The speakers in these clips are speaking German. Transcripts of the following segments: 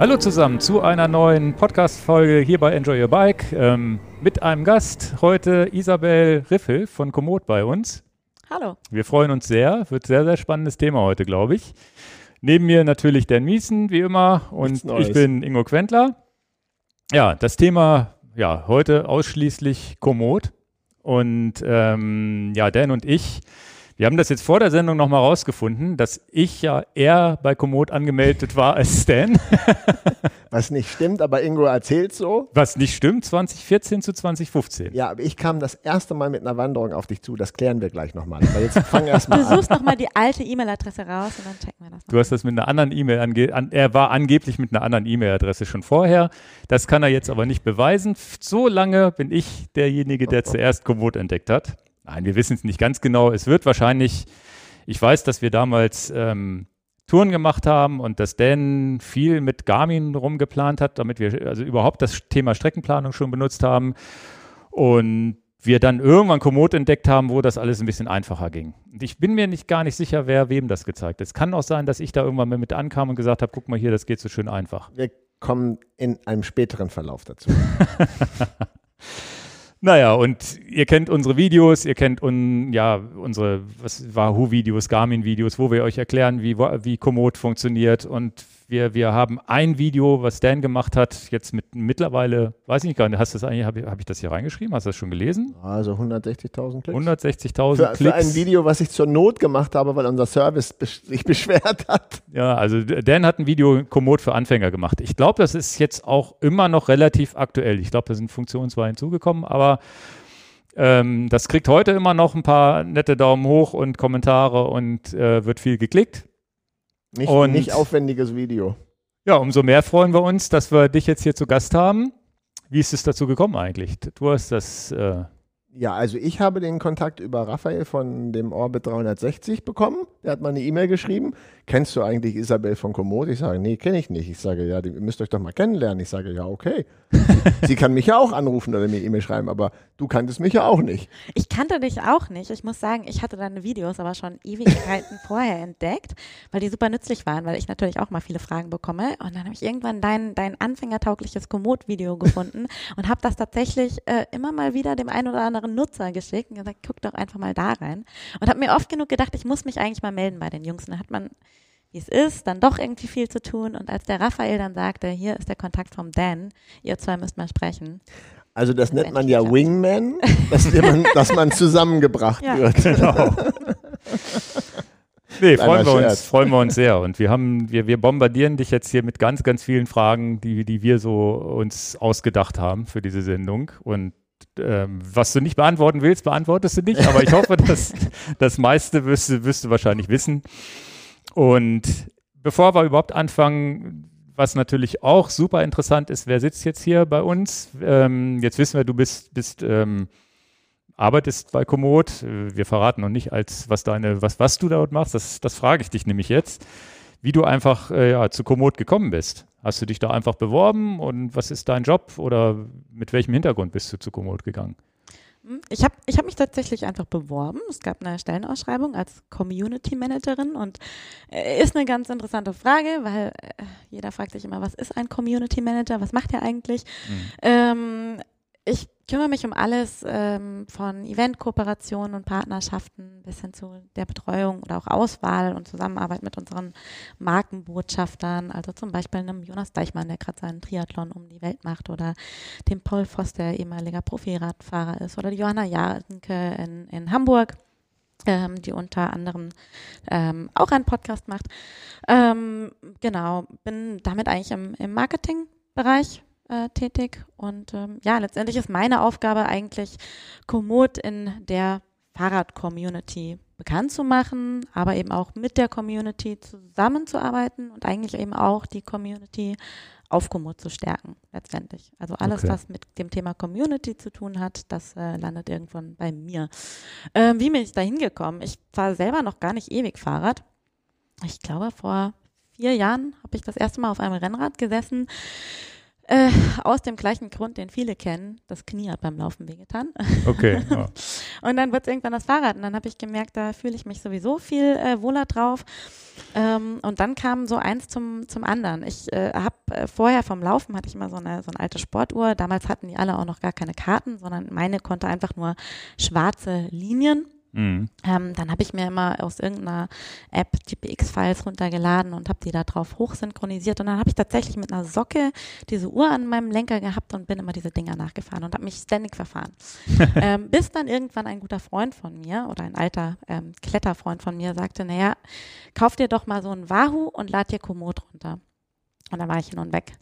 Hallo zusammen zu einer neuen Podcast-Folge hier bei Enjoy Your Bike ähm, mit einem Gast. Heute Isabel Riffel von Komoot bei uns. Hallo. Wir freuen uns sehr. Wird sehr, sehr spannendes Thema heute, glaube ich. Neben mir natürlich Dan Miesen, wie immer. Und ich bin Ingo Quentler. Ja, das Thema, ja, heute ausschließlich Komoot. Und ähm, ja, Dan und ich wir haben das jetzt vor der Sendung nochmal rausgefunden, dass ich ja eher bei Komoot angemeldet war als Stan. Was nicht stimmt, aber Ingo erzählt so. Was nicht stimmt, 2014 zu 2015. Ja, aber ich kam das erste Mal mit einer Wanderung auf dich zu. Das klären wir gleich nochmal. Aber jetzt fang erst mal an. Du suchst nochmal die alte E-Mail-Adresse raus und dann checken wir das. Du hast das mit einer anderen E-Mail ange an, Er war angeblich mit einer anderen E-Mail-Adresse schon vorher. Das kann er jetzt aber nicht beweisen. So lange bin ich derjenige, der zuerst Komoot entdeckt hat. Nein, wir wissen es nicht ganz genau. Es wird wahrscheinlich, ich weiß, dass wir damals ähm, Touren gemacht haben und dass Dan viel mit Garmin rumgeplant hat, damit wir also überhaupt das Thema Streckenplanung schon benutzt haben. Und wir dann irgendwann Komoot entdeckt haben, wo das alles ein bisschen einfacher ging. Und ich bin mir nicht gar nicht sicher, wer wem das gezeigt hat. Es kann auch sein, dass ich da irgendwann mal mit ankam und gesagt habe, guck mal hier, das geht so schön einfach. Wir kommen in einem späteren Verlauf dazu. Naja, und ihr kennt unsere Videos, ihr kennt un, ja, unsere Wahoo-Videos, Garmin-Videos, wo wir euch erklären, wie, wie Komoot funktioniert und wir, wir haben ein Video, was Dan gemacht hat, jetzt mit mittlerweile, weiß ich nicht gar nicht, hast du das eigentlich, habe ich, hab ich das hier reingeschrieben? Hast du das schon gelesen? Also 160.000 Klicks. 160.000 Klicks. Für ein Video, was ich zur Not gemacht habe, weil unser Service sich beschwert hat. Ja, also Dan hat ein Video Komoot für Anfänger gemacht. Ich glaube, das ist jetzt auch immer noch relativ aktuell. Ich glaube, da sind Funktionen zwar hinzugekommen, aber ähm, das kriegt heute immer noch ein paar nette Daumen hoch und Kommentare und äh, wird viel geklickt. Nicht, und nicht aufwendiges Video. Ja, umso mehr freuen wir uns, dass wir dich jetzt hier zu Gast haben. Wie ist es dazu gekommen eigentlich? Du hast das. Äh ja, also ich habe den Kontakt über Raphael von dem Orbit 360 bekommen. Der hat mal eine E-Mail geschrieben kennst du eigentlich Isabel von Komoot? Ich sage, nee, kenne ich nicht. Ich sage, ja, ihr müsst euch doch mal kennenlernen. Ich sage, ja, okay. Sie kann mich ja auch anrufen oder mir E-Mail schreiben, aber du kanntest mich ja auch nicht. Ich kannte dich auch nicht. Ich muss sagen, ich hatte deine Videos aber schon Ewigkeiten vorher entdeckt, weil die super nützlich waren, weil ich natürlich auch mal viele Fragen bekomme. Und dann habe ich irgendwann dein, dein anfängertaugliches Komoot-Video gefunden und habe das tatsächlich äh, immer mal wieder dem einen oder anderen Nutzer geschickt und gesagt, guck doch einfach mal da rein. Und habe mir oft genug gedacht, ich muss mich eigentlich mal melden bei den Jungs. Und da hat man wie es ist, dann doch irgendwie viel zu tun. Und als der Raphael dann sagte, hier ist der Kontakt vom Dan, ihr zwei müsst mal sprechen. Also das nennt man ja Wingman, dass man, dass man zusammengebracht ja. wird. Genau. Nee, freuen wir, uns, freuen wir uns sehr. Und wir haben, wir, wir bombardieren dich jetzt hier mit ganz, ganz vielen Fragen, die, die wir so uns ausgedacht haben für diese Sendung. Und ähm, was du nicht beantworten willst, beantwortest du nicht. Aber ich hoffe, dass das meiste wirst, wirst du wahrscheinlich wissen. Und bevor wir überhaupt anfangen, was natürlich auch super interessant ist, wer sitzt jetzt hier bei uns? Ähm, jetzt wissen wir, du bist, bist ähm, arbeitest bei Komoot. Wir verraten noch nicht, als was deine, was, was du dort machst. Das, das frage ich dich nämlich jetzt, wie du einfach äh, ja, zu Komoot gekommen bist. Hast du dich da einfach beworben und was ist dein Job oder mit welchem Hintergrund bist du zu Komoot gegangen? Ich habe ich hab mich tatsächlich einfach beworben. Es gab eine Stellenausschreibung als Community Managerin und äh, ist eine ganz interessante Frage, weil äh, jeder fragt sich immer, was ist ein Community Manager? Was macht er eigentlich? Mhm. Ähm, ich kümmere mich um alles ähm, von Eventkooperationen und Partnerschaften bis hin zu der Betreuung oder auch Auswahl und Zusammenarbeit mit unseren Markenbotschaftern, also zum Beispiel einem Jonas Deichmann, der gerade seinen Triathlon um die Welt macht, oder dem Paul Voss, der ehemaliger Profiradfahrer ist, oder die Johanna Jahnke in, in Hamburg. Ähm, die unter anderem ähm, auch einen Podcast macht. Ähm, genau, bin damit eigentlich im, im Marketingbereich äh, tätig. Und ähm, ja, letztendlich ist meine Aufgabe eigentlich, Komoot in der Fahrrad-Community bekannt zu machen, aber eben auch mit der Community zusammenzuarbeiten und eigentlich eben auch die Community auf Komoot zu stärken, letztendlich. Also alles, okay. was mit dem Thema Community zu tun hat, das äh, landet irgendwann bei mir. Ähm, wie bin ich da hingekommen? Ich fahre selber noch gar nicht ewig Fahrrad. Ich glaube, vor vier Jahren habe ich das erste Mal auf einem Rennrad gesessen Äh, aus dem gleichen Grund, den viele kennen, das Knie hat beim Laufen wehgetan. Okay. Ja. Und dann wird es irgendwann das Fahrrad. Und dann habe ich gemerkt, da fühle ich mich sowieso viel äh, wohler drauf. Ähm, und dann kam so eins zum, zum anderen. Ich äh, habe äh, vorher vom Laufen hatte ich immer so eine, so eine alte Sportuhr. Damals hatten die alle auch noch gar keine Karten, sondern meine konnte einfach nur schwarze Linien. Mhm. Ähm, dann habe ich mir immer aus irgendeiner App GPX-Files runtergeladen und habe die da drauf hochsynchronisiert. Und dann habe ich tatsächlich mit einer Socke diese Uhr an meinem Lenker gehabt und bin immer diese Dinger nachgefahren und habe mich ständig verfahren. ähm, bis dann irgendwann ein guter Freund von mir oder ein alter ähm, Kletterfreund von mir sagte, naja, kauf dir doch mal so ein Wahoo und lad dir Komoot runter. Und dann war ich hin und weg.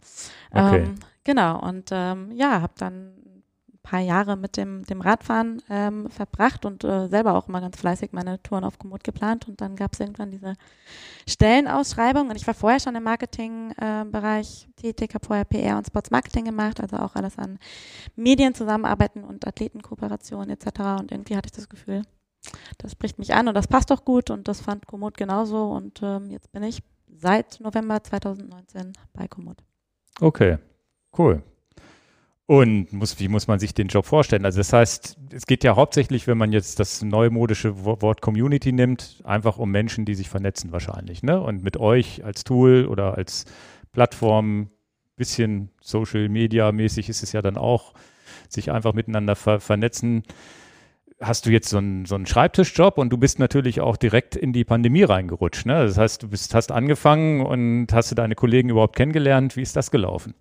Okay. Ähm, genau, und ähm, ja, habe dann paar Jahre mit dem, dem Radfahren ähm, verbracht und äh, selber auch immer ganz fleißig meine Touren auf Komoot geplant. Und dann gab es irgendwann diese Stellenausschreibung. Und ich war vorher schon im Marketingbereich tätig, habe vorher PR und Sportsmarketing gemacht, also auch alles an Medien zusammenarbeiten und Athletenkooperationen etc. Und irgendwie hatte ich das Gefühl, das spricht mich an und das passt doch gut und das fand Komoot genauso. Und ähm, jetzt bin ich seit November 2019 bei Komoot. Okay, cool. Und muss, wie muss man sich den Job vorstellen? Also das heißt, es geht ja hauptsächlich, wenn man jetzt das neumodische Wo- Wort Community nimmt, einfach um Menschen, die sich vernetzen wahrscheinlich, ne? Und mit euch als Tool oder als Plattform, bisschen Social Media mäßig ist es ja dann auch, sich einfach miteinander ver vernetzen. Hast du jetzt so einen, so einen Schreibtischjob und du bist natürlich auch direkt in die Pandemie reingerutscht, ne? Das heißt, du bist, hast angefangen und hast du deine Kollegen überhaupt kennengelernt? Wie ist das gelaufen?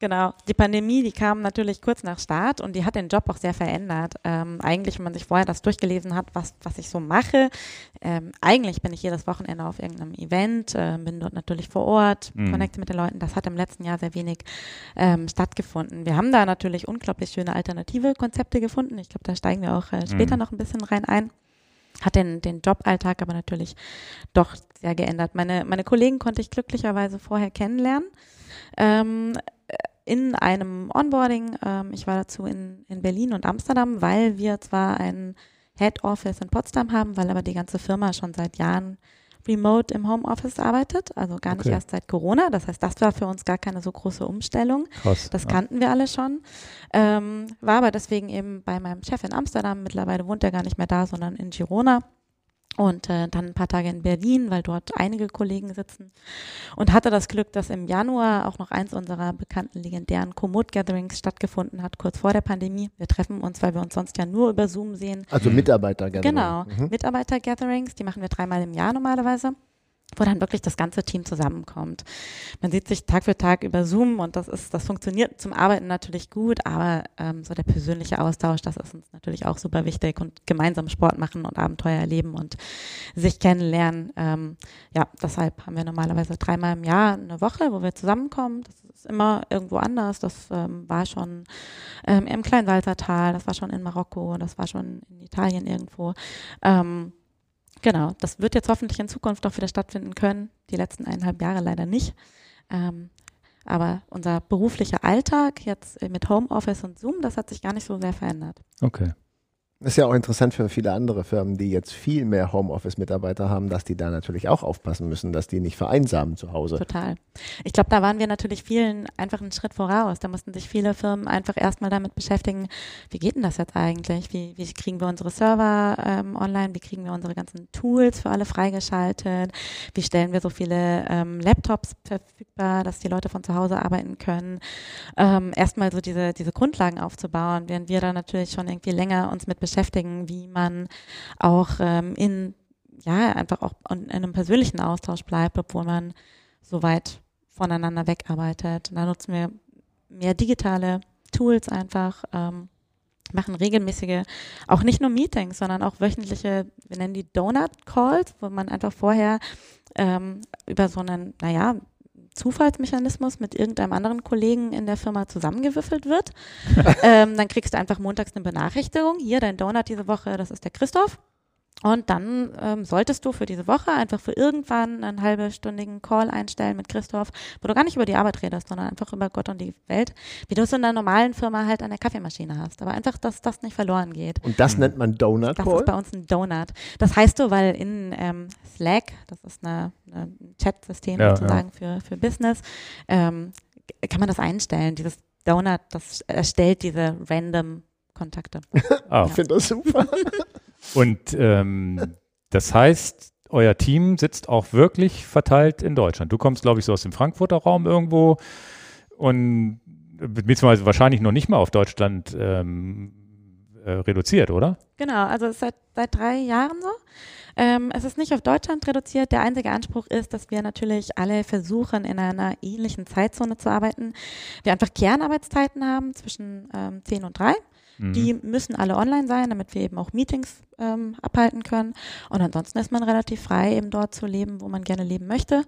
Genau, die Pandemie, die kam natürlich kurz nach Start und die hat den Job auch sehr verändert. Ähm, eigentlich, wenn man sich vorher das durchgelesen hat, was, was ich so mache, ähm, eigentlich bin ich jedes Wochenende auf irgendeinem Event, äh, bin dort natürlich vor Ort, Mhm. connecte mit den Leuten. Das hat im letzten Jahr sehr wenig ähm, stattgefunden. Wir haben da natürlich unglaublich schöne alternative Konzepte gefunden. Ich glaube, da steigen wir auch äh, später Mhm. noch ein bisschen rein ein. Hat den, den Joballtag aber natürlich doch sehr geändert. Meine, meine Kollegen konnte ich glücklicherweise vorher kennenlernen. Ähm, in einem Onboarding. Ähm, ich war dazu in, in Berlin und Amsterdam, weil wir zwar ein Head Office in Potsdam haben, weil aber die ganze Firma schon seit Jahren remote im Homeoffice arbeitet, also gar nicht Okay. erst seit Corona. Das heißt, das war für uns gar keine so große Umstellung. Krass. Das ja. kannten wir alle schon. Ähm, war aber deswegen eben bei meinem Chef in Amsterdam. Mittlerweile wohnt er gar nicht mehr da, sondern in Girona. Und äh, dann ein paar Tage in Berlin, weil dort einige Kollegen sitzen. Und hatte das Glück, dass im Januar auch noch eins unserer bekannten legendären Komoot-Gatherings stattgefunden hat, kurz vor der Pandemie. Wir treffen uns, weil wir uns sonst ja nur über Zoom sehen. Also Mitarbeiter Genau, Mhm. Mitarbeiter-Gatherings, die machen wir dreimal im Jahr normalerweise, wo dann wirklich das ganze Team zusammenkommt. Man sieht sich Tag für Tag über Zoom und das ist, das funktioniert zum Arbeiten natürlich gut, aber ähm, so der persönliche Austausch, das ist uns natürlich auch super wichtig und gemeinsam Sport machen und Abenteuer erleben und sich kennenlernen. Ähm, ja, deshalb haben wir normalerweise dreimal im Jahr eine Woche, wo wir zusammenkommen. Das ist immer irgendwo anders. Das ähm, war schon ähm, im Kleinsalzertal, das war schon in Marokko, das war schon in Italien irgendwo. Genau, das wird jetzt hoffentlich in Zukunft auch wieder stattfinden können. Die letzten eineinhalb Jahre leider nicht. Ähm, aber unser beruflicher Alltag jetzt mit Homeoffice und Zoom, das hat sich gar nicht so sehr verändert. Okay. Ist ja auch interessant für viele andere Firmen, die jetzt viel mehr Homeoffice-Mitarbeiter haben, dass die da natürlich auch aufpassen müssen, dass die nicht vereinsamen zu Hause. Total. Ich glaube, da waren wir natürlich vielen einfach einen Schritt voraus. Da mussten sich viele Firmen einfach erstmal damit beschäftigen, wie geht denn das jetzt eigentlich? Wie, wie kriegen wir unsere Server ähm, online? Wie kriegen wir unsere ganzen Tools für alle freigeschaltet? Wie stellen wir so viele ähm, Laptops verfügbar, dass die Leute von zu Hause arbeiten können? Ähm, erstmal so diese, diese Grundlagen aufzubauen, während wir da natürlich schon irgendwie länger uns mit beschäftigen, wie man auch ähm, in ja, einfach auch in einem persönlichen Austausch bleibt, obwohl man so weit voneinander wegarbeitet. Und da nutzen wir mehr digitale Tools einfach, ähm, machen regelmäßige, auch nicht nur Meetings, sondern auch wöchentliche, wir nennen die Donut Calls, wo man einfach vorher ähm, über so einen, naja, Zufallsmechanismus mit irgendeinem anderen Kollegen in der Firma zusammengewürfelt wird. ähm, dann kriegst du einfach montags eine Benachrichtigung. Hier, dein Donut diese Woche, das ist der Christoph. Und dann ähm, solltest du für diese Woche einfach für irgendwann einen halbstündigen Call einstellen mit Christoph, wo du gar nicht über die Arbeit redest, sondern einfach über Gott und die Welt, wie du es in der normalen Firma halt an der Kaffeemaschine hast. Aber einfach, dass das nicht verloren geht. Und das nennt man Donut Das Call. ist bei uns ein Donut. Das heißt so, weil in ähm, Slack, das ist eine, eine ein Chat-System Ja, sozusagen Für, für Business, ähm, kann man das einstellen. Dieses Donut, das erstellt diese random Kontakte. Ah. Ich finde das super. Und ähm, das heißt, euer Team sitzt auch wirklich verteilt in Deutschland. Du kommst, glaube ich, so aus dem Frankfurter Raum irgendwo und beziehungsweise wahrscheinlich noch nicht mal auf Deutschland ähm, äh, reduziert, oder? Genau, also seit, seit drei Jahren so. Ähm, es ist nicht auf Deutschland reduziert. Der einzige Anspruch ist, dass wir natürlich alle versuchen, in einer ähnlichen Zeitzone zu arbeiten. Wir einfach Kernarbeitszeiten haben zwischen ähm, 10 und 3. Mhm. Die müssen alle online sein, damit wir eben auch Meetings ähm, abhalten können. Und ansonsten ist man relativ frei, eben dort zu leben, wo man gerne leben möchte.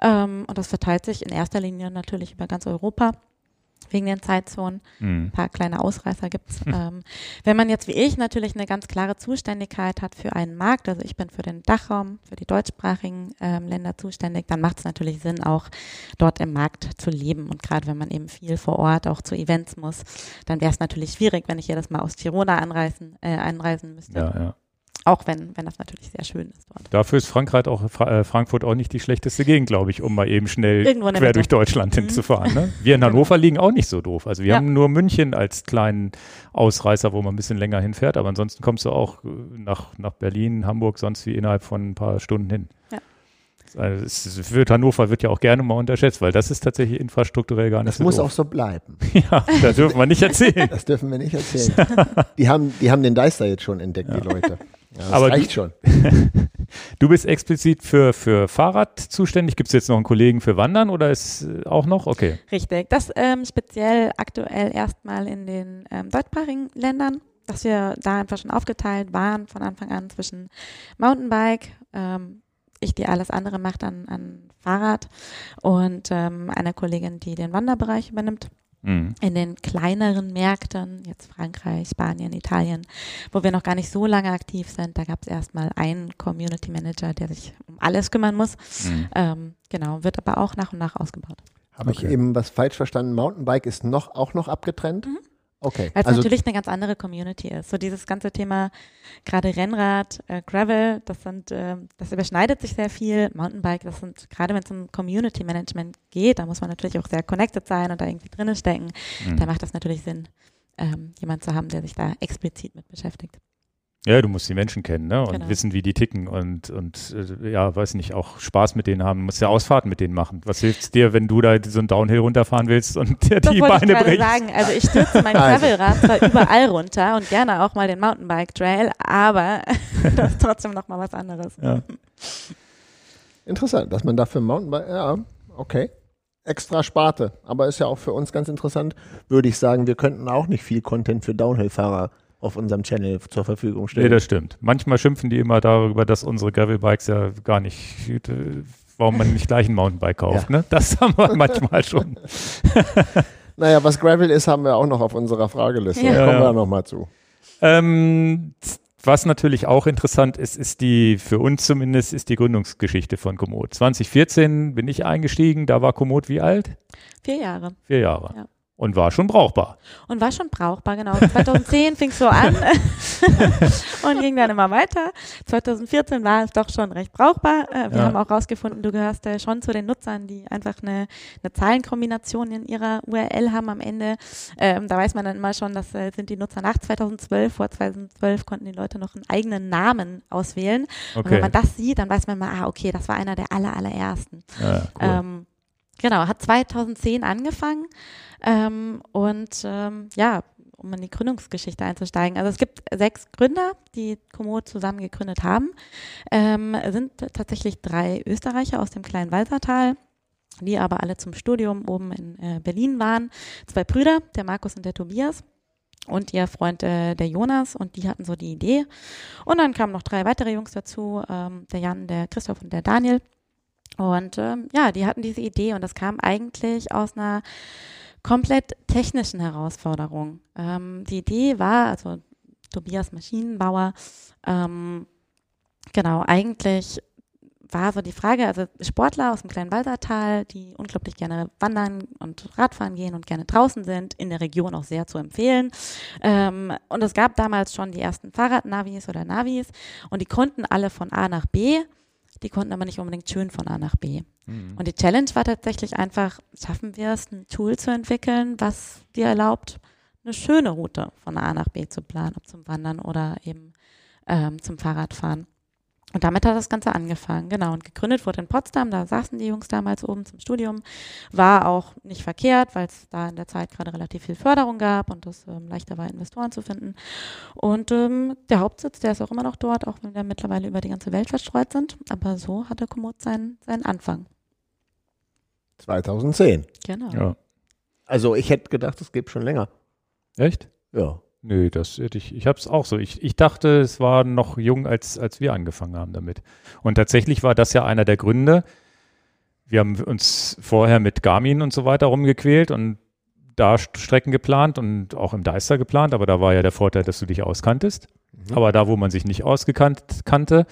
Ähm, und das verteilt sich in erster Linie natürlich über ganz Europa wegen den Zeitzonen. Mhm. Ein paar kleine Ausreißer gibt's. ähm, wenn man jetzt wie ich natürlich eine ganz klare Zuständigkeit hat für einen Markt, also ich bin für den Dachraum, für die deutschsprachigen ähm, Länder zuständig, dann macht es natürlich Sinn, auch dort im Markt zu leben. Und gerade wenn man eben viel vor Ort auch zu Events muss, dann wäre es natürlich schwierig, wenn ich jedes Mal aus Tirona anreisen, äh, einreisen müsste. Ja, ja. Auch wenn, wenn das natürlich sehr schön ist dort. Dafür ist Frankreich auch, Fra äh, Frankfurt auch nicht die schlechteste Gegend, glaube ich, um mal eben schnell quer Mitte. durch Deutschland Mhm. hinzufahren. Ne? Wir in Hannover liegen auch nicht so doof. Also wir Ja. haben nur München als kleinen Ausreißer, wo man ein bisschen länger hinfährt, aber ansonsten kommst du auch äh, nach, nach Berlin, Hamburg, sonst wie innerhalb von ein paar Stunden hin. Ja. Also es wird, Hannover wird ja auch gerne mal unterschätzt, weil das ist tatsächlich infrastrukturell gar nicht Das so muss auch doof. so bleiben. Ja, das dürfen wir nicht erzählen. Das dürfen wir nicht erzählen. Die haben, die haben den Deister jetzt schon entdeckt, die Leute. Ja, das Aber reicht schon. Du bist explizit für, für Fahrrad zuständig. Gibt es jetzt noch einen Kollegen für Wandern oder ist äh, auch noch? Okay. Richtig. Das ähm, speziell aktuell erstmal in den ähm, deutschsprachigen Ländern, dass wir da einfach schon aufgeteilt waren von Anfang an zwischen Mountainbike, ähm, ich, die alles andere macht an, an Fahrrad und ähm, einer Kollegin, die den Wanderbereich übernimmt. Mhm. In den kleineren Märkten, jetzt Frankreich, Spanien, Italien, wo wir noch gar nicht so lange aktiv sind, da gab es erstmal einen Community Manager, der sich um alles kümmern muss. Mhm. Ähm, genau, wird aber auch nach und nach ausgebaut. Habe ich Okay. eben was falsch verstanden? Mountainbike ist noch, auch noch abgetrennt? Mhm. Okay. Weil es Also natürlich eine ganz andere Community ist. So dieses ganze Thema gerade Rennrad, äh, Gravel, das sind, äh, das überschneidet sich sehr viel. Mountainbike, das sind, gerade wenn es um Community Management geht, da muss man natürlich auch sehr connected sein und da irgendwie drinnen stecken. Mhm. Da macht das natürlich Sinn, ähm, jemand zu haben, der sich da explizit mit beschäftigt. Ja, du musst die Menschen kennen ne? und Genau. wissen, wie die ticken und, und äh, ja, weiß nicht, auch Spaß mit denen haben. Du musst ja Ausfahrten mit denen machen. Was hilft's dir, wenn du da so einen Downhill runterfahren willst und dir Das die wollte ich Beine brichst? sagen. Also ich stürze mein. Gravelrad zwar überall runter und gerne auch mal den Mountainbike Trail, aber das ist trotzdem noch mal was anderes. Ja. interessant, dass man dafür Mountainbike, ja, okay. Extra Sparte. Aber ist ja auch für uns ganz interessant, würde ich sagen, wir könnten auch nicht viel Content für Downhill-Fahrer auf unserem Channel zur Verfügung Nee, stellen. das stimmt. Manchmal schimpfen die immer darüber, dass unsere Gravelbikes ja gar nicht, warum man nicht gleich ein Mountainbike kauft. Ne? Das haben wir manchmal schon. naja, was Gravel ist, haben wir auch noch auf unserer Frageliste. Ja. Da kommen Ja, wir ja. nochmal zu. Ähm, was natürlich auch interessant ist, ist die, für uns zumindest, ist die Gründungsgeschichte von Komoot. 2014 bin ich eingestiegen, da war Komoot wie alt? Vier Jahre. Vier Jahre. Ja. Und war schon brauchbar. Und war schon brauchbar, genau. 2010 fing es so an und ging dann immer weiter. 2014 war es doch schon recht brauchbar. Äh, Wir Ja. haben auch rausgefunden, du gehörst äh, schon zu den Nutzern, die einfach eine, eine Zahlenkombination in ihrer URL haben am Ende. Ähm, da weiß man dann immer schon, das äh, sind die Nutzer nach 2012. Vor 2012 konnten die Leute noch einen eigenen Namen auswählen. Und wenn Okay. man das sieht, dann weiß man mal, ah, okay, das war einer der aller, allerersten. Ja, cool. Ähm, genau, hat 2010 angefangen ähm, und ähm, ja, um in die Gründungsgeschichte einzusteigen. Also es gibt sechs Gründer, die Komoot zusammen gegründet haben. Ähm, sind tatsächlich drei Österreicher aus dem kleinen Walsertal die aber alle zum Studium oben in äh, Berlin waren. Zwei Brüder, der Markus und der Tobias und ihr Freund äh, der Jonas und die hatten so die Idee. Und dann kamen noch drei weitere Jungs dazu, ähm, der Jan, der Christoph und der Daniel. Und ähm, ja, die hatten diese Idee und das kam eigentlich aus einer komplett technischen Herausforderung. Ähm, die Idee war, also Tobias Maschinenbauer, ähm, genau, eigentlich war so die Frage, also Sportler aus dem kleinen Walsertal, die unglaublich gerne wandern und Radfahren gehen und gerne draußen sind, in der Region auch sehr zu empfehlen. Ähm, und es gab damals schon die ersten Fahrradnavis oder Navis und die konnten alle von A nach B die konnten aber nicht unbedingt schön von A nach B. Und die Challenge war tatsächlich einfach, schaffen wir es, ein Tool zu entwickeln, was dir erlaubt, eine schöne Route von A nach B zu planen, ob zum Wandern oder eben ähm, zum Fahrradfahren. Und damit hat das Ganze angefangen, genau. Und gegründet wurde in Potsdam, da saßen die Jungs damals oben zum Studium. War auch nicht verkehrt, weil es da in der Zeit gerade relativ viel Förderung gab und es ähm, leichter war, Investoren zu finden. Und ähm, der Hauptsitz, der ist auch immer noch dort, auch wenn wir mittlerweile über die ganze Welt verstreut sind. Aber so hatte Komoot seinen, seinen Anfang. 2010. Genau. Ja. Also ich hätte gedacht, es gibt schon länger. Echt? Ja. Nö, das hätte ich, ich habe es auch so. Ich, ich dachte, es war noch jung, als, als wir angefangen haben damit. Und tatsächlich war das ja einer der Gründe. Wir haben uns vorher mit Garmin und so weiter rumgequält und da Strecken geplant und auch im Deister geplant, aber da war ja der Vorteil, dass du dich auskanntest. Aber da, wo man sich nicht ausgekannt kannte,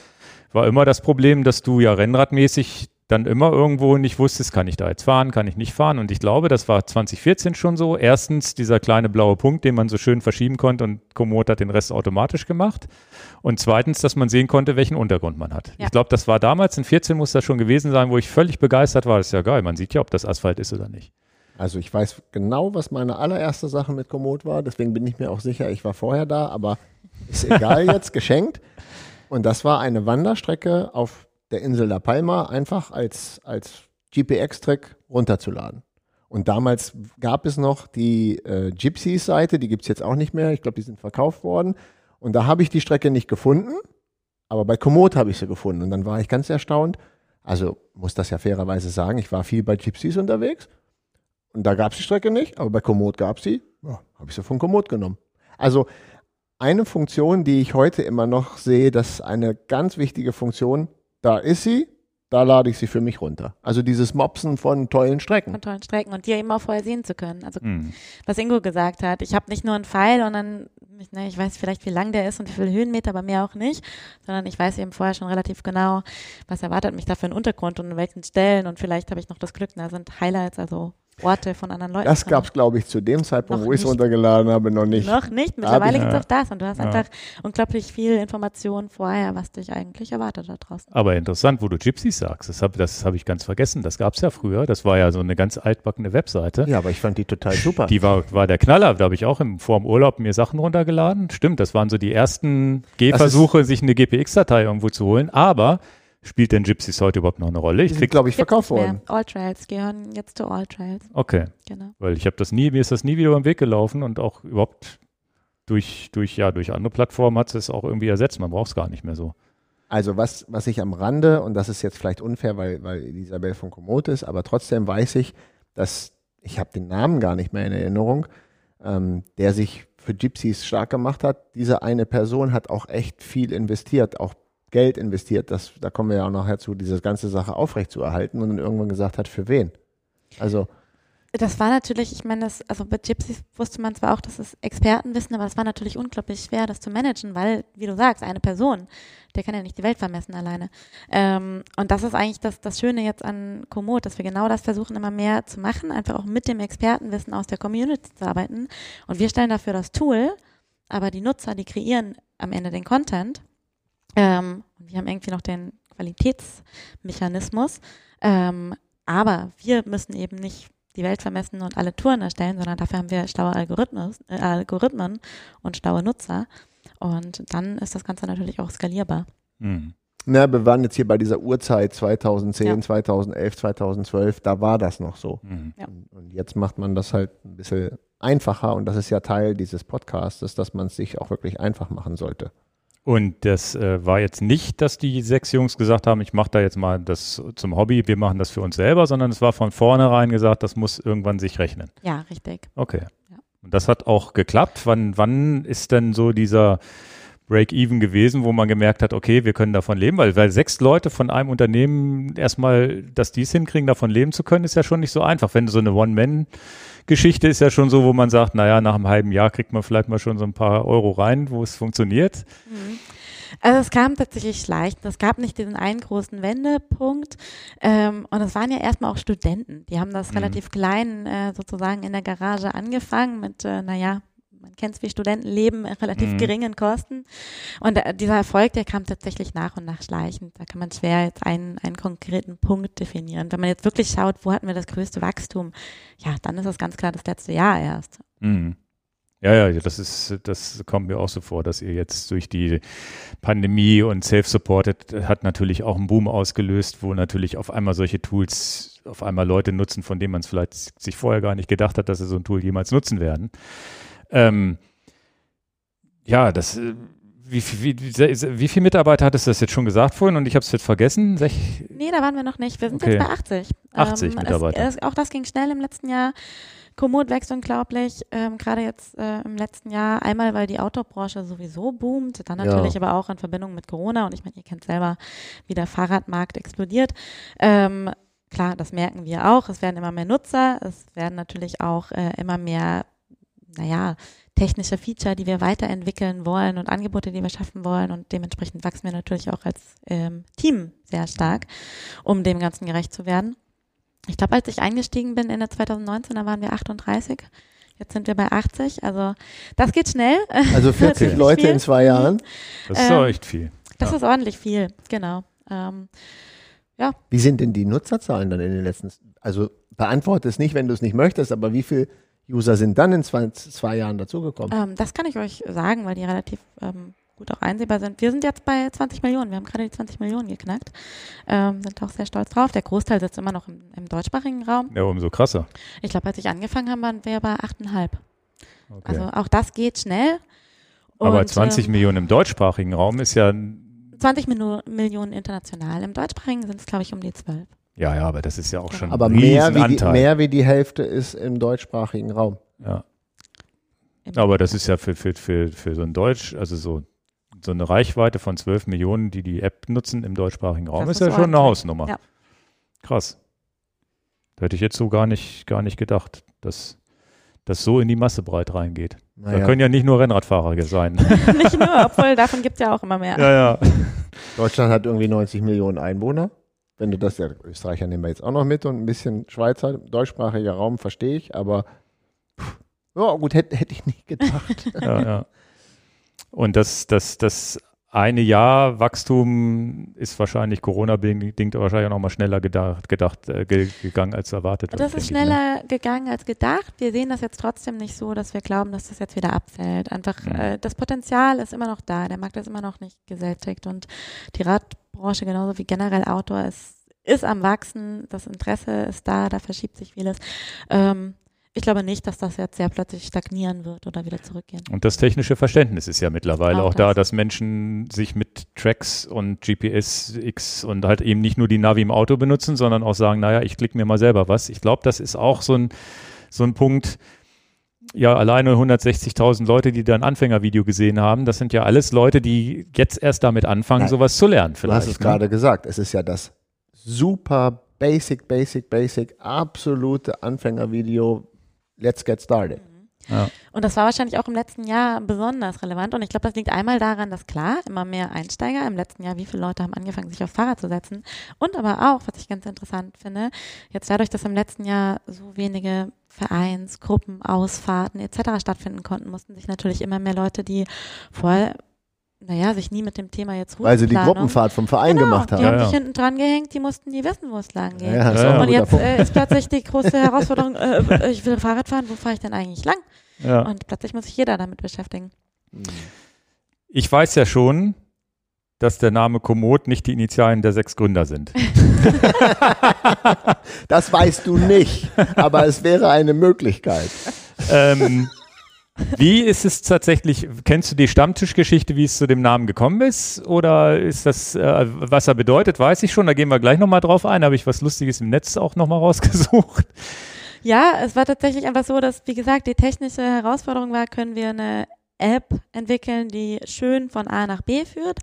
war immer das Problem, dass du ja rennradmäßig dann immer irgendwo nicht wusstest, kann ich da jetzt fahren, kann ich nicht fahren. Und ich glaube, das war 2014 schon so. Erstens dieser kleine blaue Punkt, den man so schön verschieben konnte und Komoot hat den Rest automatisch gemacht. Und zweitens, dass man sehen konnte, welchen Untergrund man hat. Ja. Ich glaube, das war damals in 14 muss das schon gewesen sein, wo ich völlig begeistert war. Das ist ja geil. Man sieht ja, ob das Asphalt ist oder nicht. Also ich weiß genau, was meine allererste Sache mit Komoot war. Deswegen bin ich mir auch sicher, ich war vorher da, aber ist egal jetzt, geschenkt. Und das war eine Wanderstrecke auf der Insel La Palma, einfach als, als GPX-Track runterzuladen. Und damals gab es noch die äh, Gypsies-Seite, die gibt es jetzt auch nicht mehr. Ich glaube, die sind verkauft worden. Und da habe ich die Strecke nicht gefunden, aber bei Komoot habe ich sie gefunden. Und dann war ich ganz erstaunt. Also muss das ja fairerweise sagen, ich war viel bei Gypsies unterwegs. Und da gab es die Strecke nicht, aber bei Komoot gab es sie. Ja, habe ich sie von Komoot genommen. Also eine Funktion, die ich heute immer noch sehe, das ist eine ganz wichtige Funktion. Da ist sie, da lade ich sie für mich runter. Also dieses Mopsen von tollen Strecken. Von tollen Strecken und die eben auch vorher sehen zu können. Also Hm. was Ingo gesagt hat, ich habe nicht nur einen Pfeil und dann, ich, ne, ich weiß vielleicht, wie lang der ist und wie viele Höhenmeter, aber mehr auch nicht, sondern ich weiß eben vorher schon relativ genau, was erwartet mich da für einen Untergrund und in welchen Stellen und vielleicht habe ich noch das Glück, da sind Highlights, also Orte von anderen Leuten. Das gab es, glaube ich, zu dem Zeitpunkt, Noch wo ich es runtergeladen habe, noch nicht. Noch nicht, mittlerweile gibt es auch das und du hast Ja. einfach unglaublich viel Information vorher, was dich eigentlich erwartet da draußen. Aber interessant, wo du Gypsies sagst. Das habe das hab ich ganz vergessen. Das gab es ja früher. Das war ja so eine ganz altbackene Webseite. Ja, aber ich fand die total super. Die war, war der Knaller. Da habe ich auch im, vor dem Urlaub mir Sachen runtergeladen. Stimmt, das waren so die ersten Gehversuche, sich eine GPX-Datei irgendwo zu holen. Aber spielt denn Gypsies heute überhaupt noch eine Rolle? Ich glaube ich, verkauft mehr. worden. All Trails gehören jetzt zu All Trails, okay, genau. weil ich habe das nie, mir ist das nie wieder über den Weg gelaufen und auch überhaupt durch, durch, ja, durch andere Plattformen hat es auch irgendwie ersetzt. Man braucht es gar nicht mehr so. Also was, was ich am Rande, und das ist jetzt vielleicht unfair, weil, weil Isabel von Komoot ist, aber trotzdem weiß ich, dass, ich habe den Namen gar nicht mehr in Erinnerung, ähm, der sich für Gypsies stark gemacht hat. Diese eine Person hat auch echt viel investiert, auch Geld investiert. Das, da kommen wir ja auch nachher zu, diese ganze Sache aufrechtzuerhalten und dann irgendwann gesagt hat, für wen. Also Das war natürlich, ich meine, das, also bei Gypsies wusste man zwar auch, dass es Expertenwissen, aber es war natürlich unglaublich schwer, das zu managen, weil, wie du sagst, eine Person, der kann ja nicht die Welt vermessen alleine. Ähm, und das ist eigentlich das, das Schöne jetzt an Komoot, dass wir genau das versuchen, immer mehr zu machen, einfach auch mit dem Expertenwissen aus der Community zu arbeiten. Und wir stellen dafür das Tool, aber die Nutzer, die kreieren am Ende den Content. Ähm, und wir haben irgendwie noch den Qualitätsmechanismus. Ähm, aber wir müssen eben nicht die Welt vermessen und alle Touren erstellen, sondern dafür haben wir schlaue Algorithmen, äh, Algorithmen und schlaue Nutzer. Und dann ist das Ganze natürlich auch skalierbar. Hm. Na, wir waren jetzt hier bei dieser Uhrzeit 2010, Ja. 2011, 2012, da war das noch so. Hm. Ja. Und- Und jetzt macht man das halt ein bisschen einfacher und das ist ja Teil dieses Podcasts, dass man es sich auch wirklich einfach machen sollte. Und das äh, war jetzt nicht, dass die sechs Jungs gesagt haben, ich mache da jetzt mal das zum Hobby, wir machen das für uns selber, sondern es war von vornherein gesagt, das muss irgendwann sich rechnen. Ja, richtig. Okay. Ja. Und das hat auch geklappt. Wann, wann ist denn so dieser Break-Even gewesen, wo man gemerkt hat, okay, wir können davon leben? Weil, weil sechs Leute von einem Unternehmen erstmal, dass die es hinkriegen, davon leben zu können, ist ja schon nicht so einfach. Wenn so eine One-Man-Geschichte ist ja schon so, wo man sagt, naja, nach einem halben Jahr kriegt man vielleicht mal schon so ein paar Euro rein, wo es funktioniert. Also es kam tatsächlich leicht. Es gab nicht diesen einen großen Wendepunkt. Ähm, und es waren ja erstmal auch Studenten. Die haben das Mhm. relativ klein äh, sozusagen in der Garage angefangen mit, äh, naja, man kennt es wie Studenten leben, äh, relativ Mhm. geringen Kosten. Und äh, dieser Erfolg, der kam tatsächlich nach und nach schleichend. Da kann man schwer jetzt einen, einen konkreten Punkt definieren. Wenn man jetzt wirklich schaut, wo hatten wir das größte Wachstum, ja, dann ist das ganz klar das letzte Jahr erst. Mhm. Ja, ja, das ist, das kommt mir auch so vor, dass ihr jetzt durch die Pandemie und Self-Supported hat natürlich auch einen Boom ausgelöst, wo natürlich auf einmal solche Tools auf einmal Leute nutzen, von denen man es vielleicht sich vorher gar nicht gedacht hat, dass sie so ein Tool jemals nutzen werden. Ähm, ja, das, äh, wie, wie, wie, wie viele Mitarbeiter hattest du das jetzt schon gesagt vorhin und ich habe es jetzt vergessen? Sech, Nee, da waren wir noch nicht. Wir sind Okay. jetzt bei 80. 80 ähm, Mitarbeiter. Es, es, auch das ging schnell im letzten Jahr. Komoot wächst unglaublich, ähm, gerade jetzt äh, im letzten Jahr. Einmal, weil die Autobranche sowieso boomt, dann Ja. natürlich aber auch in Verbindung mit Corona. Und ich meine, ihr kennt selber, wie der Fahrradmarkt explodiert. Ähm, klar, das merken wir auch. Es werden immer mehr Nutzer. Es werden natürlich auch äh, immer mehr, naja, technische Feature, die wir weiterentwickeln wollen und Angebote, die wir schaffen wollen. Und dementsprechend wachsen wir natürlich auch als ähm, Team sehr stark, um dem Ganzen gerecht zu werden. Ich glaube, als ich eingestiegen bin Ende 2019, da waren wir 38. Jetzt sind wir bei 80. Also das geht schnell. Also 40 Ziemlich Leute viel. in zwei Jahren. das ist Ähm, echt viel. Das Ja. ist ordentlich viel, genau. Ähm, Wie sind denn die Nutzerzahlen dann in den letzten, also beantworte es nicht, wenn du es nicht möchtest, aber wie viele User sind dann in zwei, zwei Jahren dazugekommen? ähm, das kann ich euch sagen, weil die relativ ähm, gut auch einsehbar sind. Wir sind jetzt bei 20 Millionen. Wir haben gerade die 20 Millionen geknackt. Ähm, sind auch sehr stolz drauf. Der Großteil sitzt immer noch im, im deutschsprachigen Raum. Ja, umso krasser. Ich glaube, als ich angefangen habe, waren wir bei 8,5. Okay. Also auch das geht schnell. Aber Und, 20 ähm, Millionen im deutschsprachigen Raum ist ja, 20 Minu- Millionen international. Im deutschsprachigen sind es, glaube ich, um die 12. ja, ja, aber das ist ja auch schon aber ein mehr wie, die, mehr wie die Hälfte ist im deutschsprachigen Raum. Ja. Aber das ist ja für, für, für, für so ein Deutsch, also so, so eine Reichweite von 12 Millionen, die die App nutzen im deutschsprachigen Raum, Das ist ja schon eine. Hausnummer. Ja. Krass. Da hätte ich jetzt so gar nicht, gar nicht gedacht, dass das so in die Masse breit reingeht. Da Naja, können ja nicht nur Rennradfahrer sein. Nicht nur, obwohl davon gibt es ja auch immer mehr. ja, ja. Deutschland hat irgendwie 90 Millionen Einwohner. Wenn du das, ja, Österreicher nehmen wir jetzt auch noch mit und ein bisschen Schweizer, deutschsprachiger Raum verstehe ich, aber pff, ja gut, hätte hätte ich nicht gedacht. ja, ja. Und das, das, das eine Jahr Wachstum ist wahrscheinlich Corona-bedingt wahrscheinlich auch noch mal schneller gedacht, gedacht äh, ge gegangen als erwartet. Das ist denke ich, ne? schneller gegangen als gedacht. Wir sehen das jetzt trotzdem nicht so, dass wir glauben, dass das jetzt wieder abfällt. Einfach Mhm. äh, das Potenzial ist immer noch da. Der Markt ist immer noch nicht gesättigt und die Radbranche genauso wie generell Outdoor ist, ist am wachsen. Das Interesse ist da, da verschiebt sich vieles. Ähm, ich glaube nicht, dass das jetzt sehr plötzlich stagnieren wird oder wieder zurückgehen. Und das technische Verständnis ist ja mittlerweile Auch auch, da, das. dass Menschen sich mit Tracks und GPS X und halt eben nicht nur die Navi im Auto benutzen, sondern auch sagen, naja, ich klicke mir mal selber was. Ich glaube, das ist auch so ein, so ein Punkt, ja, alleine 160.000 Leute, die da ein Anfängervideo gesehen haben, das sind ja alles Leute, die jetzt erst damit anfangen, Nein. sowas zu lernen. Du Vielleicht, hast es ne? gerade gesagt, es ist ja das super basic, basic, basic, absolute Anfängervideo. Let's get started. Und das war wahrscheinlich auch im letzten Jahr besonders relevant. Und ich glaube, das liegt einmal daran, dass klar, immer mehr Einsteiger im letzten Jahr, wie viele Leute haben angefangen, sich auf Fahrrad zu setzen. Und aber auch, was ich ganz interessant finde, jetzt dadurch, dass im letzten Jahr so wenige Vereins, Gruppen, Ausfahrten etc. stattfinden konnten, mussten sich natürlich immer mehr Leute, die vorher, naja, sich nie mit dem Thema jetzt Weil sie die Gruppenfahrt vom Verein genau, gemacht Die haben. haben Ja, sich ja. hinten dran gehängt, die mussten nie wissen, wo es lang geht. Ja, Ja, Und jetzt äh, ist plötzlich die große Herausforderung, äh, ich will Fahrrad fahren, wo fahre ich denn eigentlich lang? Ja. Und plötzlich muss sich jeder damit beschäftigen. Ich weiß ja schon, dass der Name Komoot nicht die Initialen der sechs Gründer sind. Das weißt du nicht, aber es wäre eine Möglichkeit. ähm, wie ist es tatsächlich, kennst du die Stammtischgeschichte, wie es zu dem Namen gekommen ist? Oder ist das, äh, was er bedeutet, weiß ich schon, da gehen wir gleich nochmal drauf ein. Habe ich was Lustiges im Netz auch nochmal rausgesucht. Ja, es war tatsächlich einfach so, dass, wie gesagt, die technische Herausforderung war, können wir eine App entwickeln, die schön von A nach B führt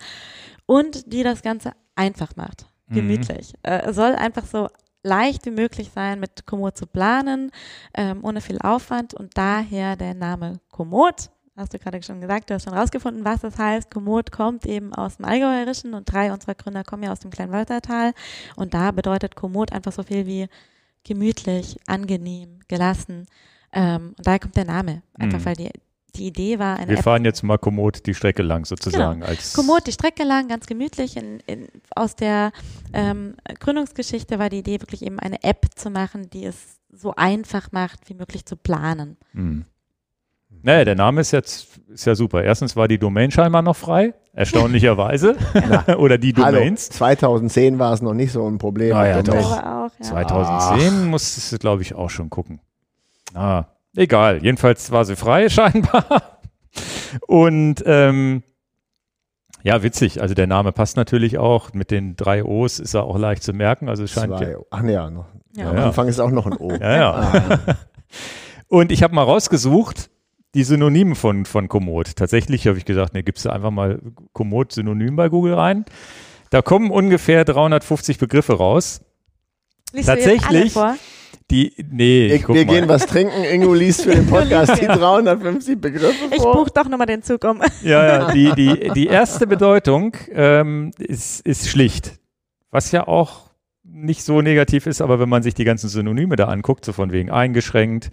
und die das Ganze einfach macht, Mhm. gemütlich. Äh, es soll einfach so leicht wie möglich sein, mit Komoot zu planen, ähm, ohne viel Aufwand und daher der Name Komoot. Hast du gerade schon gesagt, du hast schon rausgefunden, was das heißt. Komoot kommt eben aus dem Allgäuerischen und drei unserer Gründer kommen ja aus dem Kleinwörtertal und da bedeutet Komoot einfach so viel wie gemütlich, angenehm, gelassen. Ähm, und daher kommt der Name. Einfach Mhm. weil die, die Idee war, eine Wir App fahren jetzt mal Komoot die Strecke lang sozusagen. Als Genau. Komoot die Strecke lang, ganz gemütlich. In, in, aus der ähm, Gründungsgeschichte war die Idee, wirklich eben eine App zu machen, die es so einfach macht, wie möglich zu planen. Hm. Naja, der Name ist jetzt ist ja super. Erstens war die Domain scheinbar noch frei, erstaunlicherweise. Oder die Hallo, Domains. 2010 war es noch nicht so ein Problem. Ah, ja, mit doch. Auch, ja. 2010 musstest du, glaube ich, auch schon gucken. Ah, egal. Jedenfalls war sie frei, scheinbar. Und ähm, ja, witzig. Also der Name passt natürlich auch. Mit den drei O's ist er auch leicht zu merken. Also es scheint ja, Zwei. Ach nee, ja, noch. Ja. Am Anfang ist auch noch ein O. ja, ja. Und ich habe mal rausgesucht, die Synonyme von, von Komoot. Tatsächlich habe ich gesagt, ne, gibst du einfach mal Komoot-Synonym bei Google rein. Da kommen ungefähr 350 Begriffe raus. Liest du jetzt Tatsächlich. alle vor? Die, nee, ich Wir, guck wir mal. gehen was trinken. Ingo liest für den Podcast die 350 Begriffe Ich vor. buche doch nochmal den Zug um. Ja, ja, die, die, die erste Bedeutung ähm, ist, ist schlicht. Was ja auch nicht so negativ ist, aber wenn man sich die ganzen Synonyme da anguckt, so von wegen eingeschränkt,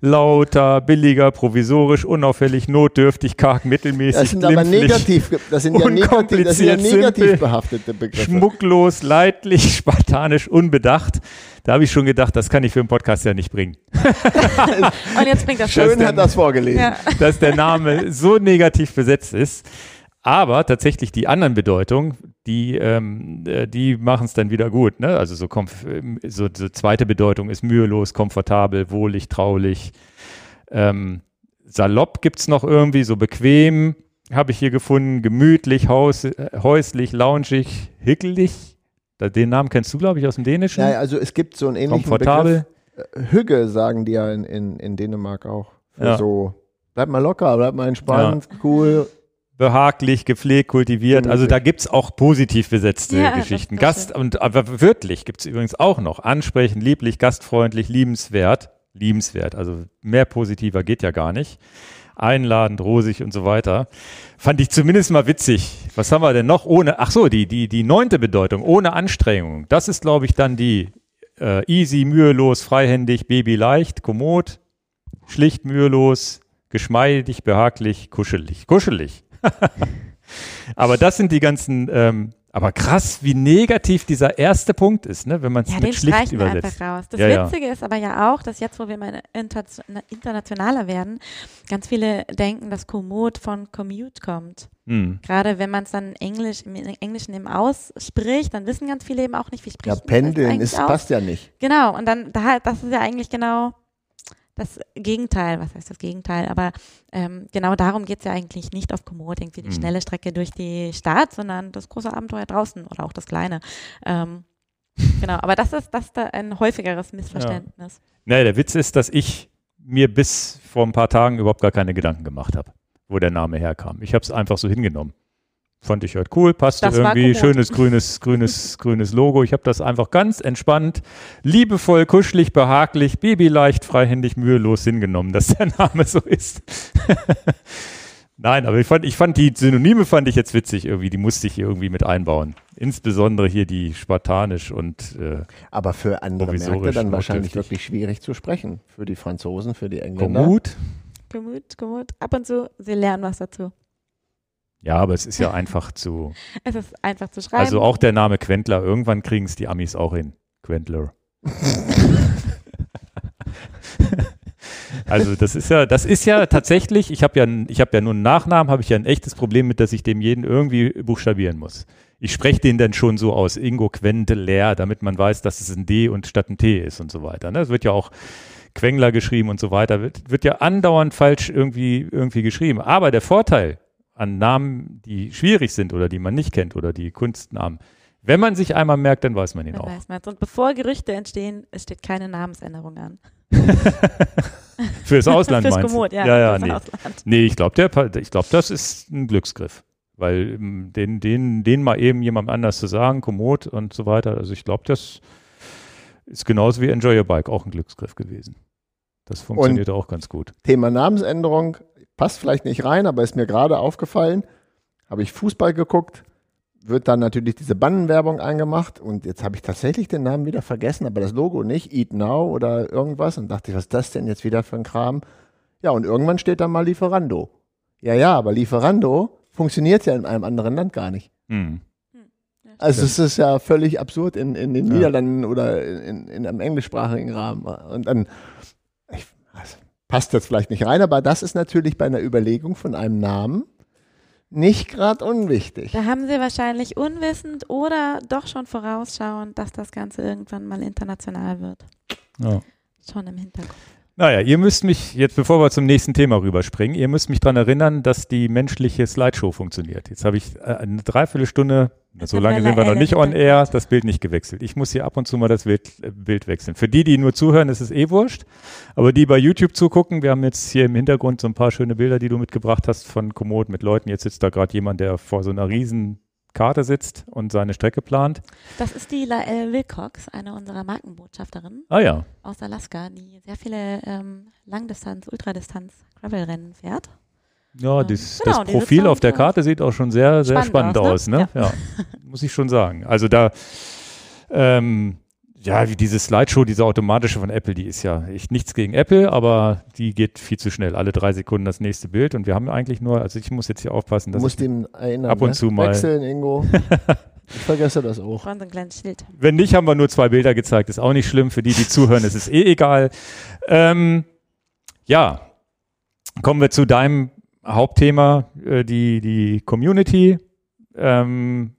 lauter, billiger, provisorisch, unauffällig, notdürftig, karg, mittelmäßig, Das sind aber negativ, das sind ja negativ, das sind ja Unkompliziert, negativ simpel, behaftete Begriffe. schmucklos, leidlich, spartanisch, unbedacht. Da habe ich schon gedacht, das kann ich für einen Podcast ja nicht bringen. Und jetzt bringt das Schön das hat das vorgelesen. Ja. dass der Name so negativ besetzt ist. Aber tatsächlich die anderen Bedeutungen, die, ähm, äh, die machen es dann wieder gut. Ne? Also so, komf- ähm, so, so zweite Bedeutung ist mühelos, komfortabel, wohlig, traulich. Ähm, salopp gibt es noch irgendwie, so bequem habe ich hier gefunden, gemütlich, haus, äh, häuslich, loungig, hickelig. Den Namen kennst du, glaube ich, aus dem Dänischen. Ja, also es gibt so einen ähnlichen Komfortabel. Begriff. Äh, Hügge sagen die ja in, in, in Dänemark auch. Ja. So, bleib mal locker, bleib mal entspannt, cool. Behaglich, gepflegt, kultiviert. Also da gibt's auch positiv besetzte Ja, Geschichten. Gast und aber wörtlich gibt's übrigens auch noch. Ansprechend, lieblich, gastfreundlich, liebenswert. Liebenswert. Also mehr positiver geht ja gar nicht. Einladend, rosig und so weiter. Fand ich zumindest mal witzig. Was haben wir denn noch ohne? Ach so, die, die, die neunte Bedeutung, ohne Anstrengung. Das ist, glaube ich, dann die äh, easy, mühelos, freihändig, babyleicht, kommod, schlicht, mühelos, geschmeidig, behaglich, kuschelig. Kuschelig. aber das sind die ganzen, ähm, aber krass, wie negativ dieser erste Punkt ist, ne, wenn man es Ja, mit den schlicht streichen wir übersetzt. einfach raus. Das Ja, ja. Witzige ist aber ja auch, dass jetzt, wo wir mal inter internationaler werden, ganz viele denken, dass Komoot von Commute kommt. Hm. Gerade wenn man es dann Englisch, im Englischen eben ausspricht, dann wissen ganz viele eben auch nicht, wie spricht Ja, man das pendeln eigentlich ist, passt ja nicht. Genau, und dann, da, das ist ja eigentlich genau das Gegenteil, was heißt das Gegenteil, aber ähm, genau darum geht es ja eigentlich nicht auf Komoot, irgendwie die Mhm. schnelle Strecke durch die Stadt, sondern das große Abenteuer draußen oder auch das kleine. Ähm, genau, aber das ist, das ist da ein häufigeres Missverständnis. Naja, der Witz ist, dass ich mir bis vor ein paar Tagen überhaupt gar keine Gedanken gemacht habe, wo der Name herkam. Ich habe es einfach so hingenommen. Fand ich halt cool, passte Das irgendwie, schönes grünes, grünes, grünes Logo. Ich habe das einfach ganz entspannt, liebevoll, kuschelig, behaglich, babyleicht, freihändig, mühelos hingenommen, dass der Name so ist. Nein, aber ich fand, ich fand die Synonyme fand ich jetzt witzig irgendwie, die musste ich hier irgendwie mit einbauen. Insbesondere hier die spartanisch und äh, Aber für andere Märkte dann wahrscheinlich wirklich schwierig zu sprechen. Für die Franzosen, für die Engländer. Komoot. Komoot, Komoot, ab und zu, sie lernen was dazu. Ja, aber es ist ja einfach zu. Es ist einfach zu schreiben. Also auch der Name Quentler, irgendwann kriegen es die Amis auch hin. Quentler. also das ist ja, das ist ja tatsächlich, ich habe ja, ich habe ja nur einen Nachnamen, habe ich ja ein echtes Problem mit, dass ich dem jeden irgendwie buchstabieren muss. Ich spreche den dann schon so aus, Ingo Quentler, damit man weiß, dass es ein D und statt ein T ist und so weiter. Ne? Es wird ja auch Quengler geschrieben und so weiter, wird, wird ja andauernd falsch irgendwie, irgendwie geschrieben. Aber der Vorteil an Namen, die schwierig sind oder die man nicht kennt oder die Kunstnamen, wenn man sich einmal merkt, dann weiß man ihn Dann auch. weiß man's. Und bevor Gerüchte entstehen, es steht keine Namensänderung an. Fürs Ausland Fürs meinst du? Komoot, ja. ja, ja fürs nee. Ausland. Nee, ich glaube, ich glaube, das ist ein Glücksgriff. Weil ähm, den, den, den mal eben jemand anders zu sagen, Komoot und so weiter, also ich glaube, das ist genauso wie Enjoy Your Bike auch ein Glücksgriff gewesen. Das funktioniert auch ganz gut. Thema Namensänderung passt vielleicht nicht rein, aber ist mir gerade aufgefallen. Habe ich Fußball geguckt, wird dann natürlich diese Bannenwerbung eingemacht und jetzt habe ich tatsächlich den Namen wieder vergessen, aber das Logo nicht, Eat Now oder irgendwas und dachte ich, was ist das denn jetzt wieder für ein Kram? Ja, und irgendwann steht da mal Lieferando. Ja, ja, aber Lieferando funktioniert ja in einem anderen Land gar nicht. Hm. Also es ist ja völlig absurd in, in den Ja. Niederlanden oder in, in einem englischsprachigen Rahmen. Und dann passt jetzt vielleicht nicht rein, aber das ist natürlich bei einer Überlegung von einem Namen nicht gerade unwichtig. Da haben sie wahrscheinlich unwissend oder doch schon vorausschauend, dass das Ganze irgendwann mal international wird. Ja. Schon im Hintergrund. Naja, ihr müsst mich, jetzt bevor wir zum nächsten Thema rüberspringen, ihr müsst mich daran erinnern, dass die menschliche Slideshow funktioniert. Jetzt habe ich äh, eine Dreiviertelstunde, so lange sind wir noch nicht on air, das Bild nicht gewechselt. Ich muss hier ab und zu mal das Bild, äh, Bild wechseln. Für die, die nur zuhören, ist es eh wurscht. Aber die bei YouTube zugucken, wir haben jetzt hier im Hintergrund so ein paar schöne Bilder, die du mitgebracht hast von Komoot mit Leuten. Jetzt sitzt da gerade jemand, der vor so einer riesen Karte sitzt und seine Strecke plant. Das ist die Lael Wilcox, eine unserer Markenbotschafterinnen Ah ja, aus Alaska, die sehr viele ähm, Langdistanz-, Ultradistanz-Gravel-Rennen fährt. Ja, Ähm, das, genau, das Profil auf der. Karte sieht auch schon sehr, sehr spannend, Spannend aus, aus, ne? ne? Ja. muss ich schon sagen. Also da, ähm, ja, wie diese Slideshow, diese automatische von Apple, die ist ja echt nichts gegen Apple, aber die geht viel zu schnell. Alle drei Sekunden das nächste Bild und wir haben eigentlich nur, also ich muss jetzt hier aufpassen, Du dass musst ich, ihm erinnern. ab und ne? zu mal- Wechseln, Ingo. ich vergesse das auch. So ein kleines Schild. wenn nicht, haben wir nur zwei Bilder gezeigt, ist auch nicht schlimm. Für die, die zuhören, ist es eh egal. Ähm, ja, kommen wir zu deinem Hauptthema, äh, die, die Community. Ähm,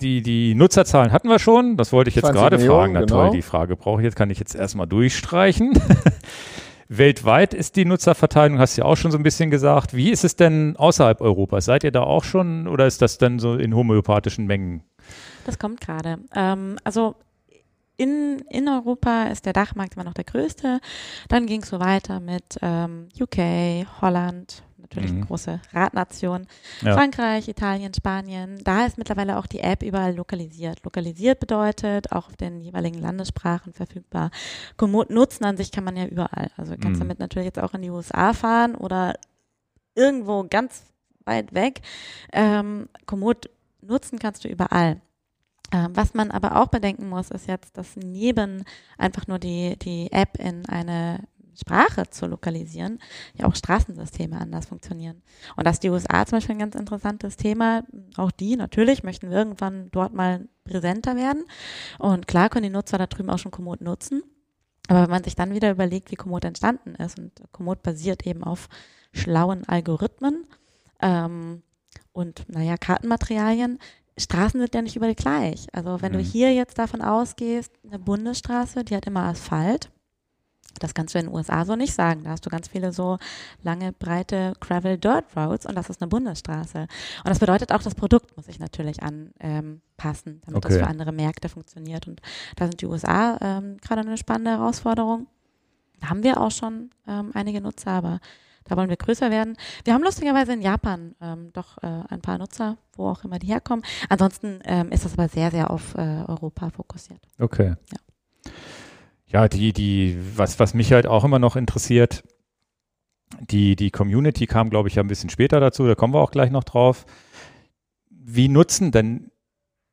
die, die Nutzerzahlen hatten wir schon. Das wollte ich jetzt 20 gerade Millionen, fragen. Na genau. toll, die Frage brauche ich jetzt, kann ich jetzt erstmal durchstreichen. Weltweit ist die Nutzerverteilung, hast du ja auch schon so ein bisschen gesagt. Wie ist es denn außerhalb Europas? Seid ihr da auch schon oder ist das dann so in homöopathischen Mengen? Das kommt gerade. Ähm, also in, in Europa ist der Dachmarkt immer noch der größte. Dann ging es so weiter mit ähm, UK, Holland, natürlich Mhm. große Radnation, Ja. Frankreich, Italien, Spanien. Da ist mittlerweile auch die App überall lokalisiert. Lokalisiert bedeutet auch auf den jeweiligen Landessprachen verfügbar. Komoot nutzen an sich kann man ja überall. Also kannst Mhm. damit natürlich jetzt auch in die USA fahren oder irgendwo ganz weit weg. Ähm, Komoot nutzen kannst du überall. Ähm, was man aber auch bedenken muss, ist jetzt, dass neben einfach nur die, die App in eine Sprache zu lokalisieren, ja auch Straßensysteme anders funktionieren. Und das ist die USA zum Beispiel ein ganz interessantes Thema. Auch die natürlich möchten irgendwann dort mal präsenter werden. Und klar können die Nutzer da drüben auch schon Komoot nutzen. Aber wenn man sich dann wieder überlegt, wie Komoot entstanden ist, und Komoot basiert eben auf schlauen Algorithmen ähm, und, naja, Kartenmaterialien, Straßen sind ja nicht überall gleich. Also wenn Mhm. du hier jetzt davon ausgehst, eine Bundesstraße, die hat immer Asphalt. Das kannst du in den USA so nicht sagen. Da hast du ganz viele so lange, breite Gravel Dirt Roads und das ist eine Bundesstraße. Und das bedeutet auch, das Produkt muss sich natürlich anpassen, ähm, damit das Okay. für andere Märkte funktioniert. Und da sind die USA ähm, gerade eine spannende Herausforderung. Da haben wir auch schon ähm, einige Nutzer, aber da wollen wir größer werden. Wir haben lustigerweise in Japan ähm, doch äh, ein paar Nutzer, wo auch immer die herkommen. Ansonsten ähm, ist das aber sehr, sehr auf äh, Europa fokussiert. Okay. Ja. Ja, die, die, was, was mich halt auch immer noch interessiert, die, die Community kam, glaube ich, ja ein bisschen später dazu, da kommen wir auch gleich noch drauf. Wie nutzen denn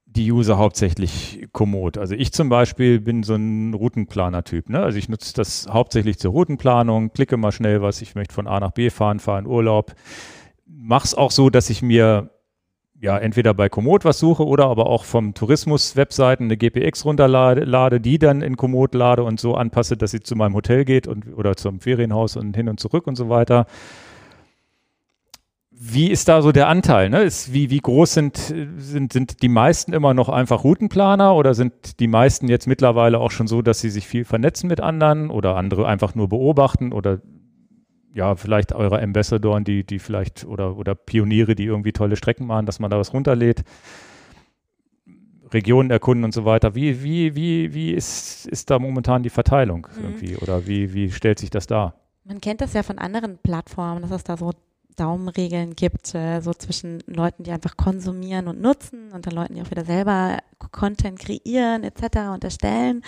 die User hauptsächlich Komoot? Also ich zum Beispiel bin so ein Routenplaner-Typ. Ne? Also ich nutze das hauptsächlich zur Routenplanung, klicke mal schnell was, ich möchte von A nach B fahren, fahre in Urlaub. Mach's auch so, dass ich mir ja, entweder bei Komoot was suche oder aber auch vom Tourismus-Webseiten eine GPX runterlade, lade, die dann in Komoot lade und so anpasse, dass sie zu meinem Hotel geht und oder zum Ferienhaus und hin und zurück und so weiter. Wie ist da so der Anteil? Ne? Ist, wie, wie groß sind, sind, sind die meisten immer noch einfach Routenplaner oder sind die meisten jetzt mittlerweile auch schon so, dass sie sich viel vernetzen mit anderen oder andere einfach nur beobachten oder ja, vielleicht eure Ambassadoren, die, die vielleicht oder, oder Pioniere, die irgendwie tolle Strecken machen, dass man da was runterlädt, Regionen erkunden und so weiter. Wie, wie, wie, wie ist, ist da momentan die Verteilung Mhm. irgendwie oder wie, wie stellt sich das dar? Man kennt das ja von anderen Plattformen, dass es da so Daumenregeln gibt, äh, so zwischen Leuten, die einfach konsumieren und nutzen und dann Leuten, die auch wieder selber Content kreieren etc. und erstellen.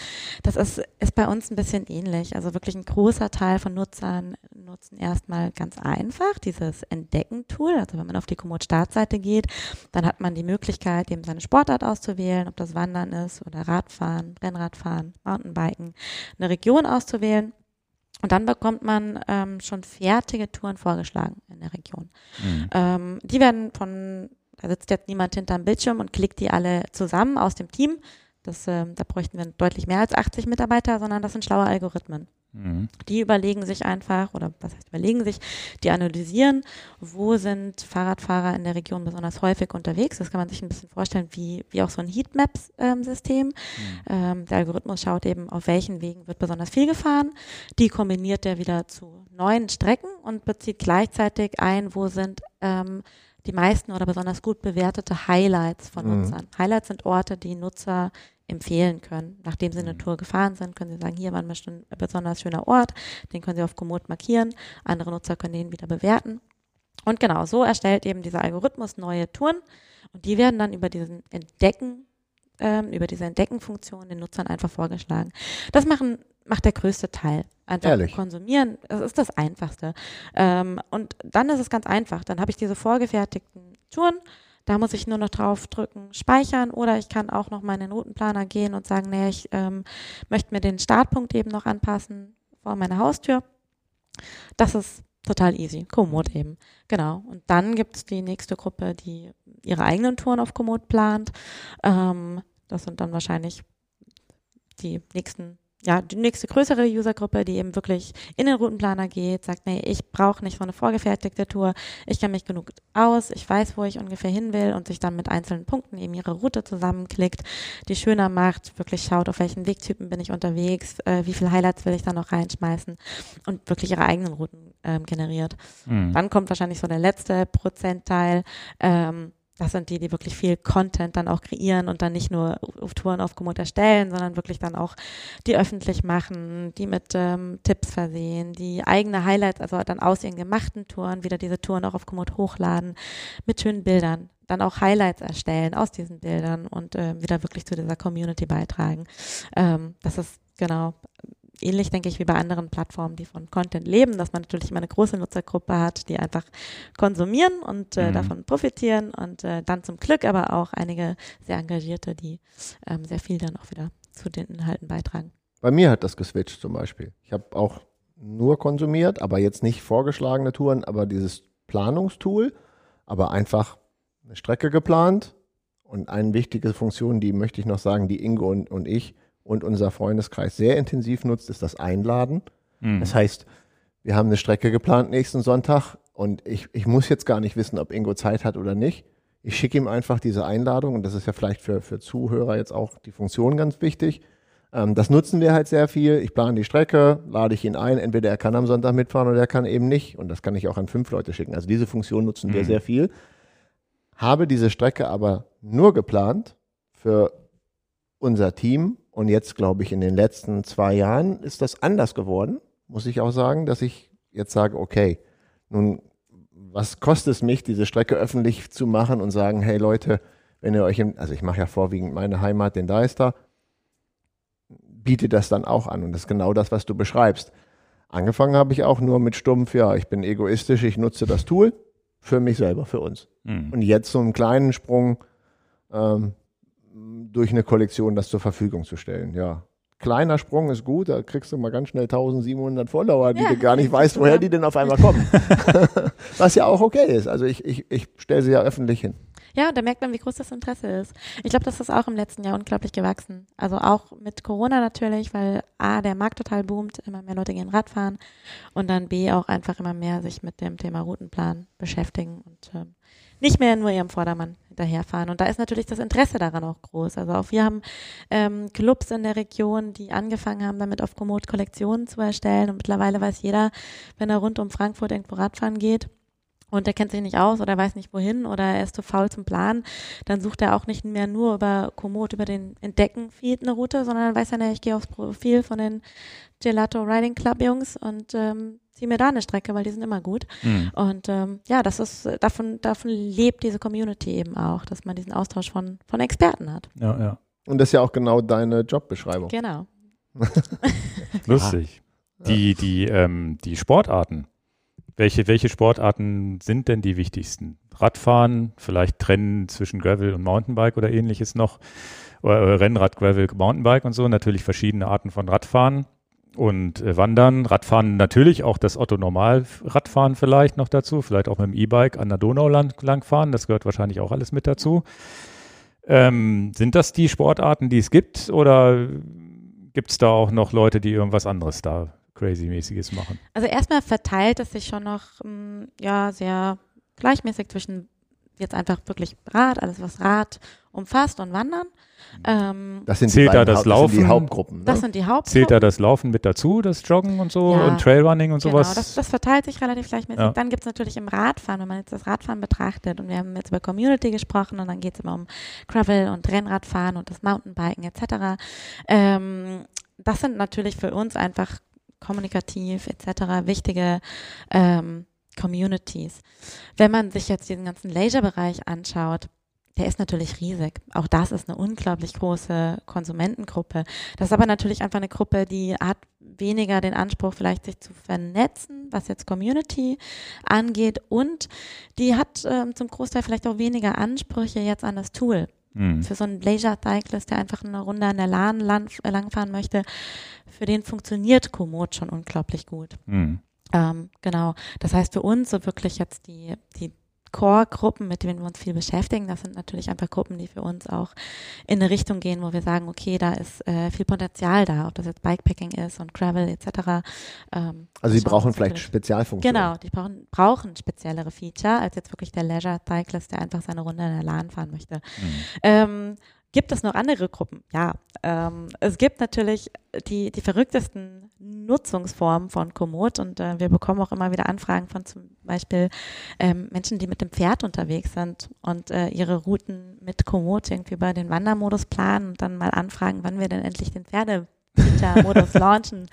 Das ist, ist bei uns ein bisschen ähnlich. Also wirklich ein großer Teil von Nutzern nutzen erstmal ganz einfach dieses Entdecken-Tool. Also wenn man auf die Komoot-Startseite geht, dann hat man die Möglichkeit, eben seine Sportart auszuwählen, ob das Wandern ist oder Radfahren, Rennradfahren, Mountainbiken, eine Region auszuwählen. Und dann bekommt man ähm, schon fertige Touren vorgeschlagen in der Region. Mhm. Ähm, die werden von, da sitzt jetzt niemand hinterm Bildschirm und klickt die alle zusammen aus dem Team. Das, ähm, da bräuchten wir deutlich mehr als 80 Mitarbeiter, sondern das sind schlaue Algorithmen. Mhm. Die überlegen sich einfach, oder was heißt überlegen sich, die analysieren, wo sind Fahrradfahrer in der Region besonders häufig unterwegs. Das kann man sich ein bisschen vorstellen, wie, wie auch so ein Heatmaps-System. Mhm. Ähm, der Algorithmus schaut eben, auf welchen Wegen wird besonders viel gefahren. Die kombiniert er wieder zu neuen Strecken und bezieht gleichzeitig ein, wo sind ähm, die meisten oder besonders gut bewertete Highlights von Mhm. Nutzern. Highlights sind Orte, die Nutzer empfehlen können. Nachdem sie eine Mhm. Tour gefahren sind, können sie sagen, hier war ein besonders schöner Ort, den können sie auf Komoot markieren. Andere Nutzer können den wieder bewerten. Und genau, so erstellt eben dieser Algorithmus neue Touren und die werden dann über diesen Entdecken, ähm, über diese Entdeckenfunktion den Nutzern einfach vorgeschlagen. Das machen, macht der größte Teil. Einfach Ehrlich? konsumieren, das ist das Einfachste. Ähm, und dann ist es ganz einfach. Dann habe ich diese vorgefertigten Touren. Da muss ich nur noch drauf drücken, speichern oder ich kann auch noch mal in Routenplaner gehen und sagen, nee, ich ähm, möchte mir den Startpunkt eben noch anpassen vor meiner Haustür. Das ist total easy. Komoot eben. Genau. Und dann gibt es die nächste Gruppe, die ihre eigenen Touren auf Komoot plant. Ähm, das sind dann wahrscheinlich die nächsten, ja, die nächste größere Usergruppe, die eben wirklich in den Routenplaner geht, sagt, nee, ich brauche nicht so eine vorgefertigte Tour, ich kenne mich genug aus, ich weiß, wo ich ungefähr hin will und sich dann mit einzelnen Punkten eben ihre Route zusammenklickt, die schöner macht, wirklich schaut, auf welchen Wegtypen bin ich unterwegs, äh, wie viele Highlights will ich da noch reinschmeißen und wirklich ihre eigenen Routen ähm, generiert. Mhm. Dann kommt wahrscheinlich so der letzte Prozentteil. Ähm, das sind die, die wirklich viel Content dann auch kreieren und dann nicht nur auf Touren auf Komoot erstellen, sondern wirklich dann auch die öffentlich machen, die mit ähm, Tipps versehen, die eigene Highlights, also dann aus ihren gemachten Touren wieder diese Touren auch auf Komoot hochladen mit schönen Bildern. Dann auch Highlights erstellen aus diesen Bildern und äh, wieder wirklich zu dieser Community beitragen. Ähm, das ist genau ähnlich, denke ich, wie bei anderen Plattformen, die von Content leben, dass man natürlich immer eine große Nutzergruppe hat, die einfach konsumieren und äh, Mhm. davon profitieren und äh, dann zum Glück aber auch einige sehr Engagierte, die ähm, sehr viel dann auch wieder zu den Inhalten beitragen. Bei mir hat das geswitcht zum Beispiel. Ich habe auch nur konsumiert, aber jetzt nicht vorgeschlagene Touren, aber dieses Planungstool, aber einfach eine Strecke geplant. Und eine wichtige Funktion, die möchte ich noch sagen, die Ingo und, und ich und unser Freundeskreis sehr intensiv nutzt, ist das Einladen. Mhm. Das heißt, wir haben eine Strecke geplant nächsten Sonntag und ich, ich muss jetzt gar nicht wissen, ob Ingo Zeit hat oder nicht. Ich schicke ihm einfach diese Einladung und das ist ja vielleicht für, für Zuhörer jetzt auch die Funktion ganz wichtig. Ähm, das nutzen wir halt sehr viel. Ich plane die Strecke, lade ich ihn ein. Entweder er kann am Sonntag mitfahren oder er kann eben nicht. Und das kann ich auch an fünf Leute schicken. Also diese Funktion nutzen wir Mhm. sehr viel. Habe diese Strecke aber nur geplant für unser Team. Und jetzt glaube ich, in den letzten zwei Jahren ist das anders geworden. Muss ich auch sagen, dass ich jetzt sage, okay, nun, was kostet es mich, diese Strecke öffentlich zu machen und sagen, hey Leute, wenn ihr euch, im, also ich mache ja vorwiegend meine Heimat, den Deister, biete das dann auch an. Und das ist genau das, was du beschreibst. Angefangen habe ich auch nur mit stumpf, ja, ich bin egoistisch, ich nutze das Tool für mich selber, für uns. Mhm. Und jetzt so einen kleinen Sprung ähm, durch eine Kollektion das zur Verfügung zu stellen. Ja, kleiner Sprung ist gut, da kriegst du mal ganz schnell 1700 Follower, die Ja, du gar nicht weißt, woher die denn auf einmal kommen. Was ja auch okay ist. Also ich, ich, ich stelle sie ja öffentlich hin. Ja, und da merkt man, wie groß das Interesse ist. Ich glaube, das ist auch im letzten Jahr unglaublich gewachsen. Also auch mit Corona natürlich, weil A, der Markt total boomt, immer mehr Leute gehen Radfahren und dann B, auch einfach immer mehr sich mit dem Thema Routenplan beschäftigen und ähm, nicht mehr nur ihrem Vordermann hinterherfahren. Und da ist natürlich das Interesse daran auch groß. Also auch wir haben ähm, Clubs in der Region, die angefangen haben, damit auf Komoot Kollektionen zu erstellen. Und mittlerweile weiß jeder, wenn er rund um Frankfurt irgendwo Radfahren geht, und er kennt sich nicht aus oder weiß nicht wohin oder er ist zu faul zum Planen, dann sucht er auch nicht mehr nur über Komoot, über den Entdecken-Feed eine Route, sondern dann weiß er, ne, ich gehe aufs Profil von den Gelato Riding Club Jungs und ähm, ziehe mir da eine Strecke, weil die sind immer gut. Mhm. Und ähm, ja, das ist davon, davon lebt diese Community eben auch, dass man diesen Austausch von, von Experten hat. Ja, ja. Und das ist ja auch genau deine Jobbeschreibung. Genau. Lustig. Die, die, ähm, die Sportarten. Welche, welche Sportarten sind denn die wichtigsten? Radfahren, vielleicht trennen zwischen Gravel und Mountainbike oder ähnliches noch. Oder, äh, Rennrad, Gravel, Mountainbike und so. Natürlich verschiedene Arten von Radfahren. Und äh, Wandern, Radfahren natürlich, auch das Otto-Normal-Radfahren vielleicht noch dazu, vielleicht auch mit dem E-Bike an der Donau lang, langfahren, das gehört wahrscheinlich auch alles mit dazu. Ähm, sind das die Sportarten, die es gibt oder gibt es da auch noch Leute, die irgendwas anderes da crazy-mäßiges machen? Also erstmal verteilt es sich schon noch mh, ja sehr gleichmäßig zwischen jetzt einfach wirklich Rad, alles was Rad umfasst und Wandern. Ähm, Das sind Zählt die da das das sind die Laufen? Hauptgruppen. Ne? das sind die Hauptgruppen. Zählt da das Laufen mit dazu, das Joggen und so Ja. und Trailrunning und Genau, sowas? das, das verteilt sich relativ gleichmäßig. Ja. Dann gibt es natürlich im Radfahren, wenn man jetzt das Radfahren betrachtet und wir haben jetzt über Community gesprochen und dann geht es immer um Gravel und Rennradfahren und das Mountainbiken etc. Ähm, das sind natürlich für uns einfach kommunikativ etc. wichtige ähm, Communities. Wenn man sich jetzt diesen ganzen Leisure-Bereich anschaut, der ist natürlich riesig. Auch das ist eine unglaublich große Konsumentengruppe. Das ist aber natürlich einfach eine Gruppe, die hat weniger den Anspruch, vielleicht sich zu vernetzen, was jetzt Community angeht. Und die hat ähm, zum Großteil vielleicht auch weniger Ansprüche jetzt an das Tool. Hm. Für so einen Leisure Cyclist, der einfach eine Runde an der Lahn lang, langfahren möchte, für den funktioniert Komoot schon unglaublich gut. Hm. Ähm, genau. Das heißt für uns so wirklich jetzt die, die Core-Gruppen, mit denen wir uns viel beschäftigen, das sind natürlich einfach Gruppen, die für uns auch in eine Richtung gehen, wo wir sagen, okay, da ist äh, viel Potenzial da, ob das jetzt Bikepacking ist und Gravel etc. Ähm, also wir brauchen vielleicht Spezialfunktionen. Genau, die brauchen, brauchen speziellere Feature als jetzt wirklich der Leisure Cyclist, der einfach seine Runde in der Lahn fahren möchte. Hm. Ähm, gibt es noch andere Gruppen? Ja. Ähm, es gibt natürlich die, die verrücktesten Nutzungsformen von Komoot und äh, wir bekommen auch immer wieder Anfragen von zum Beispiel ähm, Menschen, die mit dem Pferd unterwegs sind und äh, ihre Routen mit Komoot irgendwie über den Wandermodus planen und dann mal anfragen, wann wir denn endlich den Pferde Modus launchen.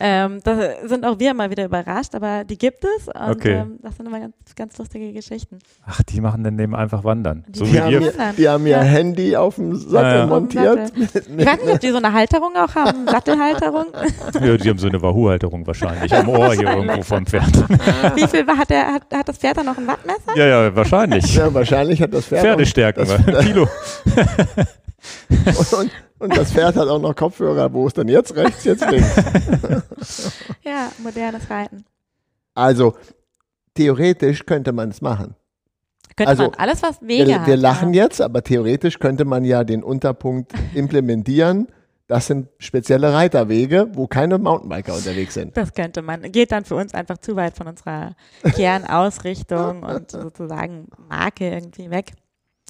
Ähm, da sind auch wir immer wieder überrascht, aber die gibt es und Okay. ähm, das sind immer ganz, ganz lustige Geschichten. Ach, die machen dann eben einfach Wandern. Die So Die wie haben, ihr, die haben ihr Ja. Handy auf dem Sattel Ja. montiert. Ich weiß nicht, ob die so eine Halterung auch haben, Sattelhalterung. Ja, die haben so eine Wahoo-Halterung wahrscheinlich am Ohr hier irgendwo vom Pferd. Wie viel hat, der, hat, hat das Pferd dann noch ein Wattmesser? Ja, ja, wahrscheinlich. Ja, wahrscheinlich hat das Pferd Pferdestärken, das- Kilo. und, und das Pferd hat auch noch Kopfhörer. Wo ist denn jetzt rechts, jetzt links? Ja, modernes Reiten. Also theoretisch könnte man es machen. Könnte Also, man alles, was Wege Wir, hat. wir lachen ja. jetzt, aber theoretisch könnte man ja den Unterpunkt implementieren. Das sind spezielle Reiterwege, wo keine Mountainbiker unterwegs sind. Das könnte man. Geht dann für uns einfach zu weit von unserer Kernausrichtung und sozusagen Marke irgendwie weg.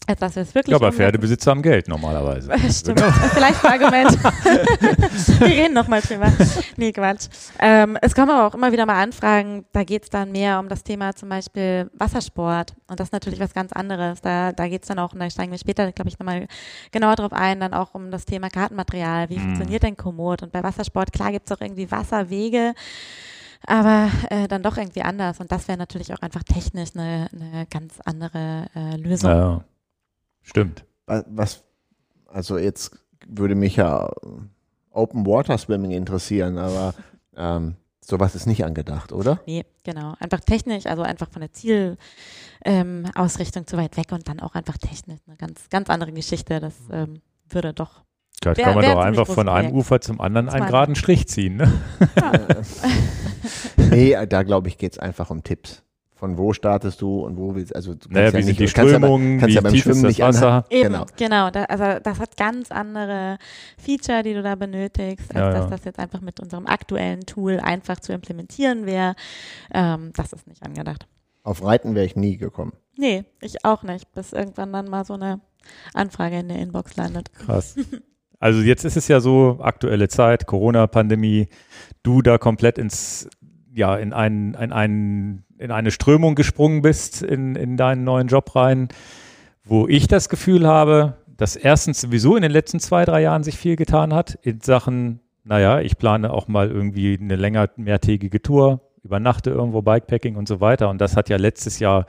Wir es wirklich Ja, aber. Pferdebesitzer haben Geld normalerweise. Stimmt. Vielleicht ein Argument. Wir reden nochmal drüber. Nee, Quatsch. Ähm, es kommen aber auch immer wieder mal Anfragen, da geht es dann mehr um das Thema zum Beispiel Wassersport. Und das ist natürlich was ganz anderes. Da, da geht es dann auch, und da steigen wir später, glaube ich, nochmal genauer drauf ein, dann auch um das Thema Kartenmaterial. Wie Mhm. funktioniert denn Komoot? Und bei Wassersport, klar gibt es auch irgendwie Wasserwege. Aber äh, dann doch irgendwie anders. Und das wäre natürlich auch einfach technisch eine, eine ganz andere äh, Lösung. Ja, stimmt. Wa- Was, also jetzt würde mich ja Open Water Swimming interessieren, aber ähm, sowas ist nicht angedacht, oder? Nee, genau. Einfach technisch, also einfach von der Zielausrichtung ähm, Ausrichtung zu weit weg und dann auch einfach technisch eine ganz, ganz andere Geschichte. Das ähm, würde doch. Da Wär- kann man doch ein einfach von einem Projekt. Ufer zum anderen einen geraden Strich ziehen. Ne? nee, da glaube ich, geht es einfach um Tipps. Von wo startest du und wo willst also du Naja, kannst wie ja sind nicht, die du kannst ja bei- Strömungen, kannst wie ja beim Schwimmen das nicht Wasser? Eben, Genau. genau. da, also das hat ganz andere Feature, die du da benötigst, als Ja, dass das jetzt einfach mit unserem aktuellen Tool einfach zu implementieren wäre. Ähm, das ist nicht angedacht. Auf Reiten wäre ich nie gekommen. Nee, ich auch nicht, bis irgendwann dann mal so eine Anfrage in der Inbox landet. Krass. Also jetzt ist es ja so, aktuelle Zeit, Corona-Pandemie, du da komplett ins, ja, in, ein, in, ein, in eine Strömung gesprungen bist in, in deinen neuen Job rein, wo ich das Gefühl habe, dass erstens sowieso in den letzten zwei, drei Jahren sich viel getan hat in Sachen, naja, ich plane auch mal irgendwie eine länger, mehrtägige Tour, übernachte irgendwo Bikepacking und so weiter. Und das hat ja letztes Jahr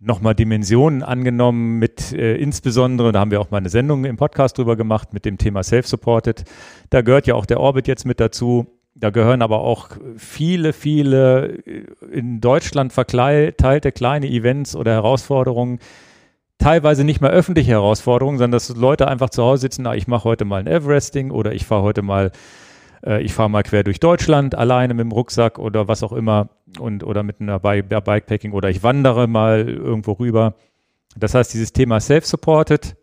nochmal Dimensionen angenommen mit äh, insbesondere, da haben wir auch mal eine Sendung im Podcast drüber gemacht mit dem Thema Self-Supported. Da gehört ja auch der Orbit jetzt mit dazu. Da gehören aber auch viele, viele äh, in Deutschland verteilte kleine Events oder Herausforderungen, teilweise nicht mehr öffentliche Herausforderungen, sondern dass Leute einfach zu Hause sitzen, na, ich mache heute mal ein Everesting oder ich fahre heute mal äh, ich fahre mal quer durch Deutschland alleine mit dem Rucksack oder was auch immer und oder mit einer Bikepacking oder ich wandere mal irgendwo rüber. Das heißt, dieses Thema Self-Supported,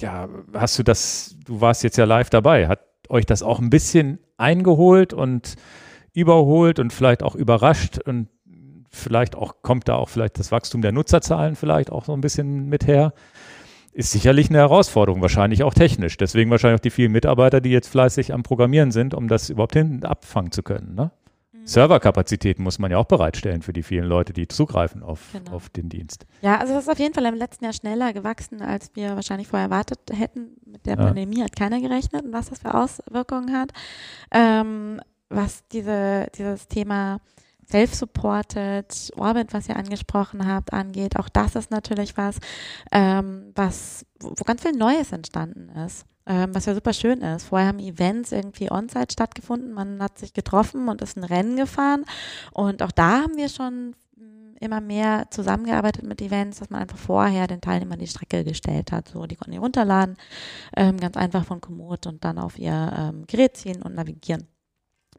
ja, hast du das, du warst jetzt ja live dabei, hat euch das auch ein bisschen eingeholt und überholt und vielleicht auch überrascht und vielleicht auch kommt da auch vielleicht das Wachstum der Nutzerzahlen vielleicht auch so ein bisschen mit her. Ist sicherlich eine Herausforderung, wahrscheinlich auch technisch. Deswegen wahrscheinlich auch die vielen Mitarbeiter, die jetzt fleißig am Programmieren sind, um das überhaupt hinten abfangen zu können. Ne? Mhm. Serverkapazitäten muss man ja auch bereitstellen für die vielen Leute, die zugreifen auf, genau. auf den Dienst. Ja, also das ist auf jeden Fall im letzten Jahr schneller gewachsen, als wir wahrscheinlich vorher erwartet hätten. Mit der ja. Pandemie hat keiner gerechnet und was das für Auswirkungen hat. Ähm, was diese, dieses Thema Self-Supported, Orbit, was ihr angesprochen habt, angeht, auch das ist natürlich was, ähm, was, wo ganz viel Neues entstanden ist. Ähm, was ja super schön ist. Vorher haben Events irgendwie on-site stattgefunden, man hat sich getroffen und ist ein Rennen gefahren. Und auch da haben wir schon mm, immer mehr zusammengearbeitet mit Events, dass man einfach vorher den Teilnehmern die Strecke gestellt hat. So, die konnten die runterladen, ähm, ganz einfach von Komoot und dann auf ihr ähm, Gerät ziehen und navigieren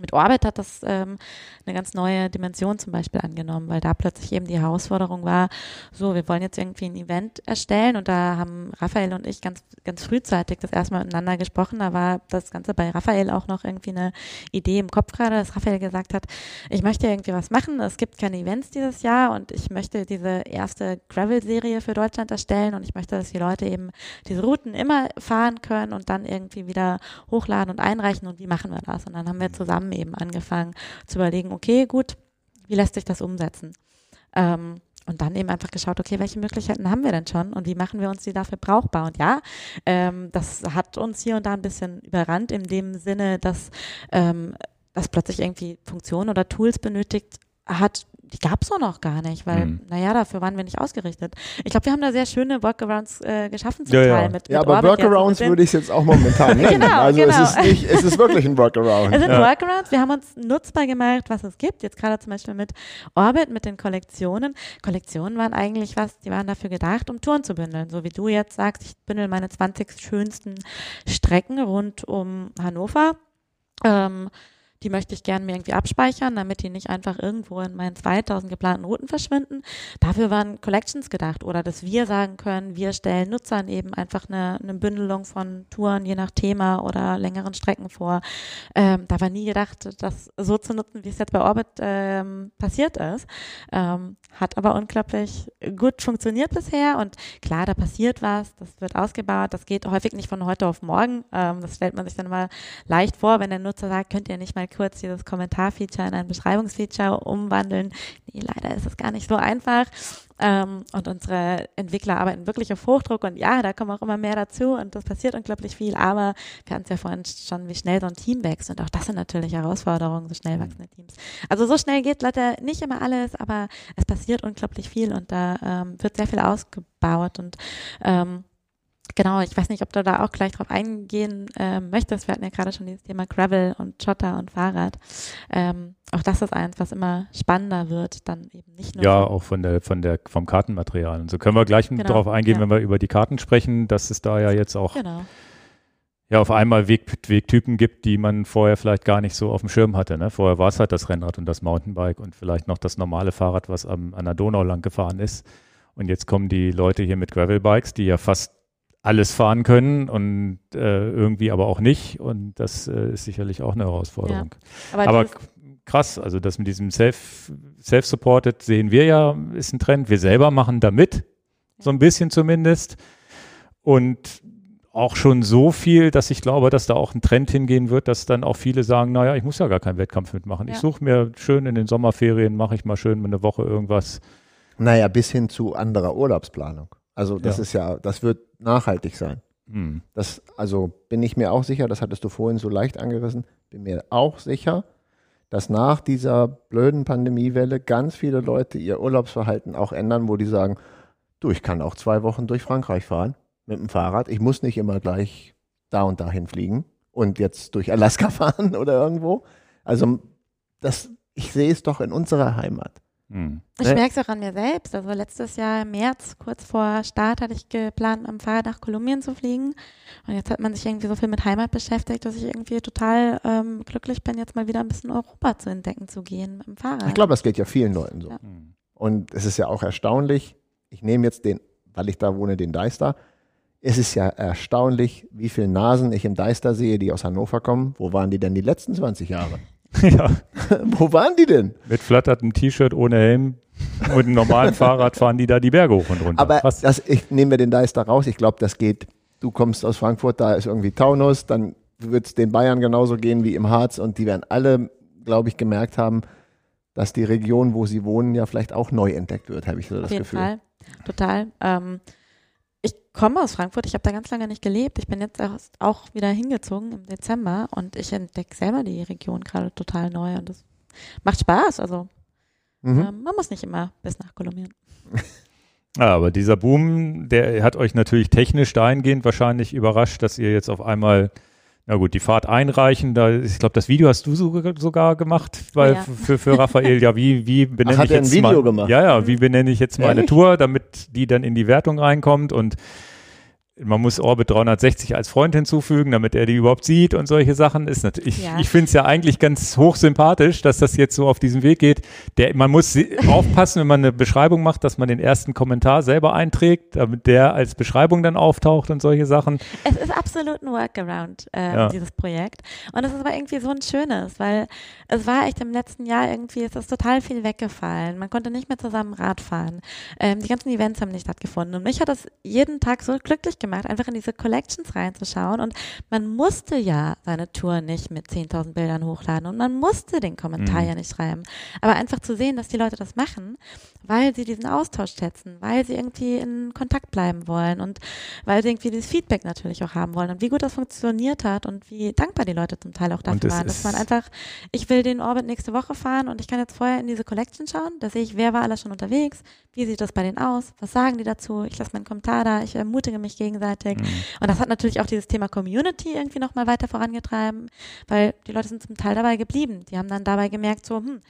mit Orbit hat das ähm, eine ganz neue Dimension zum Beispiel angenommen, weil da plötzlich eben die Herausforderung war, so, wir wollen jetzt irgendwie ein Event erstellen und da haben Raphael und ich ganz, ganz frühzeitig das erstmal miteinander gesprochen. Da war das Ganze bei Raphael auch noch irgendwie eine Idee im Kopf gerade, dass Raphael gesagt hat, ich möchte irgendwie was machen, es gibt keine Events dieses Jahr und ich möchte diese erste Gravel-Serie für Deutschland erstellen und ich möchte, dass die Leute eben diese Routen immer fahren können und dann irgendwie wieder hochladen und einreichen und wie machen wir das? Und dann haben wir zusammen haben eben angefangen zu überlegen, okay, gut, wie lässt sich das umsetzen? Ähm, und dann eben einfach geschaut, okay, welche Möglichkeiten haben wir denn schon und wie machen wir uns die dafür brauchbar? Und ja, ähm, das hat uns hier und da ein bisschen überrannt in dem Sinne, dass ähm, das plötzlich irgendwie Funktionen oder Tools benötigt hat, die gab es so noch gar nicht, weil, mhm. naja, dafür waren wir nicht ausgerichtet. Ich glaube, wir haben da sehr schöne Workarounds äh, geschaffen zum ja, Teil ja. mit, Ja, mit aber Orbit Workarounds würde ich jetzt auch momentan nennen. genau, also genau. Es, ist nicht, es ist wirklich ein Workaround. Es sind ja. Workarounds. Wir haben uns nutzbar gemacht, was es gibt. Jetzt gerade zum Beispiel mit Orbit, mit den Kollektionen. Kollektionen waren eigentlich was, die waren dafür gedacht, um Touren zu bündeln. So wie du jetzt sagst, ich bündel meine 20 schönsten Strecken rund um Hannover. Ähm, die möchte ich gerne mir irgendwie abspeichern, damit die nicht einfach irgendwo in meinen 2000 geplanten Routen verschwinden. Dafür waren Collections gedacht oder dass wir sagen können, wir stellen Nutzern eben einfach eine, eine Bündelung von Touren je nach Thema oder längeren Strecken vor. Ähm, da war nie gedacht, das so zu nutzen, wie es jetzt bei Orbit ähm, passiert ist. Ähm, hat aber unglaublich gut funktioniert bisher und klar, da passiert was, das wird ausgebaut, das geht häufig nicht von heute auf morgen. Ähm, das stellt man sich dann mal leicht vor, wenn der Nutzer sagt, könnt ihr nicht mal kurz dieses Kommentarfeature in ein Beschreibungsfeature umwandeln. Nee, leider ist es gar nicht so einfach. Ähm, und unsere Entwickler arbeiten wirklich auf Hochdruck und ja, da kommen auch immer mehr dazu und das passiert unglaublich viel. Aber wir hatten es ja vorhin schon, wie schnell so ein Team wächst und auch das sind natürlich Herausforderungen, so schnell wachsende Teams. Also so schnell geht leider nicht immer alles, aber es passiert unglaublich viel und da ähm, wird sehr viel ausgebaut und ähm, Genau, ich weiß nicht, ob du da auch gleich drauf eingehen äh, möchtest. Wir hatten ja gerade schon dieses Thema Gravel und Schotter und Fahrrad. Ähm, auch das ist eins, was immer spannender wird, dann eben nicht nur. Ja, auch von der, von der, vom Kartenmaterial. Und so können wir gleich genau, darauf eingehen, ja. wenn wir über die Karten sprechen, dass es da ja jetzt auch genau. ja auf einmal Weg, Wegtypen gibt, die man vorher vielleicht gar nicht so auf dem Schirm hatte. Ne? Vorher war es halt das Rennrad und das Mountainbike und vielleicht noch das normale Fahrrad, was am, an der Donau lang gefahren ist. Und jetzt kommen die Leute hier mit Gravelbikes, die ja fast alles fahren können und äh, irgendwie aber auch nicht. Und das äh, ist sicherlich auch eine Herausforderung. Ja, aber, aber krass, also das mit diesem Self, Self-Supported sehen wir ja, ist ein Trend. Wir selber machen damit, so ein bisschen zumindest. Und auch schon so viel, dass ich glaube, dass da auch ein Trend hingehen wird, dass dann auch viele sagen, naja, ich muss ja gar keinen Wettkampf mitmachen. Ja. Ich suche mir schön in den Sommerferien, mache ich mal schön eine Woche irgendwas. Naja, bis hin zu anderer Urlaubsplanung. Also das ja. ist ja, das wird nachhaltig sein. Mhm. Das, also bin ich mir auch sicher, das hattest du vorhin so leicht angerissen, bin mir auch sicher, dass nach dieser blöden Pandemiewelle ganz viele Leute ihr Urlaubsverhalten auch ändern, wo die sagen, du, ich kann auch zwei Wochen durch Frankreich fahren mit dem Fahrrad. Ich muss nicht immer gleich da und dahin fliegen und jetzt durch Alaska fahren oder irgendwo. Also das, ich sehe es doch in unserer Heimat. Hm. Ich Ne? merke es auch an mir selbst. Also letztes Jahr im März, kurz vor Start, hatte ich geplant, am Fahrrad nach Kolumbien zu fliegen. Und jetzt hat man sich irgendwie so viel mit Heimat beschäftigt, dass ich irgendwie total ähm, glücklich bin, jetzt mal wieder ein bisschen Europa zu entdecken zu gehen mit dem Fahrrad. Ich glaube, das geht ja vielen Leuten so. Ja. Hm. Und es ist ja auch erstaunlich, ich nehme jetzt den, weil ich da wohne, den Deister. Es ist ja erstaunlich, wie viele Nasen ich im Deister sehe, die aus Hannover kommen. Wo waren die denn die letzten 20 Jahre? ja, Wo waren die denn? mit flattertem T-Shirt ohne Helm und einem normalen Fahrrad fahren die da die Berge hoch und runter. Aber Krass. das, ich nehme mir den Deister raus. Ich glaube, das geht. Du kommst aus Frankfurt, da ist irgendwie Taunus, dann wird es den Bayern genauso gehen wie im Harz und die werden alle, glaube ich, gemerkt haben, dass die Region, wo sie wohnen, ja vielleicht auch neu entdeckt wird, habe ich so das Auf jeden Gefühl. Fall, total. Ähm, komme aus Frankfurt, ich habe da ganz lange nicht gelebt. Ich bin jetzt auch, auch wieder hingezogen im Dezember und ich entdecke selber die Region gerade total neu und das macht Spaß. Also Mhm. ähm, man muss nicht immer bis nach Kolumbien. Ja, aber dieser Boom, der hat euch natürlich technisch dahingehend wahrscheinlich überrascht, dass ihr jetzt auf einmal, na gut, die Fahrt einreichen, da, ich glaube, das Video hast du so, sogar gemacht, weil Ja. für, für Raphael, ja, wie, wie benenne hat ich ein jetzt Video mal, gemacht? Ja, ja, wie benenne ich jetzt meine? Tour, damit die dann in die Wertung reinkommt und man muss Orbit 360 als Freund hinzufügen, damit er die überhaupt sieht und solche Sachen. Ist natürlich, Ja. ich finde es ja eigentlich ganz hochsympathisch, dass das jetzt so auf diesem Weg geht. Der, man muss aufpassen, wenn man eine Beschreibung macht, dass man den ersten Kommentar selber einträgt, damit der als Beschreibung dann auftaucht und solche Sachen. Es ist absolut ein Workaround, äh, Ja. dieses Projekt. Und es ist aber irgendwie so ein schönes, weil es war echt im letzten Jahr irgendwie, es ist total viel weggefallen. Man konnte nicht mehr zusammen Rad fahren. Ähm, die ganzen Events haben nicht stattgefunden. Und mich hat das jeden Tag so glücklich gemacht, einfach in diese Collections reinzuschauen. Und man musste ja seine Tour nicht mit 10.000 Bildern hochladen und man musste den Kommentar Mhm. ja nicht schreiben. Aber einfach zu sehen, dass die Leute das machen, weil sie diesen Austausch schätzen, weil sie irgendwie in Kontakt bleiben wollen und weil sie irgendwie dieses Feedback natürlich auch haben wollen und wie gut das funktioniert hat und wie dankbar die Leute zum Teil auch dafür waren, dass man einfach, ich will den Orbit nächste Woche fahren und ich kann jetzt vorher in diese Collection schauen, da sehe ich, wer war alles schon unterwegs, wie sieht das bei denen aus, was sagen die dazu, ich lasse meinen Kommentar da, ich ermutige mich gegenseitig Mhm. und das hat natürlich auch dieses Thema Community irgendwie nochmal weiter vorangetrieben, weil die Leute sind zum Teil dabei geblieben. Die haben dann dabei gemerkt, so, hm,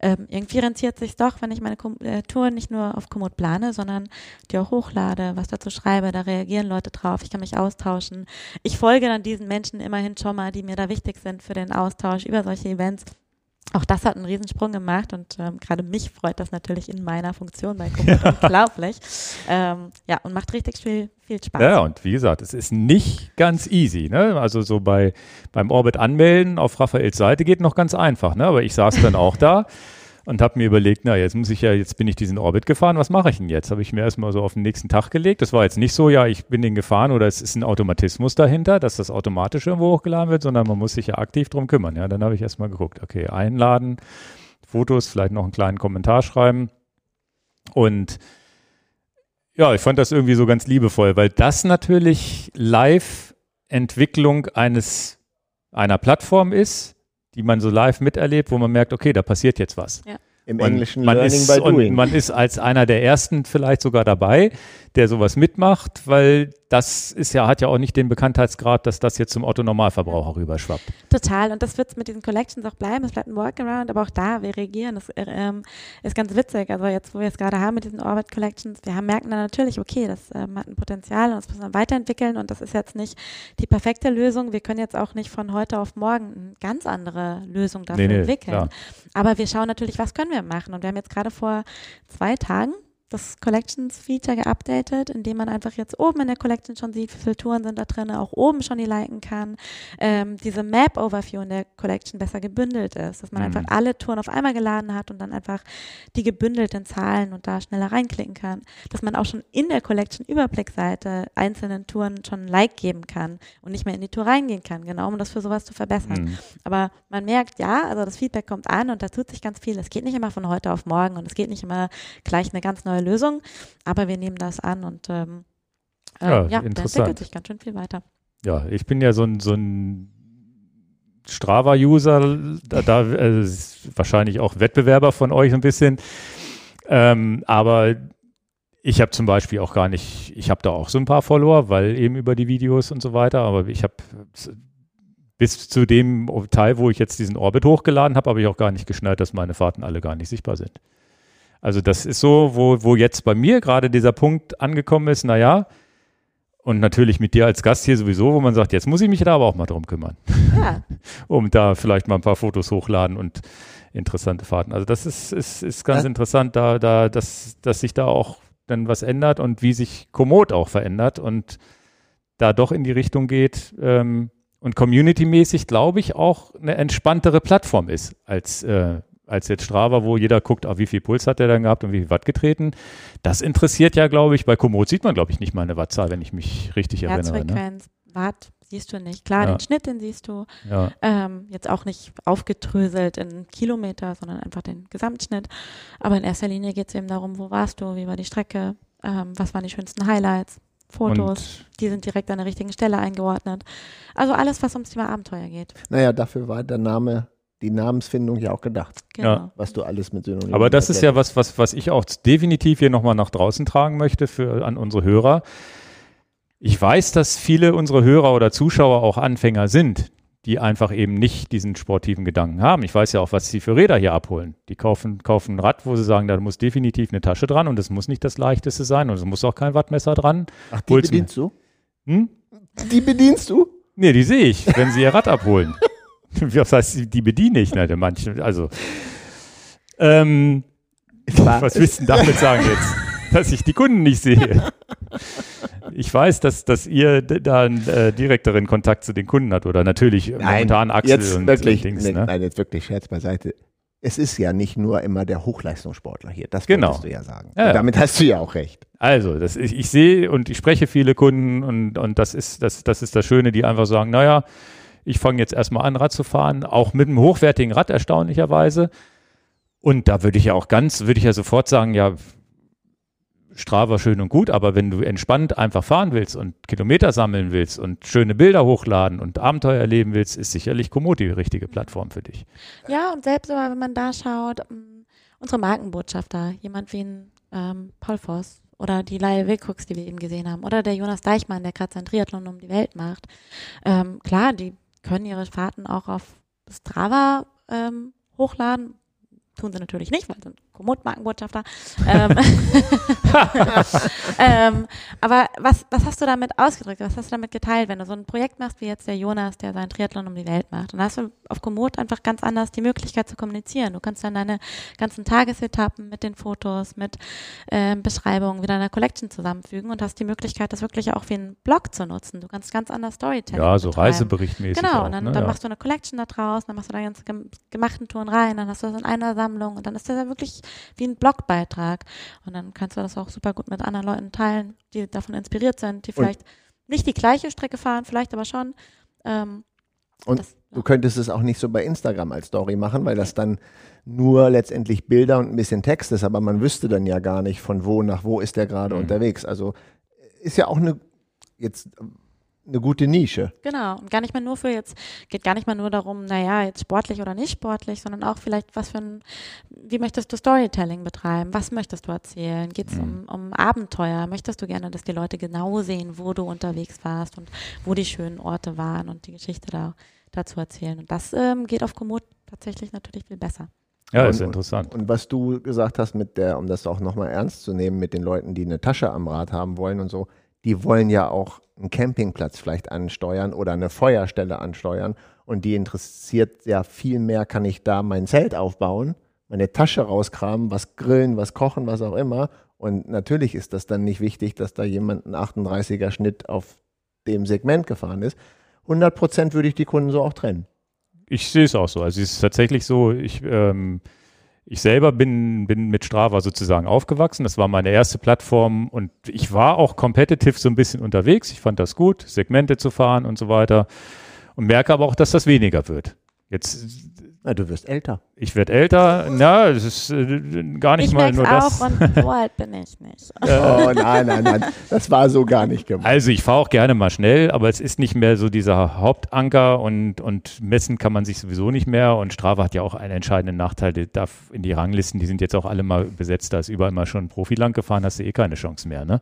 ähm, irgendwie rentiert sich doch, wenn ich meine äh, Tour nicht nur auf Komoot plane, sondern die auch hochlade, was dazu schreibe, da reagieren Leute drauf, ich kann mich austauschen. Ich folge dann diesen Menschen immerhin schon mal, die mir da wichtig sind für den Austausch über solche Events. Auch das hat einen Riesensprung gemacht und ähm, gerade mich freut das natürlich in meiner Funktion bei Komoot unglaublich. Ähm, ja, und macht richtig viel, viel Spaß. Ja, und wie gesagt, es ist nicht ganz easy. Ne? Also so bei beim Orbit anmelden auf Raphaels Seite geht noch ganz einfach. Ne? Aber ich saß dann auch da und habe mir überlegt, na jetzt muss ich ja, jetzt bin ich diesen Orbit gefahren, was mache ich denn jetzt? Habe ich mir erstmal so auf den nächsten Tag gelegt. Das war jetzt nicht so, ja, ich bin den gefahren oder es ist ein Automatismus dahinter, dass das automatisch irgendwo hochgeladen wird, sondern man muss sich ja aktiv drum kümmern. Ja, dann habe ich erstmal geguckt, okay, einladen, Fotos, vielleicht noch einen kleinen Kommentar schreiben und ja, ich fand das irgendwie so ganz liebevoll, weil das natürlich Live-Entwicklung eines einer Plattform ist, die man so live miterlebt, wo man merkt, okay, da passiert jetzt was. Im Und Englischen man Learning ist, by und Doing. man ist als einer der ersten vielleicht sogar dabei, der sowas mitmacht, weil das ist ja, hat ja auch nicht den Bekanntheitsgrad, dass das jetzt zum Otto-Normalverbraucher rüberschwappt. Total. Und das wird mit diesen Collections auch bleiben. Es bleibt ein Workaround, aber auch da, wir reagieren. Das äh, ähm, ist ganz witzig. Also jetzt, wo wir es gerade haben mit diesen Orbit Collections, wir haben, merken dann natürlich, okay, das ähm, hat ein Potenzial und das müssen wir weiterentwickeln und das ist jetzt nicht die perfekte Lösung. Wir können jetzt auch nicht von heute auf morgen eine ganz andere Lösung dafür Nee, nee, entwickeln. klar. Aber wir schauen natürlich, was können wir machen. Und wir haben jetzt gerade vor zwei Tagen das Collections-Feature geupdatet, indem man einfach jetzt oben in der Collection schon sieht, wie viele Touren sind da drin, auch oben schon die liken kann. Ähm, diese Map-Overview in der Collection besser gebündelt ist, dass man Mhm. einfach alle Touren auf einmal geladen hat und dann einfach die gebündelten Zahlen und da schneller reinklicken kann. Dass man auch schon in der Collection-Überblickseite einzelnen Touren schon ein Like geben kann und nicht mehr in die Tour reingehen kann, genau um das für sowas zu verbessern. Mhm. Aber man merkt, ja, also das Feedback kommt an und da tut sich ganz viel. Es geht nicht immer von heute auf morgen und es geht nicht immer gleich eine ganz neue Lösung, aber wir nehmen das an und ähm, äh, Ja, ja, da entwickelt sich ganz schön viel weiter. Ja, ich bin ja so ein, so ein Strava-User, da, da äh, ist wahrscheinlich auch Wettbewerber von euch ein bisschen. Ähm, aber ich habe zum Beispiel auch gar nicht, ich habe da auch so ein paar Follower, weil eben über die Videos und so weiter, aber ich habe bis zu dem Teil, wo ich jetzt diesen Orbit hochgeladen habe, habe ich auch gar nicht geschnallt, dass meine Fahrten alle gar nicht sichtbar sind. Also das ist so, wo, wo jetzt bei mir gerade dieser Punkt angekommen ist, naja, und natürlich mit dir als Gast hier sowieso, wo man sagt, jetzt muss ich mich da aber auch mal drum kümmern. Ja. um da vielleicht mal ein paar Fotos hochladen und interessante Fahrten. Also das ist, ist, ist ganz Ja. interessant, da, da, dass, dass sich da auch dann was ändert und wie sich Komoot auch verändert und da doch in die Richtung geht ähm, und community-mäßig, glaube ich, auch eine entspanntere Plattform ist als, äh, als jetzt Strava, wo jeder guckt, ah, wie viel Puls hat der dann gehabt und wie viel Watt getreten. Das interessiert ja, glaube ich, bei Komoot sieht man, glaube ich, nicht mal eine Wattzahl, wenn ich mich richtig erinnere. Ne? Herzfrequenz, Watt, siehst du nicht. Klar, Ja. den Schnitt, den siehst du. Ja. Ähm, jetzt auch nicht aufgedröselt in Kilometer, sondern einfach den Gesamtschnitt. Aber in erster Linie geht es eben darum, wo warst du, wie war die Strecke, ähm, was waren die schönsten Highlights, Fotos, Und die sind direkt an der richtigen Stelle eingeordnet. Also alles, was ums Thema Abenteuer geht. Naja, dafür war der Name, die Namensfindung ja auch gedacht, Genau. Ja. was du alles mit Synonymen Aber das ist ja was, was, was ich auch definitiv hier nochmal nach draußen tragen möchte für, an unsere Hörer. Ich weiß, dass viele unserer Hörer oder Zuschauer auch Anfänger sind, die einfach eben nicht diesen sportiven Gedanken haben. Ich weiß ja auch, was sie für Räder hier abholen. Die kaufen, kaufen ein Rad, wo sie sagen, da muss definitiv eine Tasche dran und es muss nicht das leichteste sein und es muss auch kein Wattmesser dran. Ach, die mir. bedienst du? Hm? Die bedienst du? Nee, die sehe ich, wenn sie ihr Rad abholen. Was heißt, die- die bediene ich? Ne, manche, also. Ähm, was willst du denn damit sagen jetzt? Dass ich die Kunden nicht sehe. Ich weiß, dass, dass ihr da einen äh, direkteren Kontakt zu den Kunden habt oder natürlich momentan Axel jetzt und, wirklich, und Dings. nee, ne? nein, jetzt wirklich Scherz beiseite. Es ist ja nicht nur immer der Hochleistungssportler hier, das Genau. wolltest du ja sagen. Ja, damit hast du ja auch recht. Also, das, ich, ich sehe und ich spreche viele Kunden und, und das, ist, das, das ist das Schöne, die einfach sagen, naja, ich fange jetzt erstmal an, Rad zu fahren, auch mit einem hochwertigen Rad erstaunlicherweise. Und da würde ich ja auch ganz, würde ich ja sofort sagen, ja, Strava schön und gut, aber wenn du entspannt einfach fahren willst und Kilometer sammeln willst und schöne Bilder hochladen und Abenteuer erleben willst, ist sicherlich Komoot die richtige Plattform für dich. Ja, und selbst wenn man da schaut, ähm, unsere Markenbotschafter, jemand wie ein ähm, Paul Voss oder die Laie Wilcox, die wir eben gesehen haben, oder der Jonas Deichmann, der gerade sein Triathlon um die Welt macht. Ähm, klar, die können ihre Fahrten auch auf Strava ähm, hochladen. Tun sie natürlich nicht, weil sie sind Komoot-Markenbotschafter. ähm, ähm, aber was, was hast du damit ausgedrückt? Was hast du damit geteilt, wenn du so ein Projekt machst wie jetzt der Jonas, der seinen Triathlon um die Welt macht? Dann hast du auf Komoot einfach ganz anders die Möglichkeit zu kommunizieren. Du kannst dann deine ganzen Tagesetappen mit den Fotos, mit ähm, Beschreibungen wieder in einer Collection zusammenfügen und hast die Möglichkeit, das wirklich auch wie einen Blog zu nutzen. Du kannst ganz anders Storytelling Ja, so betreiben. Reiseberichtmäßig. Genau, auch, und dann, ne? dann ja. machst du eine Collection da draus, dann machst du da ganz gem gemachten Touren rein, dann hast du das in einer Sammlung und dann ist das ja wirklich wie ein Blogbeitrag. Und dann kannst du das auch super gut mit anderen Leuten teilen, die davon inspiriert sind, die vielleicht nicht die gleiche Strecke fahren, vielleicht aber schon. Ähm, Und das, Du könntest es auch nicht so bei Instagram als Story machen, weil das dann nur letztendlich Bilder und ein bisschen Text ist, aber man wüsste dann ja gar nicht, von wo nach wo ist der gerade Mhm. unterwegs. Also ist ja auch eine jetzt eine gute Nische. Genau, und gar nicht mehr nur für jetzt, geht gar nicht mehr nur darum, naja, jetzt sportlich oder nicht sportlich, sondern auch vielleicht, was für ein, wie möchtest du Storytelling betreiben? Was möchtest du erzählen? Geht es um, um Abenteuer? Möchtest du gerne, dass die Leute genau sehen, wo du unterwegs warst und wo die schönen Orte waren und die Geschichte da, dazu erzählen? Und das ähm, geht auf Komoot tatsächlich natürlich viel besser. ja, ist Und- interessant. Und was du gesagt hast mit der, um das auch nochmal ernst zu nehmen, mit den Leuten, die eine Tasche am Rad haben wollen und so, die wollen ja auch einen Campingplatz vielleicht ansteuern oder eine Feuerstelle ansteuern. Und die interessiert ja viel mehr, kann ich da mein Zelt aufbauen, meine Tasche rauskramen, was grillen, was kochen, was auch immer. Und natürlich ist das dann nicht wichtig, dass da jemand einen 38er Schnitt auf dem Segment gefahren ist. 100 Prozent würde ich die Kunden so auch trennen. Ich sehe es auch so. Also es ist tatsächlich so, ich, ähm, ich selber bin, bin mit Strava sozusagen aufgewachsen. Das war meine erste Plattform und ich war auch competitive so ein bisschen unterwegs. Ich fand das gut, Segmente zu fahren und so weiter. Und merke aber auch, dass das weniger wird. Jetzt, Na, du wirst älter. ich werde älter, na, es ist äh, gar nicht ich mal nur auch das. und so alt bin ich nicht. Oh nein, nein, nein. Das war so gar nicht gemeint. Also ich fahre auch gerne mal schnell, aber es ist nicht mehr so dieser Hauptanker und, und messen kann man sich sowieso nicht mehr. Und Strava hat ja auch einen entscheidenden Nachteil, die darf in die Ranglisten, die sind jetzt auch alle mal besetzt, da ist überall mal schon ein Profi lang gefahren, hast du eh keine Chance mehr. Ne?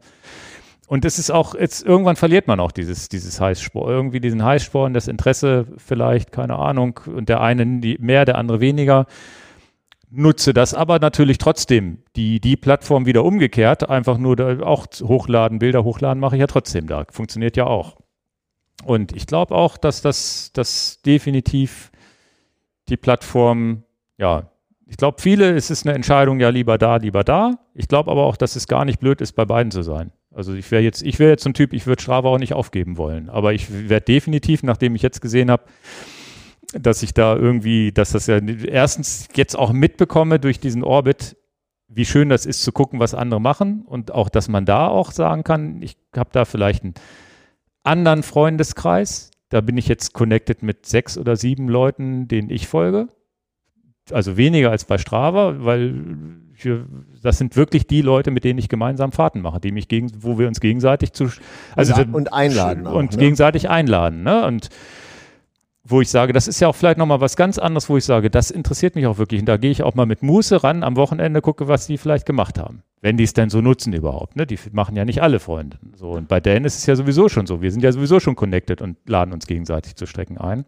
Und es ist auch, jetzt irgendwann verliert man auch dieses, dieses Heißsport, irgendwie diesen Heißsporn, das Interesse vielleicht, keine Ahnung, und der eine mehr, der andere weniger. nutze das aber natürlich trotzdem. Die, die Plattform wieder umgekehrt, einfach nur da auch hochladen, Bilder hochladen, mache ich ja trotzdem da. Funktioniert ja auch. Und ich glaube auch, dass das, das definitiv die Plattform, ja, ich glaube, viele ist es eine Entscheidung, ja, lieber da, lieber da. Ich glaube aber auch, dass es gar nicht blöd ist, bei beiden zu sein. Also ich wäre jetzt, ich wäre jetzt so ein Typ, ich würde Strava auch nicht aufgeben wollen. Aber ich werde definitiv, nachdem ich jetzt gesehen habe, dass ich da irgendwie, dass das ja erstens jetzt auch mitbekomme durch diesen Orbit, wie schön das ist zu gucken, was andere machen und auch, dass man da auch sagen kann, ich habe da vielleicht einen anderen Freundeskreis. Da bin ich jetzt connected mit sechs oder sieben Leuten, denen ich folge. Also weniger als bei Strava, weil das sind wirklich die Leute, mit denen ich gemeinsam Fahrten mache, die mich gegen, wo wir uns gegenseitig zu also und, und einladen auch, und ne? gegenseitig einladen. Ne? Und wo ich sage, das ist ja auch vielleicht nochmal was ganz anderes, wo ich sage, das interessiert mich auch wirklich. Und da gehe ich auch mal mit Muße ran am Wochenende, gucke, was die vielleicht gemacht haben. Wenn die es denn so nutzen überhaupt. Ne? Die machen ja nicht alle Freunde. So, und bei denen ist es ja sowieso schon so. Wir sind ja sowieso schon connected und laden uns gegenseitig zu Strecken ein.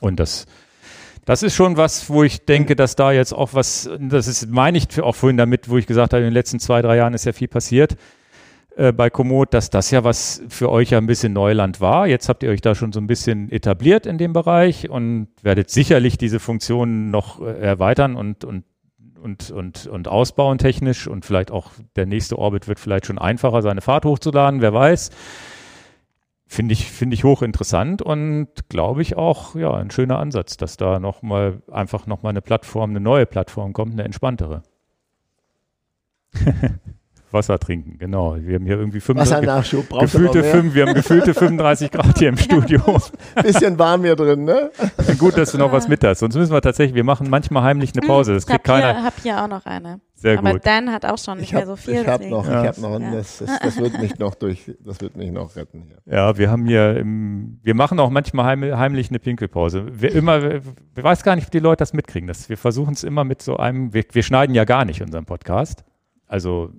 Und das, das ist schon was, wo ich denke, dass da jetzt auch was, das ist, meine ich auch vorhin damit, wo ich gesagt habe, in den letzten zwei, drei Jahren ist ja viel passiert äh, bei Komoot, dass das ja was für euch ja ein bisschen Neuland war. Jetzt habt ihr euch da schon so ein bisschen etabliert in dem Bereich und werdet sicherlich diese Funktionen noch äh, erweitern und, und und, und, und ausbauen technisch und vielleicht auch der nächste Orbit wird vielleicht schon einfacher, seine Fahrt hochzuladen, wer weiß. Finde ich, finde ich hochinteressant und glaube ich auch, ja, ein schöner Ansatz, dass da nochmal einfach nochmal eine Plattform, eine neue Plattform kommt, eine entspanntere. Wasser trinken, genau. Wir haben hier irgendwie 35, gefühlte, fünf, wir haben gefühlte 35 Grad hier im Studio. Bisschen warm hier drin, ne? Gut, dass du noch was mit hast. Sonst müssen wir tatsächlich, wir machen manchmal heimlich eine Pause. Das kriegt keiner. Ich habe hier auch noch eine. Sehr Aber gut. Dan hat auch schon nicht hab, mehr so viel. Ich habe noch, ja. ich habe noch, ja. das, das, das, wird mich noch durch, das wird mich noch retten hier. Ja, wir haben hier, im, wir machen auch manchmal heim, heimlich eine Pinkelpause. Wir immer, wir weiß gar nicht, ob die Leute das mitkriegen. Das, wir versuchen es immer mit so einem, wir, wir schneiden ja gar nicht unseren Podcast. Also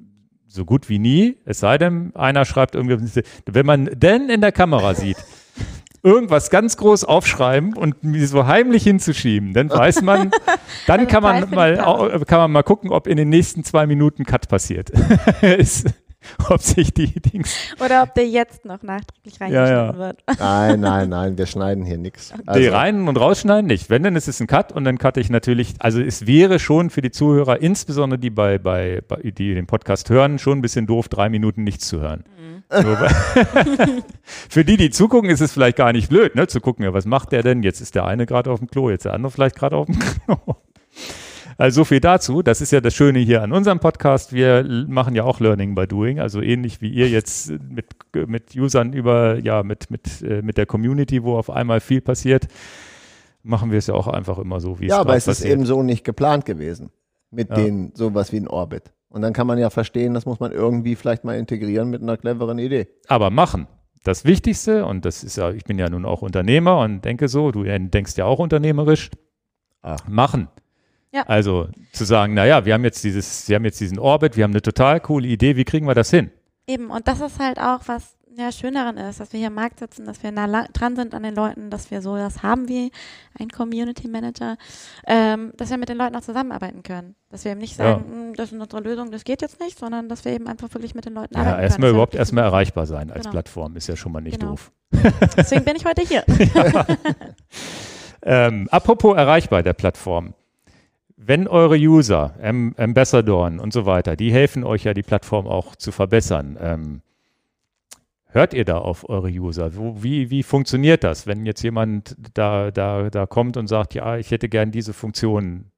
so gut wie nie, es sei denn, einer schreibt irgendwie, wenn man denn in der Kamera sieht, irgendwas ganz groß aufschreiben und so heimlich hinzuschieben, dann weiß man, dann also kann man mal, kann man mal gucken, ob in den nächsten zwei Minuten Cut passiert. ob sich die Dings. Oder ob der jetzt noch nachträglich reingeschnitten ja, ja. wird. Nein, nein, nein, wir schneiden hier nichts. Also. Die rein und rausschneiden nicht. Wenn, dann ist es ein Cut und dann cutte ich natürlich, also es wäre schon für die Zuhörer, insbesondere die bei, bei, bei die den Podcast hören, schon ein bisschen doof, drei Minuten nichts zu hören. Mhm. für die, die zugucken, ist es vielleicht gar nicht blöd, ne, zu gucken, ja, was macht der denn? Jetzt ist der eine gerade auf dem Klo, jetzt der andere vielleicht gerade auf dem Klo. Also so viel dazu. Das ist ja das Schöne hier an unserem Podcast. Wir machen ja auch Learning by Doing, also ähnlich wie ihr jetzt mit, mit Usern über, ja, mit, mit, äh, mit der Community, wo auf einmal viel passiert, machen wir es ja auch einfach immer so, wie es Ja, aber es passiert. ist eben so nicht geplant gewesen. Mit ja. den, sowas wie ein Orbit. Und dann kann man ja verstehen, das muss man irgendwie vielleicht mal integrieren mit einer cleveren Idee. Aber machen. Das Wichtigste, und das ist ja, ich bin ja nun auch Unternehmer und denke so, du denkst ja auch unternehmerisch, Ach. machen. Ja. Also zu sagen, naja, wir haben jetzt dieses, wir haben jetzt diesen Orbit, wir haben eine total coole Idee, wie kriegen wir das hin? Eben, und das ist halt auch, was ja schön daran ist, dass wir hier im Markt sitzen, dass wir nah dran sind an den Leuten, dass wir so das haben wie ein Community Manager, ähm, dass wir mit den Leuten auch zusammenarbeiten können. Dass wir eben nicht sagen, ja. Hm, das ist unsere Lösung, das geht jetzt nicht, sondern dass wir eben einfach wirklich mit den Leuten ja, arbeiten erstmal können. überhaupt erstmal erreichbar sein als genau. Plattform, ist ja schon mal nicht genau. doof. Deswegen bin ich heute hier. ähm, apropos erreichbar der Plattform wenn eure User, Am Ambassadoren und so weiter, die helfen euch ja, die Plattform auch zu verbessern. Ähm, hört ihr da auf eure User? Wo, wie, wie funktioniert das, wenn jetzt jemand da, da, da kommt und sagt, ja, ich hätte gerne diese Funktion,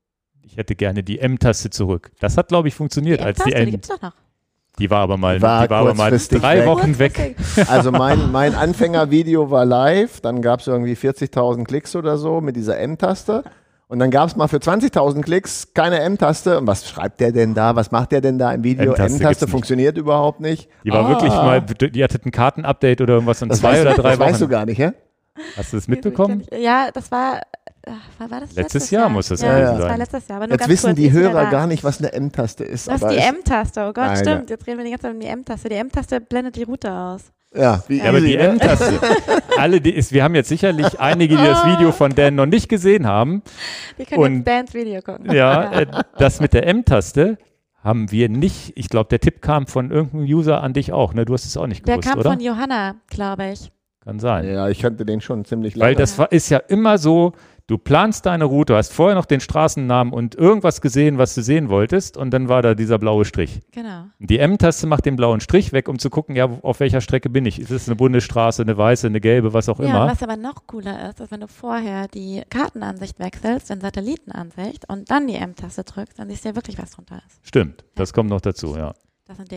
ich hätte gerne die M-Taste zurück. Das hat, glaube ich, funktioniert, die als die M. Die gibt's doch noch. Die war aber mal, war die war aber mal drei weg. Wochen weg. Also mein, mein Anfängervideo war live, dann gab es irgendwie 40.000 Klicks oder so mit dieser M-Taste. Und dann gab es mal für 20.000 Klicks keine M-Taste. Und was schreibt der denn da? Was macht der denn da im Video? M-Taste funktioniert überhaupt nicht. Die war ah. wirklich mal, die hatte ein Kartenupdate oder irgendwas in das zwei oder drei das Wochen. Das weißt du gar nicht, hä? Hast du das mitbekommen? Ja, das war, war, war das letztes, letztes Jahr? Jahr? muss das ja, gewesen ja. sein. Das war letztes Jahr. Aber Jetzt wissen die Hörer gar nicht, was eine M-Taste ist. Was ist die M-Taste? Oh Gott, Nein, stimmt. Jetzt reden wir die ganze Zeit um die M-Taste. Die M-Taste blendet die Route aus. Ja, wie Ja, aber die easy, ne? M-Taste. Alle, die ist, wir haben jetzt sicherlich einige, die das Video von Dan noch nicht gesehen haben. Wir können Und- jetzt Dans Video gucken. Ja, äh, das mit der M-Taste haben wir nicht. Ich glaube, der Tipp kam von irgendeinem User an dich auch. Ne? Du hast es auch nicht Der gewusst, kam oder? von Johanna, glaube ich. Kann sein. Ja, ich kannte den schon ziemlich lange. Weil das war, ist ja immer so, du planst deine Route, hast vorher noch den Straßennamen und irgendwas gesehen, was du sehen wolltest und dann war da dieser blaue Strich. Genau. Die M-Taste macht den blauen Strich weg, um zu gucken, ja, auf welcher Strecke bin ich. Ist es eine Bundesstraße, eine weiße, eine gelbe, was auch Ja, immer. was aber noch cooler ist, ist, wenn du vorher die Kartenansicht wechselst in Satellitenansicht und dann die M-Taste drückst, dann siehst du ja wirklich, was drunter ist. Stimmt, das kommt noch dazu, ja.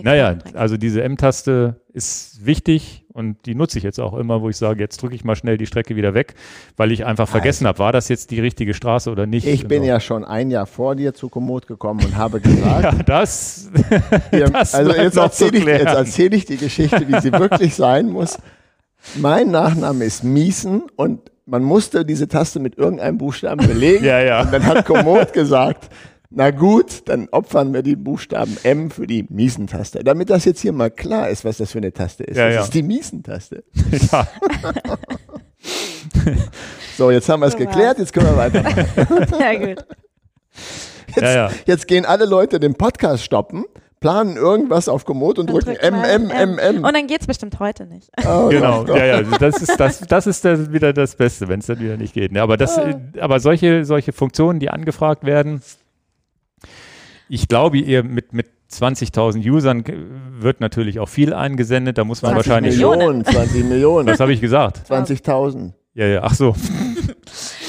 Naja, also diese M-Taste ist wichtig und die nutze ich jetzt auch immer, wo ich sage, jetzt drücke ich mal schnell die Strecke wieder weg, weil ich einfach vergessen habe, war das jetzt die richtige Straße oder nicht. ich bin Und ja schon ein Jahr vor dir zu Komoot gekommen und habe gesagt, Ja, das, Ihr, Das also jetzt erzähle ich, jetzt erzähl ich die Geschichte, wie sie wirklich sein muss. Mein Nachname ist Miesen und man musste diese Taste mit irgendeinem Buchstaben belegen. Ja, ja. Und dann hat Komoot gesagt, na gut, dann opfern wir die Buchstaben M für die Miesen-Taste. Damit das jetzt hier mal klar ist, was das für eine Taste ist. Ja, das ja. ist die Miesen-Taste. ja, So, jetzt haben wir es geklärt, jetzt können wir weitermachen. Sehr gut. Jetzt, Ja, ja. jetzt gehen alle Leute den Podcast stoppen, planen irgendwas auf Komoot und Dann drücken drück M, M, M, M. Und dann geht's bestimmt heute nicht. Oh genau. Ja, ja, das ist, das, das ist das wieder das Beste, wenn es dann wieder nicht geht. Ne? Aber, das, äh, aber solche, solche Funktionen, die angefragt werden, ich glaube, ihr mit, mit 20.000 Usern wird natürlich auch viel eingesendet. Da muss man 20 wahrscheinlich. Millionen. 20 Millionen. Was habe ich gesagt? 20.000. Ja, ja, ach so.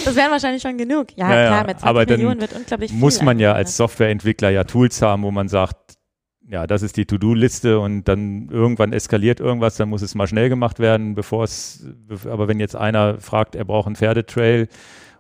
Das wären wahrscheinlich schon genug. Ja, Ja, ja, klar, mit 20 aber dann Millionen wird unglaublich viel. muss man ja als Softwareentwickler ja Tools haben, wo man sagt, ja, das ist die To-Do-Liste und dann irgendwann eskaliert irgendwas, dann muss es mal schnell gemacht werden, bevor es, aber wenn jetzt einer fragt, er braucht einen Pferdetrail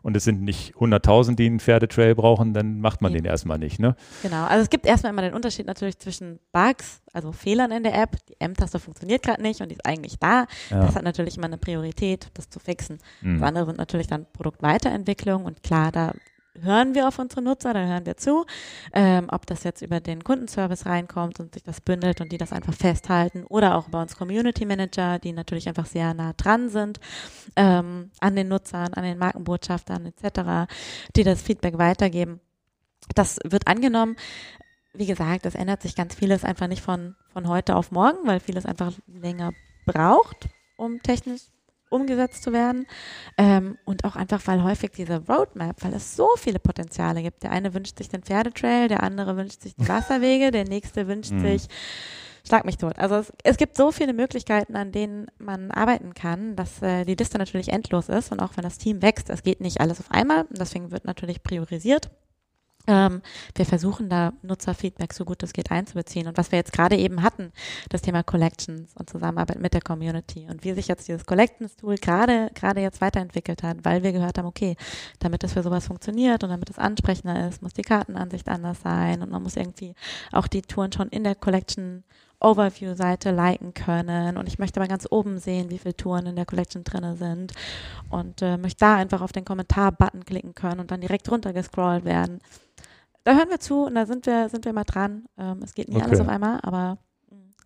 und es sind nicht 100.000, die einen Pferdetrail brauchen, dann macht man den erstmal nicht, ne? Genau, also es gibt erstmal immer den Unterschied natürlich zwischen Bugs, also Fehlern in der App. Die M-Taste funktioniert gerade nicht und die ist eigentlich da. Ja. Das hat natürlich immer eine Priorität, das zu fixen. Hm. Das andere sind natürlich dann Produktweiterentwicklung und klar, da hören wir auf unsere Nutzer, da hören wir zu, ähm, ob das jetzt über den Kundenservice reinkommt und sich das bündelt und die das einfach festhalten oder auch bei uns Community Manager, die natürlich einfach sehr nah dran sind ähm, an den Nutzern, an den Markenbotschaftern etc., die das Feedback weitergeben. Das wird angenommen. Wie gesagt, es ändert sich ganz vieles einfach nicht von, von heute auf morgen, weil vieles einfach länger braucht, um technisch umgesetzt zu werden. Ähm, und auch einfach, weil häufig diese Roadmap, weil es so viele Potenziale gibt. Der eine wünscht sich den Pferdetrail, der andere wünscht sich die Wasserwege, der nächste wünscht Mhm. sich, schlag mich tot. Also es, es gibt so viele Möglichkeiten, an denen man arbeiten kann, dass äh, die Liste natürlich endlos ist. Und auch wenn das Team wächst, es geht nicht alles auf einmal. Und deswegen wird natürlich priorisiert. Ähm, wir versuchen da Nutzerfeedback so gut es geht einzubeziehen. Und was wir jetzt gerade eben hatten, das Thema Collections und Zusammenarbeit mit der Community und wie sich jetzt dieses Collections-Tool gerade gerade jetzt weiterentwickelt hat, weil wir gehört haben, okay, damit das für sowas funktioniert und damit es ansprechender ist, muss die Kartenansicht anders sein und man muss irgendwie auch die Touren schon in der Collection Overview-Seite liken können und ich möchte aber ganz oben sehen, wie viele Touren in der Collection drinne sind und äh, möchte da einfach auf den Kommentar-Button klicken können und dann direkt runtergescrollt werden. Da hören wir zu und da sind wir, sind wir mal dran. Ähm, es geht nicht Okay. alles auf einmal, aber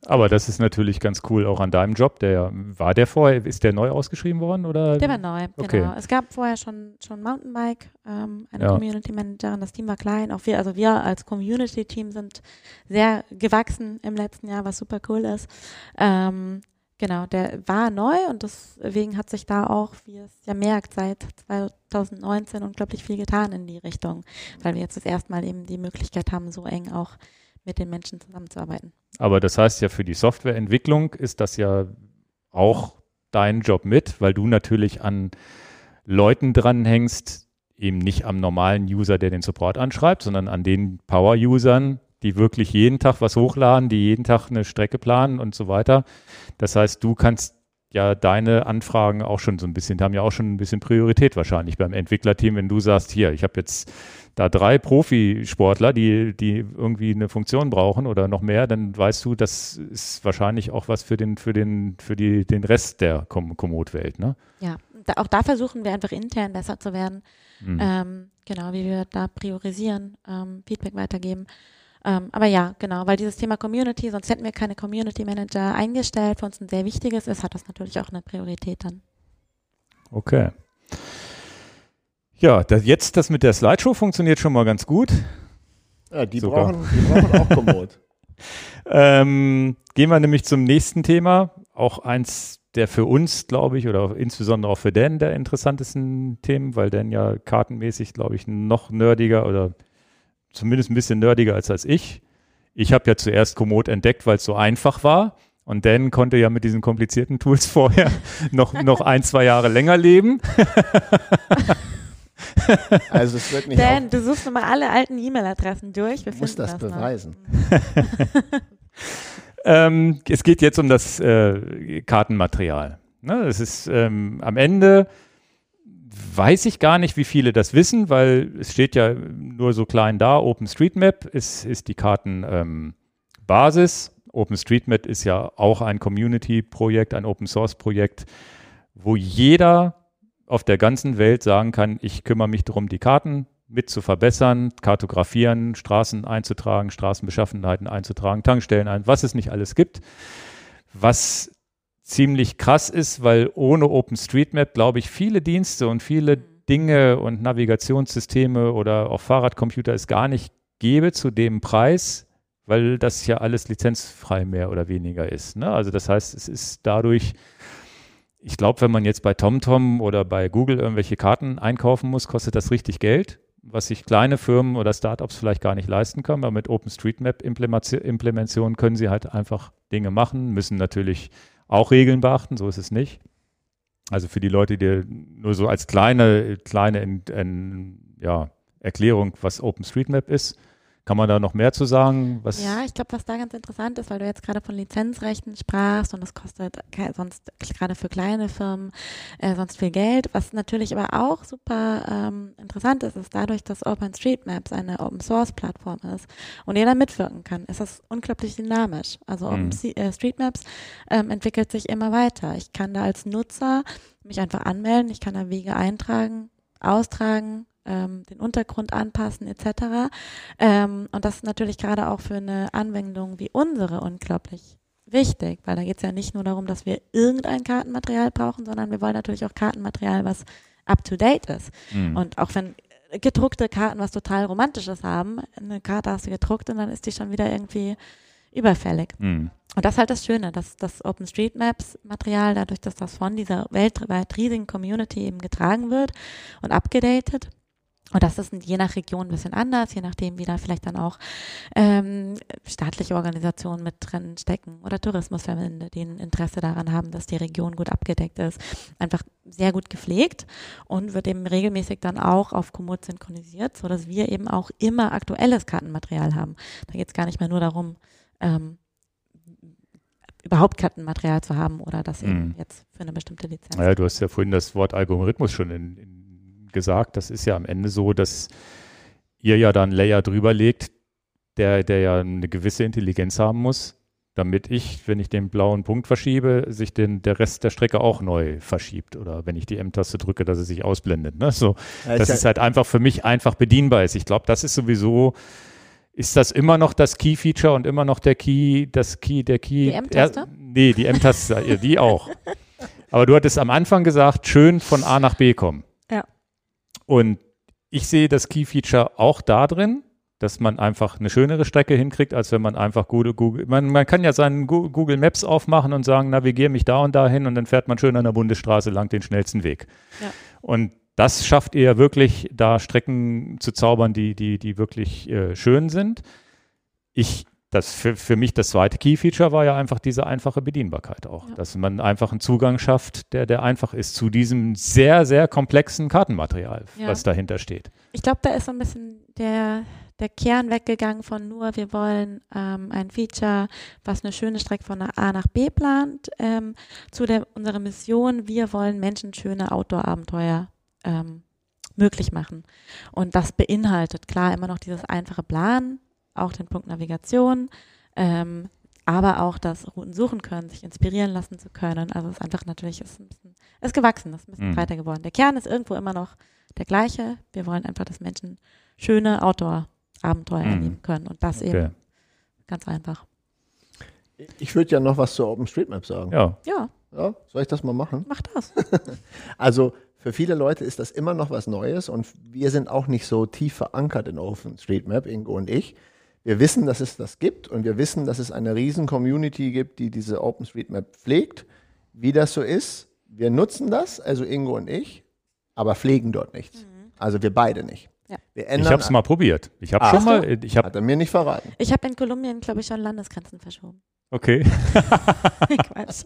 Aber das ist natürlich ganz cool auch an deinem Job. Der war der vorher, ist der neu ausgeschrieben worden oder? der war neu, Okay. genau. Es gab vorher schon, schon Mountainbike, ähm, eine Ja. Community Managerin, das Team war klein. Auch wir, also wir als Community-Team sind sehr gewachsen im letzten Jahr, was super cool ist. Ähm, genau, der war neu und deswegen hat sich da auch, wie ihr es ja merkt, seit 2019 unglaublich viel getan in die Richtung, weil wir jetzt das erste Mal eben die Möglichkeit haben, so eng auch mit den Menschen zusammenzuarbeiten. Aber das heißt ja, für die Softwareentwicklung ist das ja auch dein Job mit, weil du natürlich an Leuten dranhängst, eben nicht am normalen User, der den Support anschreibt, sondern an den Power-Usern, die wirklich jeden Tag was hochladen, die jeden Tag eine Strecke planen und so weiter. Das heißt, du kannst ja deine Anfragen auch schon so ein bisschen, haben ja auch schon ein bisschen Priorität wahrscheinlich beim Entwicklerteam, wenn du sagst, hier, ich habe jetzt da drei Profisportler, die, die irgendwie eine Funktion brauchen oder noch mehr, dann weißt du, das ist wahrscheinlich auch was für den, für den, für die, den Rest der Kom Komoot-Welt, ne? Ja, da, auch da versuchen wir einfach intern besser zu werden. Hm. Ähm, genau, wie wir da priorisieren, ähm, Feedback weitergeben. Ähm, aber ja, genau, weil dieses Thema Community, sonst hätten wir keine Community Manager eingestellt, für uns ein sehr wichtiges ist, hat das natürlich auch eine Priorität dann. Okay. Ja, das, jetzt das mit der Slideshow funktioniert schon mal ganz gut. Ja, die, Sogar. brauchen, die brauchen auch Komoot. Ähm, gehen wir nämlich zum nächsten Thema. Auch eins der für uns, glaube ich, oder insbesondere auch für Dan der interessantesten Themen, weil Dan ja kartenmäßig, glaube ich, noch nerdiger oder zumindest ein bisschen nerdiger als, als ich. Ich habe ja zuerst Komoot entdeckt, weil es so einfach war. Und Dan konnte ja mit diesen komplizierten Tools vorher noch, noch ein, zwei Jahre länger leben. Also es wird nicht Dan, du suchst nochmal alle alten E-Mail-Adressen durch. Wir ich muss das noch. beweisen. Ähm, es geht jetzt um das äh, Kartenmaterial. Ne, es ist ähm, am Ende weiß ich gar nicht, wie viele das wissen, weil es steht ja nur so klein da. OpenStreetMap ist, ist die Kartenbasis. OpenStreetMap ist ja auch ein Community-Projekt, ein Open-Source-Projekt, wo jeder auf der ganzen Welt sagen kann, ich kümmere mich darum, die Karten mit zu verbessern, kartografieren, Straßen einzutragen, Straßenbeschaffenheiten einzutragen, Tankstellen ein, was es nicht alles gibt. Was ziemlich krass ist, weil ohne OpenStreetMap, glaube ich, viele Dienste und viele Dinge und Navigationssysteme oder auch Fahrradcomputer es gar nicht gäbe zu dem Preis, weil das ja alles lizenzfrei mehr oder weniger ist. Ne? Also das heißt, es ist dadurch, ich glaube, wenn man jetzt bei TomTom oder bei Google irgendwelche Karten einkaufen muss, kostet das richtig Geld, was sich kleine Firmen oder Startups vielleicht gar nicht leisten können. Aber mit OpenStreetMap-Implementation können sie halt einfach Dinge machen, müssen natürlich auch Regeln beachten, so ist es nicht. Also für die Leute, die nur so als kleine, kleine in, in, ja, Erklärung, was OpenStreetMap ist, kann man da noch mehr zu sagen? Was Ja, ich glaube, was da ganz interessant ist, weil du jetzt gerade von Lizenzrechten sprachst und das kostet sonst gerade für kleine Firmen äh, sonst viel Geld. Was natürlich aber auch super ähm, interessant ist, ist dadurch, dass OpenStreetMaps eine Open-Source-Plattform ist und jeder mitwirken kann, ist das unglaublich dynamisch. Also Mhm. OpenStreetMaps ähm, entwickelt sich immer weiter. Ich kann da als Nutzer mich einfach anmelden, ich kann da Wege eintragen, austragen, ähm, den Untergrund anpassen etc. Ähm, und das ist natürlich gerade auch für eine Anwendung wie unsere unglaublich wichtig, weil da geht es ja nicht nur darum, dass wir irgendein Kartenmaterial brauchen, sondern wir wollen natürlich auch Kartenmaterial, was up-to-date ist. Hm. Und auch wenn gedruckte Karten was total Romantisches haben, eine Karte hast du gedruckt und dann ist die schon wieder irgendwie überfällig. Hm. Und das ist halt das Schöne, dass das OpenStreetMaps-Material, dadurch, dass das von dieser weltweit riesigen Community eben getragen wird und abgedatet. Und das ist je nach Region ein bisschen anders, je nachdem, wie da vielleicht dann auch ähm, staatliche Organisationen mit drin stecken oder Tourismusverbände, die ein Interesse daran haben, dass die Region gut abgedeckt ist. Einfach sehr gut gepflegt und wird eben regelmäßig dann auch auf Komoot synchronisiert, sodass wir eben auch immer aktuelles Kartenmaterial haben. Da geht es gar nicht mehr nur darum, ähm, überhaupt Kartenmaterial zu haben oder das eben Mhm. jetzt für eine bestimmte Lizenz. Ja, du hast ja vorhin das Wort Algorithmus schon in, in gesagt. Das ist ja am Ende so, dass ihr ja da einen Layer drüber legt, der, der ja eine gewisse Intelligenz haben muss, damit ich, wenn ich den blauen Punkt verschiebe, sich den, der Rest der Strecke auch neu verschiebt. Oder wenn ich die M-Taste drücke, dass es sich ausblendet. Ne? So, Ja, dass ist es ja, halt einfach für mich einfach bedienbar ist. Ich glaube, das ist sowieso, ist das immer noch das Key-Feature und immer noch der Key, das Key, der Key. Die M-Taste? Er, nee, die M-Taste, ja, die auch. Aber du hattest am Anfang gesagt, schön von A nach B kommen. Und ich sehe das Key-Feature auch da drin, dass man einfach eine schönere Strecke hinkriegt, als wenn man einfach Google, Google man, man kann ja seinen Google Maps aufmachen und sagen, navigiere mich da und dahin und dann fährt man schön an der Bundesstraße lang den schnellsten Weg. Ja. Und das schafft ihr ja wirklich, da Strecken zu zaubern, die, die, die wirklich äh, schön sind. Ich, das für, für mich das zweite Key-Feature war ja einfach diese einfache Bedienbarkeit auch, Ja. dass man einfach einen Zugang schafft, der, der einfach ist zu diesem sehr, sehr komplexen Kartenmaterial, Ja. was dahinter steht. Ich glaube, da ist so ein bisschen der, der Kern weggegangen von nur, wir wollen ähm, ein Feature, was eine schöne Strecke von A nach B plant, ähm, zu der, unserer Mission, wir wollen Menschen schöne Outdoor-Abenteuer ähm, möglich machen. Und das beinhaltet klar immer noch dieses einfache Planen, auch den Punkt Navigation, ähm, aber auch das Routen suchen können, sich inspirieren lassen zu können. Also es ist einfach natürlich, ist ein bisschen, ist gewachsen, ist ein bisschen Mhm. breiter geworden. Der Kern ist irgendwo immer noch der gleiche. Wir wollen einfach, dass Menschen schöne Outdoor Abenteuer Mhm. erleben können. Und das Okay. eben ganz einfach. Ich würde ja noch was zur OpenStreetMap sagen. Ja. Ja, Ja, soll ich das mal machen? mach das. Also für viele Leute ist das immer noch was Neues und wir sind auch nicht so tief verankert in OpenStreetMap, Ingo und ich. Wir wissen, dass es das gibt und wir wissen, dass es eine riesen Community gibt, die diese OpenStreetMap pflegt. Wie das so ist, wir nutzen das, also Ingo und ich, aber pflegen dort nichts. Also wir beide nicht. Ja. Wir Ich habe es mal probiert. Ich habe Ah, schon mal, ich habe, hat er mir nicht verraten. Ich habe in Kolumbien, glaube ich, schon Landesgrenzen verschoben. Okay. Quatsch.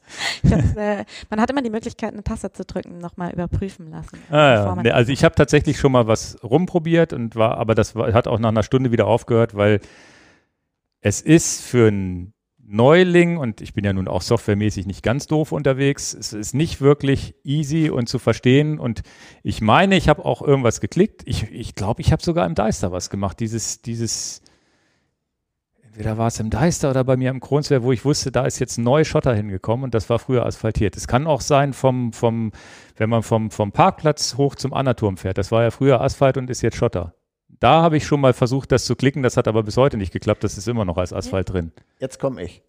Hab's, äh, man hat immer die Möglichkeit, eine Taste zu drücken, nochmal überprüfen lassen. Ah, ja. also ich habe tatsächlich schon mal was rumprobiert und war, aber das war, hat auch nach einer Stunde wieder aufgehört, weil es ist für einen Neuling und ich bin ja nun auch softwaremäßig nicht ganz doof unterwegs. Es ist nicht wirklich easy und zu verstehen und ich meine, ich habe auch irgendwas geklickt. Ich glaube, ich, glaub, ich habe sogar im Deister was gemacht. Dieses, dieses, entweder war es im Deister oder bei mir im Kronswehr, wo ich wusste, da ist jetzt ein neuer Schotter hingekommen und das war früher asphaltiert. Es kann auch sein vom, vom, wenn man vom, vom Parkplatz hoch zum Annaturm fährt. Das war ja früher Asphalt und ist jetzt Schotter. Da habe ich schon mal versucht, das zu klicken. Das hat aber bis heute nicht geklappt. Das ist immer noch als Asphalt drin. Jetzt komme ich.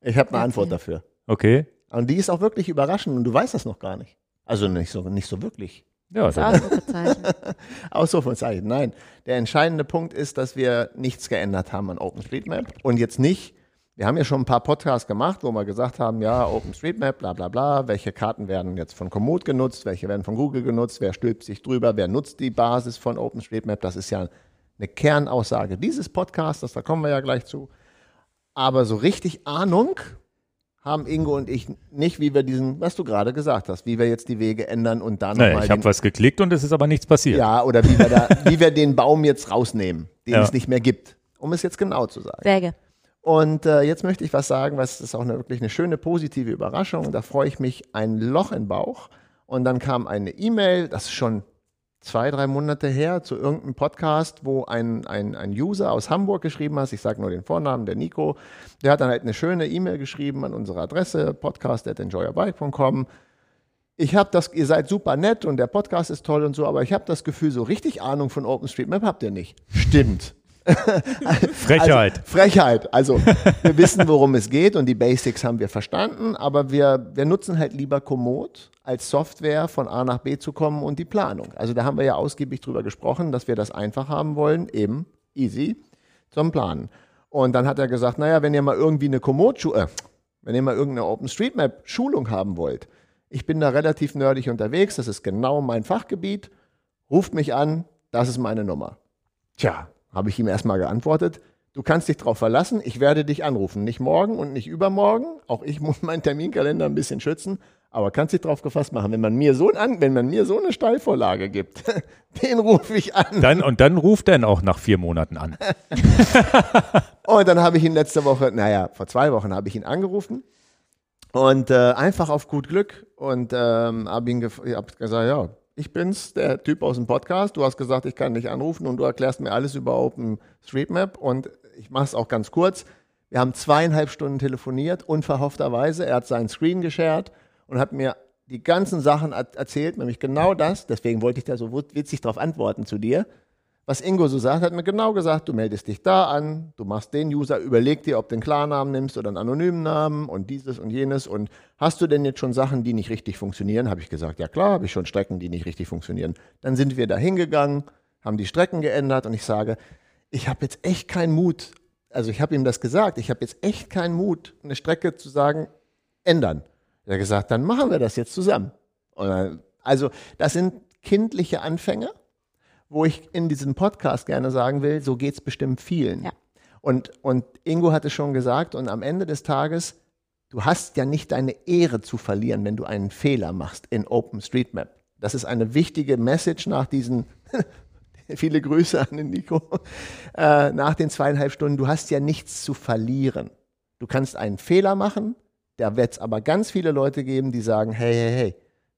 Ich habe eine. Antwort dafür. Okay. Und die ist auch wirklich überraschend und du weißt das noch gar nicht. Also nicht so, nicht so wirklich. Ja, Das Ausrufezeichen. Ausrufezeichen. Nein, der entscheidende Punkt ist, dass wir nichts geändert haben an OpenStreetMap und jetzt nicht. Wir haben ja schon ein paar Podcasts gemacht, wo wir gesagt haben, ja, OpenStreetMap, bla bla bla, welche Karten werden jetzt von Komoot genutzt, welche werden von Google genutzt, wer stülpt sich drüber, wer nutzt die Basis von OpenStreetMap. Das ist ja eine Kernaussage dieses Podcasts, da kommen wir ja gleich zu. Aber so richtig Ahnung haben Ingo und ich nicht, wie wir diesen, was du gerade gesagt hast, wie wir jetzt die Wege ändern und da nee, nochmal ich habe was geklickt und es ist aber nichts passiert. ja, oder wie wir, da, wie wir den Baum jetzt rausnehmen, den Ja. es nicht mehr gibt, um es jetzt genau zu sagen. Säge. Und äh, jetzt möchte ich was sagen, was ist auch eine, wirklich eine schöne positive Überraschung. Da freue ich mich ein Loch im Bauch. Und dann kam eine E-Mail, das ist schon zwei, drei Monate her, zu irgendeinem Podcast, wo ein, ein, ein User aus Hamburg geschrieben hat, ich sage nur den Vornamen, der Nico, der hat dann halt eine schöne E-Mail geschrieben an unsere Adresse, podcast.enjoyourbike.com. Ich habe das, ihr seid super nett und der Podcast ist toll und so, aber ich habe das Gefühl, so richtig Ahnung von OpenStreetMap habt ihr nicht. Stimmt. Frechheit. Also, Frechheit. Also wir wissen, worum es geht und die Basics haben wir verstanden, aber wir, wir nutzen halt lieber Komoot als Software von A nach B zu kommen und die Planung. Also da haben wir ja ausgiebig drüber gesprochen, dass wir das einfach haben wollen, eben easy zum Planen. Und dann hat er gesagt, naja, wenn ihr mal irgendwie eine Komoot, äh, wenn ihr mal irgendeine OpenStreetMap-Schulung haben wollt, ich bin da relativ nerdig unterwegs, das ist genau mein Fachgebiet, ruft mich an, das ist meine Nummer. Tja, habe ich ihm erstmal geantwortet, du kannst dich darauf verlassen, ich werde dich anrufen. Nicht morgen und nicht übermorgen. Auch ich muss meinen Terminkalender ein bisschen schützen, aber kannst dich darauf gefasst machen. Wenn man mir so, ein, wenn man mir so eine Steilvorlage gibt, den rufe ich an. Dann, und dann ruft er ihn auch nach vier Monaten an. Und dann habe ich ihn letzte Woche, naja, vor zwei Wochen habe ich ihn angerufen und äh, einfach auf gut Glück und ähm, habe ihn gef- hab gesagt, ja, ich bin's, der Typ aus dem Podcast. Du hast gesagt, ich kann dich anrufen und du erklärst mir alles über OpenStreetMap und ich mache es auch ganz kurz. Wir haben zweieinhalb Stunden telefoniert, unverhoffterweise. Er hat seinen Screen geshared und hat mir die ganzen Sachen er- erzählt, nämlich genau das. Deswegen wollte ich da so witzig darauf antworten zu dir was Ingo so sagt, hat mir genau gesagt, du meldest dich da an, du machst den User, überleg dir, ob du einen Klarnamen nimmst oder einen anonymen Namen und dieses und jenes. Und hast du denn jetzt schon Sachen, die nicht richtig funktionieren? Habe ich gesagt, ja klar, habe ich schon Strecken, die nicht richtig funktionieren. Dann sind wir da hingegangen, haben die Strecken geändert und ich sage, ich habe jetzt echt keinen Mut, also ich habe ihm das gesagt, ich habe jetzt echt keinen Mut, eine Strecke zu sagen, ändern. Er hat gesagt, dann machen wir das jetzt zusammen. Dann, also das sind kindliche Anfänge wo ich in diesem Podcast gerne sagen will, so geht es bestimmt vielen. Ja. Und, und Ingo hatte schon gesagt, und am Ende des Tages, du hast ja nicht deine Ehre zu verlieren, wenn du einen Fehler machst in OpenStreetMap. Das ist eine wichtige Message nach diesen, viele Grüße an den Nico, äh, nach den zweieinhalb Stunden, du hast ja nichts zu verlieren. Du kannst einen Fehler machen, da wird es aber ganz viele Leute geben, die sagen, hey, hey, hey,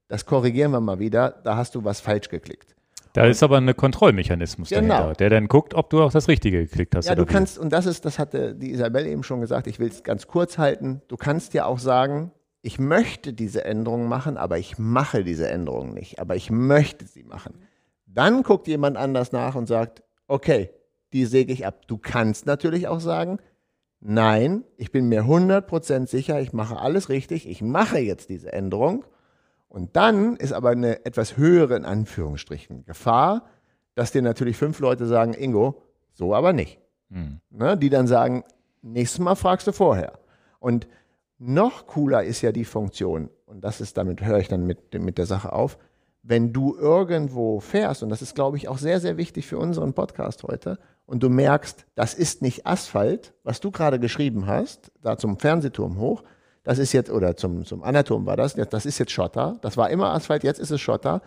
das korrigieren wir mal wieder, da hast du was falsch geklickt. Da ist aber ein Kontrollmechanismus Genau. dahinter, der dann guckt, ob du auch das Richtige geklickt hast. Ja, du wie. kannst, und das ist, das hatte die Isabelle eben schon gesagt, ich will es ganz kurz halten. Du kannst ja auch sagen, ich möchte diese Änderungen machen, aber ich mache diese Änderungen nicht. Aber ich möchte sie machen. Dann guckt jemand anders nach und sagt, okay, die säge ich ab. Du kannst natürlich auch sagen, nein, ich bin mir 100% sicher, ich mache alles richtig, ich mache jetzt diese Änderung. Und dann ist aber eine etwas höhere, in Anführungsstrichen, Gefahr, dass dir natürlich fünf Leute sagen, Ingo, so aber nicht. Hm. Ne, die dann sagen, nächstes Mal fragst du vorher. Und noch cooler ist ja die Funktion, und das ist, damit höre ich dann mit, mit der Sache auf, wenn du irgendwo fährst, und das ist, glaube ich, auch sehr, sehr wichtig für unseren Podcast heute, und du merkst, das ist nicht Asphalt, was du gerade geschrieben hast, da zum Fernsehturm hoch, das ist jetzt, oder zum, zum Annaturm war das, das ist jetzt Schotter, das war immer Asphalt, jetzt ist es Schotter.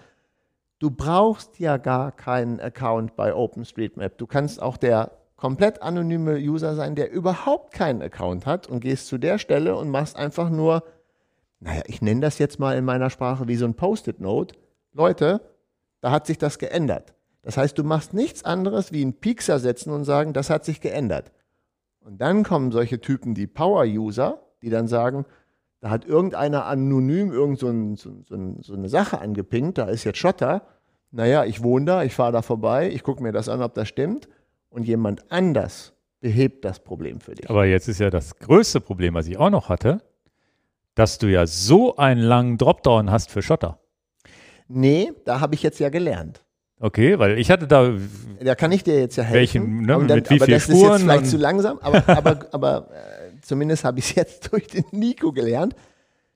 Du brauchst ja gar keinen Account bei OpenStreetMap. Du kannst auch der komplett anonyme User sein, der überhaupt keinen Account hat und gehst zu der Stelle und machst einfach nur, naja, ich nenne das jetzt mal in meiner Sprache wie so ein Post-it-Note. Leute, da hat sich das geändert. Das heißt, du machst nichts anderes wie einen Piekser setzen und sagen, das hat sich geändert. Und dann kommen solche Typen, die Power-User, die dann sagen, da hat irgendeiner anonym irgend so, ein, so, so, so eine Sache angepinkt, da ist jetzt Schotter. Naja, ich wohne da, ich fahre da vorbei, ich gucke mir das an, ob das stimmt. Und jemand anders behebt das Problem für dich. Aber jetzt ist ja das größte Problem, was ich auch noch hatte, dass du ja so einen langen Dropdown hast für Schotter. Nee, da habe ich jetzt ja gelernt. Okay, weil ich hatte da. Da kann ich dir jetzt ja helfen. Welchen, ne, dann, mit wie aber viel das Spuren ist jetzt vielleicht zu langsam, aber, aber, aber äh, zumindest habe ich es jetzt durch den Nico gelernt,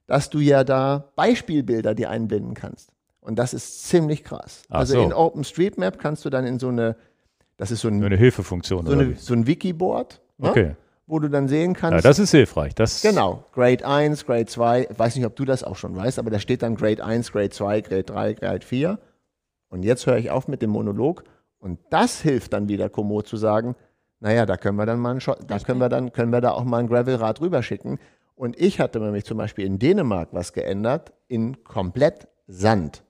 dass du ja da Beispielbilder dir einbinden kannst. Und das ist ziemlich krass. Ach also so. in OpenStreetMap kannst du dann in so eine, das ist so ein, Nur eine Hilfefunktion so, eine, so ein Wikiboard, ne? Okay. wo du dann sehen Ja, kannst, das ist hilfreich. Das, Genau, Grade 1, Grade 2, ich weiß nicht, ob du das auch schon weißt, aber da steht dann Grade 1, Grade 2, Grade 3, Grade 4. Und jetzt höre ich auf mit dem Monolog und das hilft dann wieder Komoot zu sagen, naja, da können wir dann mal einen da können wir dann, können wir da auch mal ein Gravelrad rüberschicken. Und ich hatte nämlich zum Beispiel in Dänemark was geändert, in komplett Sand.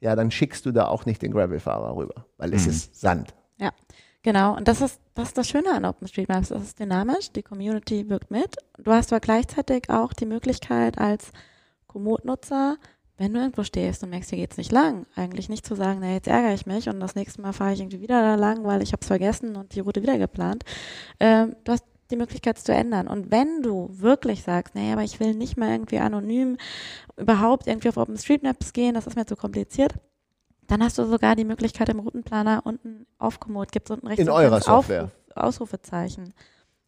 Ja, dann schickst du da auch nicht den Gravelfahrer rüber, weil es Mhm. ist Sand. Ja, genau. Und das ist, das ist das Schöne an OpenStreetMaps. Es ist dynamisch, die Community wirkt mit. Du hast aber gleichzeitig auch die Möglichkeit als Komoot-Nutzer, wenn du irgendwo stehst und merkst, hier geht's nicht lang, eigentlich nicht zu sagen, na jetzt ärgere ich mich und das nächste Mal fahre ich irgendwie wieder da lang, weil ich habe es vergessen und die Route wieder geplant. Ähm, du hast die Möglichkeit es zu ändern. Und wenn du wirklich sagst, naja, aber ich will nicht mehr irgendwie anonym überhaupt irgendwie auf OpenStreetMaps gehen, das ist mir zu kompliziert, dann hast du sogar die Möglichkeit im Routenplaner unten auf Komoot gibt es unten rechts In eurer Software. Aufruf, Ausrufezeichen.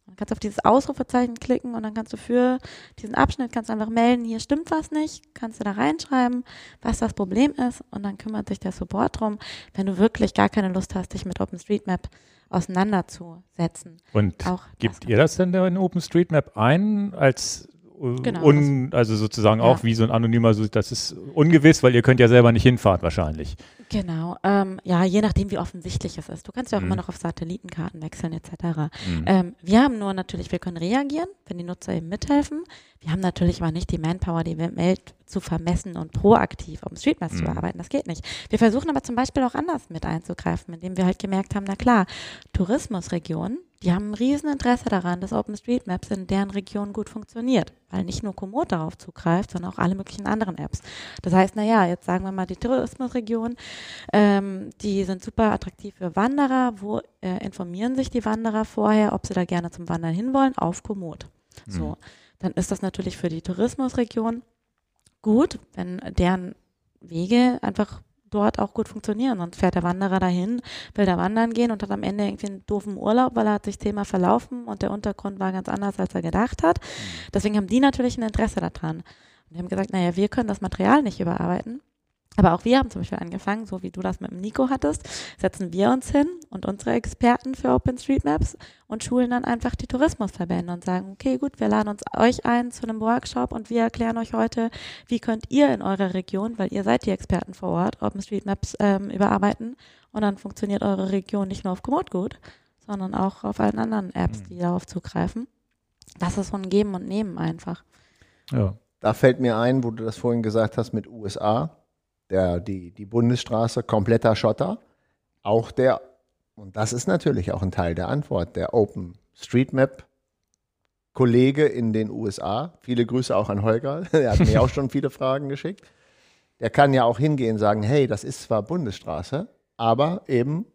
Dann kannst du auf dieses Ausrufezeichen klicken und dann kannst du für diesen Abschnitt kannst du einfach melden, hier stimmt was nicht, kannst du da reinschreiben, was das Problem ist und dann kümmert sich der Support drum, wenn du wirklich gar keine Lust hast, dich mit OpenStreetMap auseinanderzusetzen. Und Auch gibt das ihr das denn da in OpenStreetMap ein als Genau, un, also sozusagen auch Ja. wie so ein anonymer, so, das ist ungewiss, weil ihr könnt ja selber nicht hinfahren wahrscheinlich. Genau, ähm, ja, je nachdem, wie offensichtlich es ist. Du kannst ja auch Mhm. immer noch auf Satellitenkarten wechseln etc. Mhm. Ähm, wir haben nur natürlich, wir können reagieren, wenn die Nutzer eben mithelfen. Wir haben natürlich aber nicht die Manpower, die Welt zu vermessen und proaktiv auf dem Streetmaps zu Mhm. bearbeiten. Das geht nicht. Wir versuchen aber zum Beispiel auch anders mit einzugreifen, indem wir halt gemerkt haben, na klar, Tourismusregionen, die haben ein riesen Interesse daran, dass OpenStreetMaps in deren Region gut funktioniert, weil nicht nur Komoot darauf zugreift, sondern auch alle möglichen anderen Apps. Das heißt, na ja, jetzt sagen wir mal die Tourismusregion, ähm, die sind super attraktiv für Wanderer. Wo äh, informieren sich die Wanderer vorher, ob sie da gerne zum Wandern hinwollen? Auf Komoot. So, dann ist das natürlich für die Tourismusregion gut, wenn deren Wege einfach dort auch gut funktionieren. Sonst fährt der Wanderer dahin, will da wandern gehen und hat am Ende irgendwie einen doofen Urlaub, weil er hat sich zehnmal verlaufen und der Untergrund war ganz anders, als er gedacht hat. Deswegen haben die natürlich ein Interesse daran. Und die haben gesagt, naja, wir können das Material nicht überarbeiten. Aber auch wir haben zum Beispiel angefangen, so wie du das mit dem Nico hattest, setzen wir uns hin und unsere Experten für OpenStreetMaps und schulen dann einfach die Tourismusverbände und sagen, okay, gut, wir laden uns euch ein zu einem Workshop und wir erklären euch heute, wie könnt ihr in eurer Region, weil ihr seid die Experten vor Ort, OpenStreetMaps ähm, überarbeiten und dann funktioniert eure Region nicht nur auf Komoot gut, sondern auch auf allen anderen Apps, die darauf zugreifen. Das ist so ein Geben und Nehmen einfach. Ja. Da fällt mir ein, wo du das vorhin gesagt hast mit USA, der, die, die Bundesstraße, kompletter Schotter. Auch der, und das ist natürlich auch ein Teil der Antwort, der OpenStreetMap Kollege in den USA. Viele Grüße auch an Holger. Er hat mir auch schon viele Fragen geschickt. Der kann ja auch hingehen und sagen, hey, das ist zwar Bundesstraße, aber eben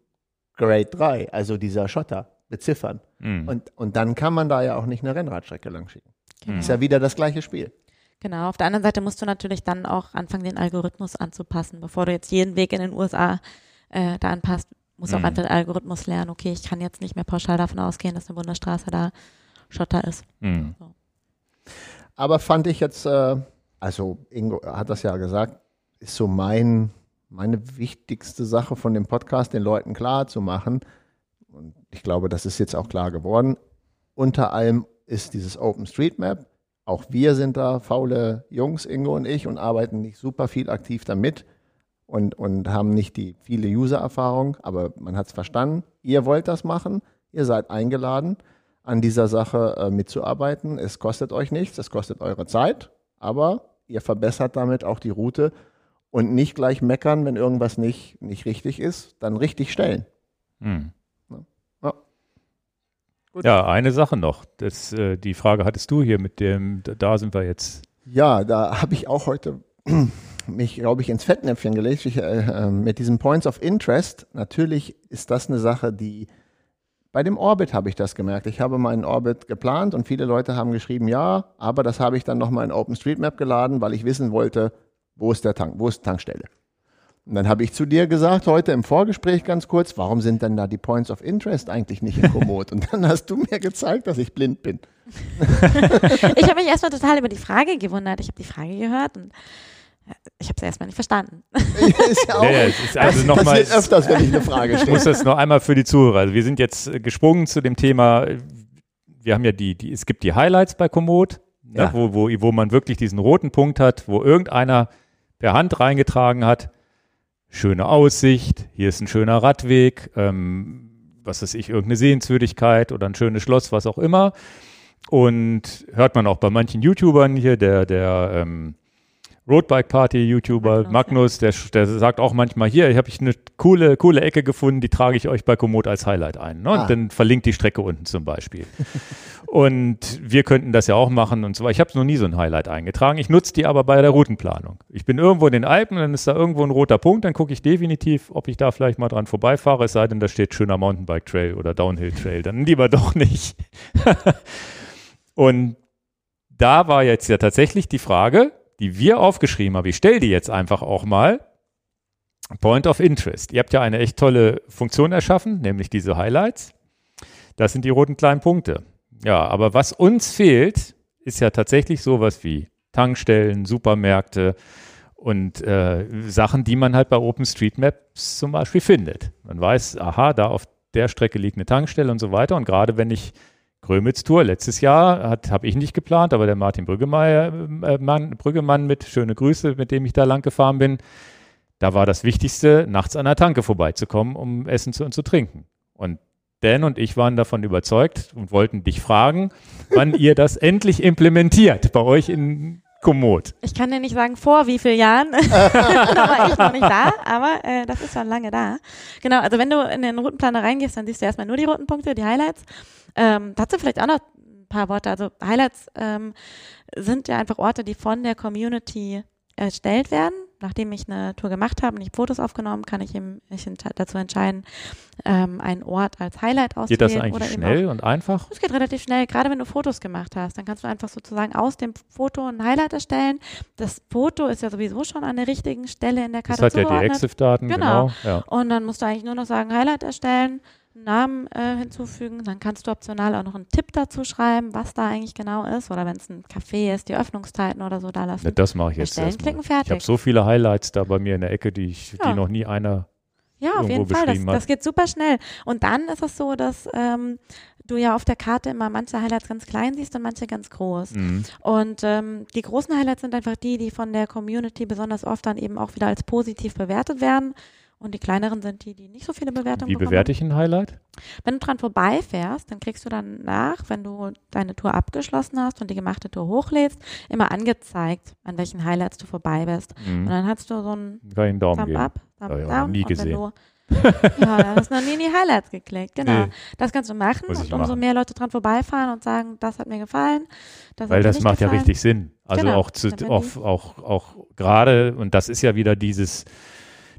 Grade 3, also dieser Schotter, beziffern. Mhm. Und, und dann kann man da ja auch nicht eine Rennradstrecke lang schicken. Genau. Ist ja wieder das gleiche Spiel. Genau, auf der anderen Seite musst du natürlich dann auch anfangen, den Algorithmus anzupassen. Bevor du jetzt jeden Weg in den USA äh, da anpasst, musst du Mhm. auch einfach den Algorithmus lernen, okay, ich kann jetzt nicht mehr pauschal davon ausgehen, dass eine Bundesstraße da Schotter ist. Mhm. Aber fand ich jetzt, äh, also Ingo hat das ja gesagt, ist so mein, meine wichtigste Sache von dem Podcast, den Leuten klar zu machen. Und ich glaube, das ist jetzt auch klar geworden. Unter allem ist dieses OpenStreetMap. Auch wir sind da faule Jungs, Ingo und ich, und arbeiten nicht super viel aktiv damit und, und haben nicht die viele User-Erfahrung, aber man hat es verstanden. Ihr wollt das machen, ihr seid eingeladen, an dieser Sache äh, mitzuarbeiten. Es kostet euch nichts, es kostet eure Zeit, aber ihr verbessert damit auch die Route und nicht gleich meckern, wenn irgendwas nicht, nicht richtig ist, dann richtig stellen. Mhm. Ja. Gut. Ja, eine Sache noch. Das, äh, die Frage hattest du hier mit dem, da, da sind wir jetzt. Ja, da habe ich auch heute mich, glaube ich, ins Fettnäpfchen gelegt ich, äh, äh, mit diesen Points of Interest. Natürlich ist das eine Sache, die bei dem Orbit habe ich das gemerkt. Ich habe meinen Orbit geplant und viele Leute haben geschrieben, ja, aber das habe ich dann nochmal in OpenStreetMap geladen, weil ich wissen wollte, wo ist der Tank, wo ist die Tankstelle. Und dann habe ich zu dir gesagt, heute im Vorgespräch ganz kurz, warum sind denn da die Points of Interest eigentlich nicht in Komoot? Und dann hast du mir gezeigt, dass ich blind bin. Ich habe mich erstmal total über die Frage gewundert. Ich habe die Frage gehört und äh, ich habe sie erstmal nicht verstanden. ist ja auch, Ja, ja, es ist also das noch mal- passiert öfters, wenn ich eine Frage Ich stelle. muss das noch einmal für die Zuhörer. Also wir sind jetzt äh, gesprungen zu dem Thema. äh, Wir haben ja die, die es gibt die Highlights bei Komoot, ne, Ja. wo, wo, wo man wirklich diesen roten Punkt hat, wo irgendeiner per Hand reingetragen hat. Schöne Aussicht, hier ist ein schöner Radweg, ähm, was weiß ich, irgendeine Sehenswürdigkeit oder ein schönes Schloss, was auch immer. Und hört man auch bei manchen YouTubern hier, der, der ähm, Roadbike Party YouTuber Magnus, der, der sagt auch manchmal hier, hier habe ich eine coole, coole Ecke gefunden, die trage ich euch bei Komoot als Highlight ein. Ne? Und Ah. dann verlinkt die Strecke unten zum Beispiel. und wir könnten das ja auch machen und so. Ich habe noch nie so ein Highlight eingetragen. Ich nutze die aber bei der Routenplanung. Ich bin irgendwo in den Alpen, dann ist da irgendwo ein roter Punkt, dann gucke ich definitiv, ob ich da vielleicht mal dran vorbeifahre, es sei denn, da steht schöner Mountainbike Trail oder Downhill Trail. Dann lieber doch nicht. und da war jetzt ja tatsächlich die Frage, die wir aufgeschrieben haben. Ich stelle die jetzt einfach auch mal. Point of Interest. Ihr habt ja eine echt tolle Funktion erschaffen, nämlich diese Highlights. Das sind die roten kleinen Punkte. Ja, aber was uns fehlt, ist ja tatsächlich sowas wie Tankstellen, Supermärkte und äh, Sachen, die man halt bei OpenStreetMaps zum Beispiel findet. Man weiß, aha, da auf der Strecke liegt eine Tankstelle und so weiter. Und gerade wenn ich Grömitz-Tour letztes Jahr habe ich nicht geplant, aber der Martin Brüggemeier, äh, Mann, Brüggemann mit schöne Grüße, mit dem ich da lang gefahren bin, da war das Wichtigste, nachts an der Tanke vorbeizukommen, um Essen zu, und zu trinken. Und Dan und ich waren davon überzeugt und wollten dich fragen, wann ihr das endlich implementiert bei euch in Komoot. Ich kann dir nicht sagen, vor wie vielen Jahren. da war ich noch nicht da, aber äh, das ist schon lange da. Genau, also wenn du in den Routenplaner reingehst, dann siehst du erstmal nur die roten Punkte, die Highlights. Ähm, dazu vielleicht auch noch ein paar Worte. Also Highlights ähm, sind ja einfach Orte, die von der Community erstellt werden. Nachdem ich eine Tour gemacht habe und ich Fotos aufgenommen, kann ich eben mich dazu entscheiden, ähm, einen Ort als Highlight auszuwählen. Geht das eigentlich schnell und einfach? es geht relativ schnell, gerade wenn du Fotos gemacht hast. Dann kannst du einfach sozusagen aus dem Foto ein Highlight erstellen. Das Foto ist ja sowieso schon an der richtigen Stelle in der Das Karte hat ja die. EXIF-Daten, Genau. genau. Ja. Und dann musst du eigentlich nur noch sagen, Highlight erstellen, einen Namen äh, hinzufügen. Dann kannst du optional auch noch einen Tipp dazu schreiben, was da eigentlich genau ist. Oder wenn es ein Café ist, die Öffnungszeiten oder so da lassen. Ja, das mache ich jetzt Erstellen, Ich habe so viele Highlights da bei mir in der Ecke, die, ich, Ja. die noch nie einer Ja, auf jeden Fall. Das, das geht super schnell. Und dann ist es so, dass ähm, du ja auf der Karte immer manche Highlights ganz klein siehst und manche ganz groß. Mhm. Und ähm, die großen Highlights sind einfach die, die von der Community besonders oft dann eben auch wieder als positiv bewertet werden. Und die kleineren sind die, die nicht so viele Bewertungen Wie bekommen. bewerte ich ein Highlight? Wenn du dran vorbeifährst, dann kriegst du dann nach, wenn du deine Tour abgeschlossen hast und die gemachte Tour hochlädst, immer angezeigt, an welchen Highlights du vorbei bist. Und Mhm. dann hast du so einen Daumen Thumb up, Thumb ich auch down. nie und gesehen. Ja, da hast du noch nie in die Highlights geklickt. Genau. Nee. Das kannst du machen und umso machen. mehr Leute dran vorbeifahren und sagen, das hat mir gefallen. Das Weil das macht ja gefallen. richtig Sinn. Also Genau. auch, zu, auch, auch, auch gerade, und das ist ja wieder dieses,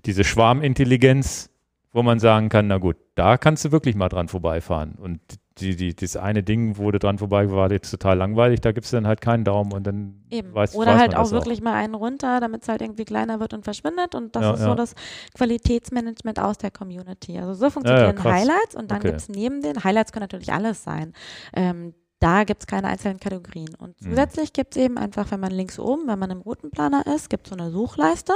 diese Schwarmintelligenz, wo man sagen kann, na gut, da kannst du wirklich mal dran vorbeifahren. Und die, die, das eine Ding, wo du dran vorbei war, jetzt total langweilig, da gibt es dann halt keinen Daumen und dann Eben. weiß Oder weiß halt auch wirklich mal einen runter, damit es halt irgendwie kleiner wird und verschwindet. Und das Ja, ist ja. so das Qualitätsmanagement aus der Community. Also so funktionieren krass. Highlights und dann Okay. gibt es neben den Highlights können natürlich alles sein. Ähm, da gibt es keine einzelnen Kategorien. Und Mhm. zusätzlich gibt es eben einfach, wenn man links oben, wenn man im Routenplaner ist, gibt es so eine Suchleiste.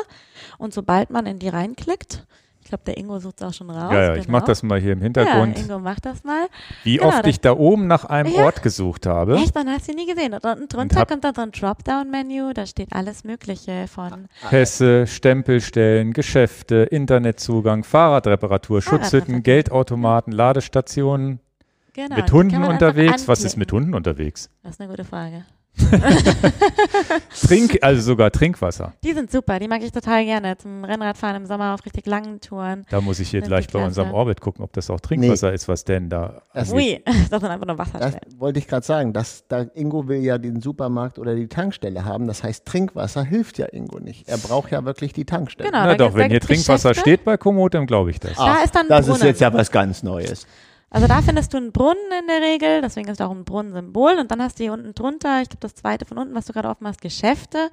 Und sobald man in die reinklickt, ich glaube, der Ingo sucht es auch schon raus. Ja, ja, ich genau. mache das mal hier im Ja, Hintergrund, Ingo macht das mal. wie genau, oft ich da oben nach einem Ja. Ort gesucht habe. Echt, dann hast du ihn nie gesehen. Und unten drunter hab- kommt dann so ein Dropdown-Menü, da steht alles Mögliche von Pässe, Stempelstellen, Geschäfte, Internetzugang, Fahrradreparatur, Schutzhütten, Fahrradreparatur. Geldautomaten, Ladestationen, Genau, mit Hunden unterwegs. Was ist mit Hunden unterwegs? Das ist eine gute Frage. Trink, also sogar Trinkwasser. Die sind super, die mag ich total gerne. Zum Rennradfahren im Sommer auf richtig langen Touren. Da muss ich hier ist gleich bei Klasse. unserem Orbit gucken, ob das auch Trinkwasser ist, was denn da. Das- Ui, das sind einfach nur Das Wasserstellen. wollte ich gerade sagen. Das, da Ingo will ja den Supermarkt oder die Tankstelle haben. Das heißt, Trinkwasser hilft ja Ingo nicht. Er braucht ja wirklich die Tankstelle. Genau, Na doch, wenn hier Trinkwasser Geschäfte. steht bei Komoot, dann glaube ich das. Da ist dann das ist Brunnen. jetzt ja was ganz Neues. Also da findest du einen Brunnen in der Regel, deswegen ist auch ein Brunnensymbol. Und dann hast du hier unten drunter, ich glaube das zweite von unten, was du gerade offen hast, Geschäfte.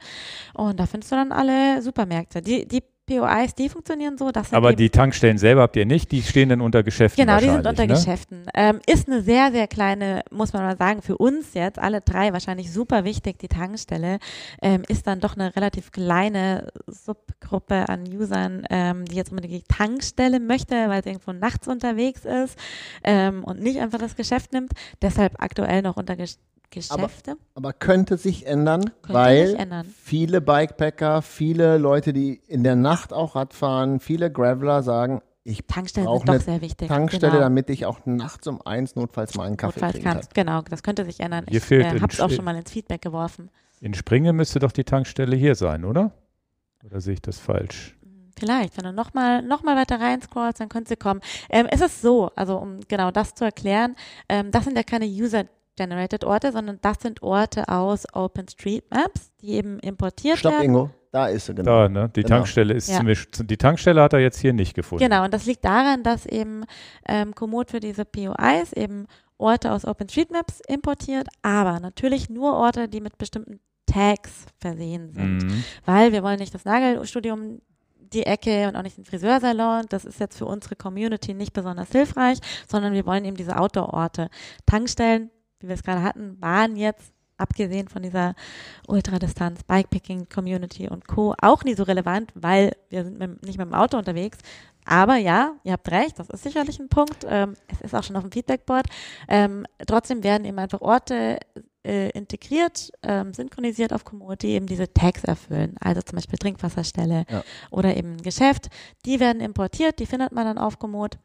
Und da findest du dann alle Supermärkte. Die, die POIs, die funktionieren so, dass Aber die Tankstellen selber habt ihr nicht, die stehen dann unter Geschäften. Genau, die sind unter ne? Geschäften. Ähm, ist eine sehr, sehr kleine, muss man mal sagen, für uns jetzt, alle drei wahrscheinlich super wichtig, die Tankstelle, ähm, ist dann doch eine relativ kleine Subgruppe an Usern, ähm, die jetzt unbedingt die Tankstelle möchte, weil sie irgendwo nachts unterwegs ist ähm, und nicht einfach das Geschäft nimmt. Deshalb aktuell noch unter Gesch Geschäfte. Aber könnte sich ändern, Könnte weil sich ändern. viele Bikepacker, viele Leute, die in der Nacht auch Rad fahren, viele Graveler sagen, ich Tankstellen brauche sind doch eine sehr wichtig. Tankstelle, genau. damit ich auch nachts um eins notfalls mal einen Kaffee Notfalls trinken kann. Genau, das könnte sich ändern. Hier ich fehlt äh, habe es auch Sch- schon mal ins Feedback geworfen. In Springe müsste doch die Tankstelle hier sein, oder? Oder sehe ich das falsch? Vielleicht, wenn du nochmal noch mal weiter rein scrollst, dann könnte sie kommen. Ähm, es ist so, also um genau das zu erklären, ähm, das sind ja keine User-Generated Orte, sondern das sind Orte aus OpenStreetMaps, die eben importiert Stopp, werden. Ingo, da ist sie genau. Da, ne? Die Genau. Tankstelle ist Ja. ziemlich, die Tankstelle hat er jetzt hier nicht gefunden. Genau, und das liegt daran, dass eben ähm, Komoot für diese POIs eben Orte aus OpenStreetMaps importiert, aber natürlich nur Orte, die mit bestimmten Tags versehen sind. Mhm. weil wir wollen nicht das Nagelstudio um die Ecke und auch nicht den Friseursalon. Das ist jetzt für unsere Community nicht besonders hilfreich, sondern wir wollen eben diese Outdoor-Orte. Tankstellen, wie wir es gerade hatten, waren jetzt abgesehen von dieser Ultradistanz, Bikepicking, Community und Co. auch nie so relevant, weil wir sind mit, nicht mit dem Auto unterwegs. Aber ja, ihr habt recht, das ist sicherlich ein Punkt. Ähm, es ist auch schon auf dem Feedbackboard. Ähm, trotzdem werden eben einfach Orte äh, integriert, ähm, synchronisiert auf Komoot, die eben diese Tags erfüllen. Also zum Beispiel Trinkwasserstelle Ja. oder eben ein Geschäft. Die werden importiert, die findet man dann auf Komoot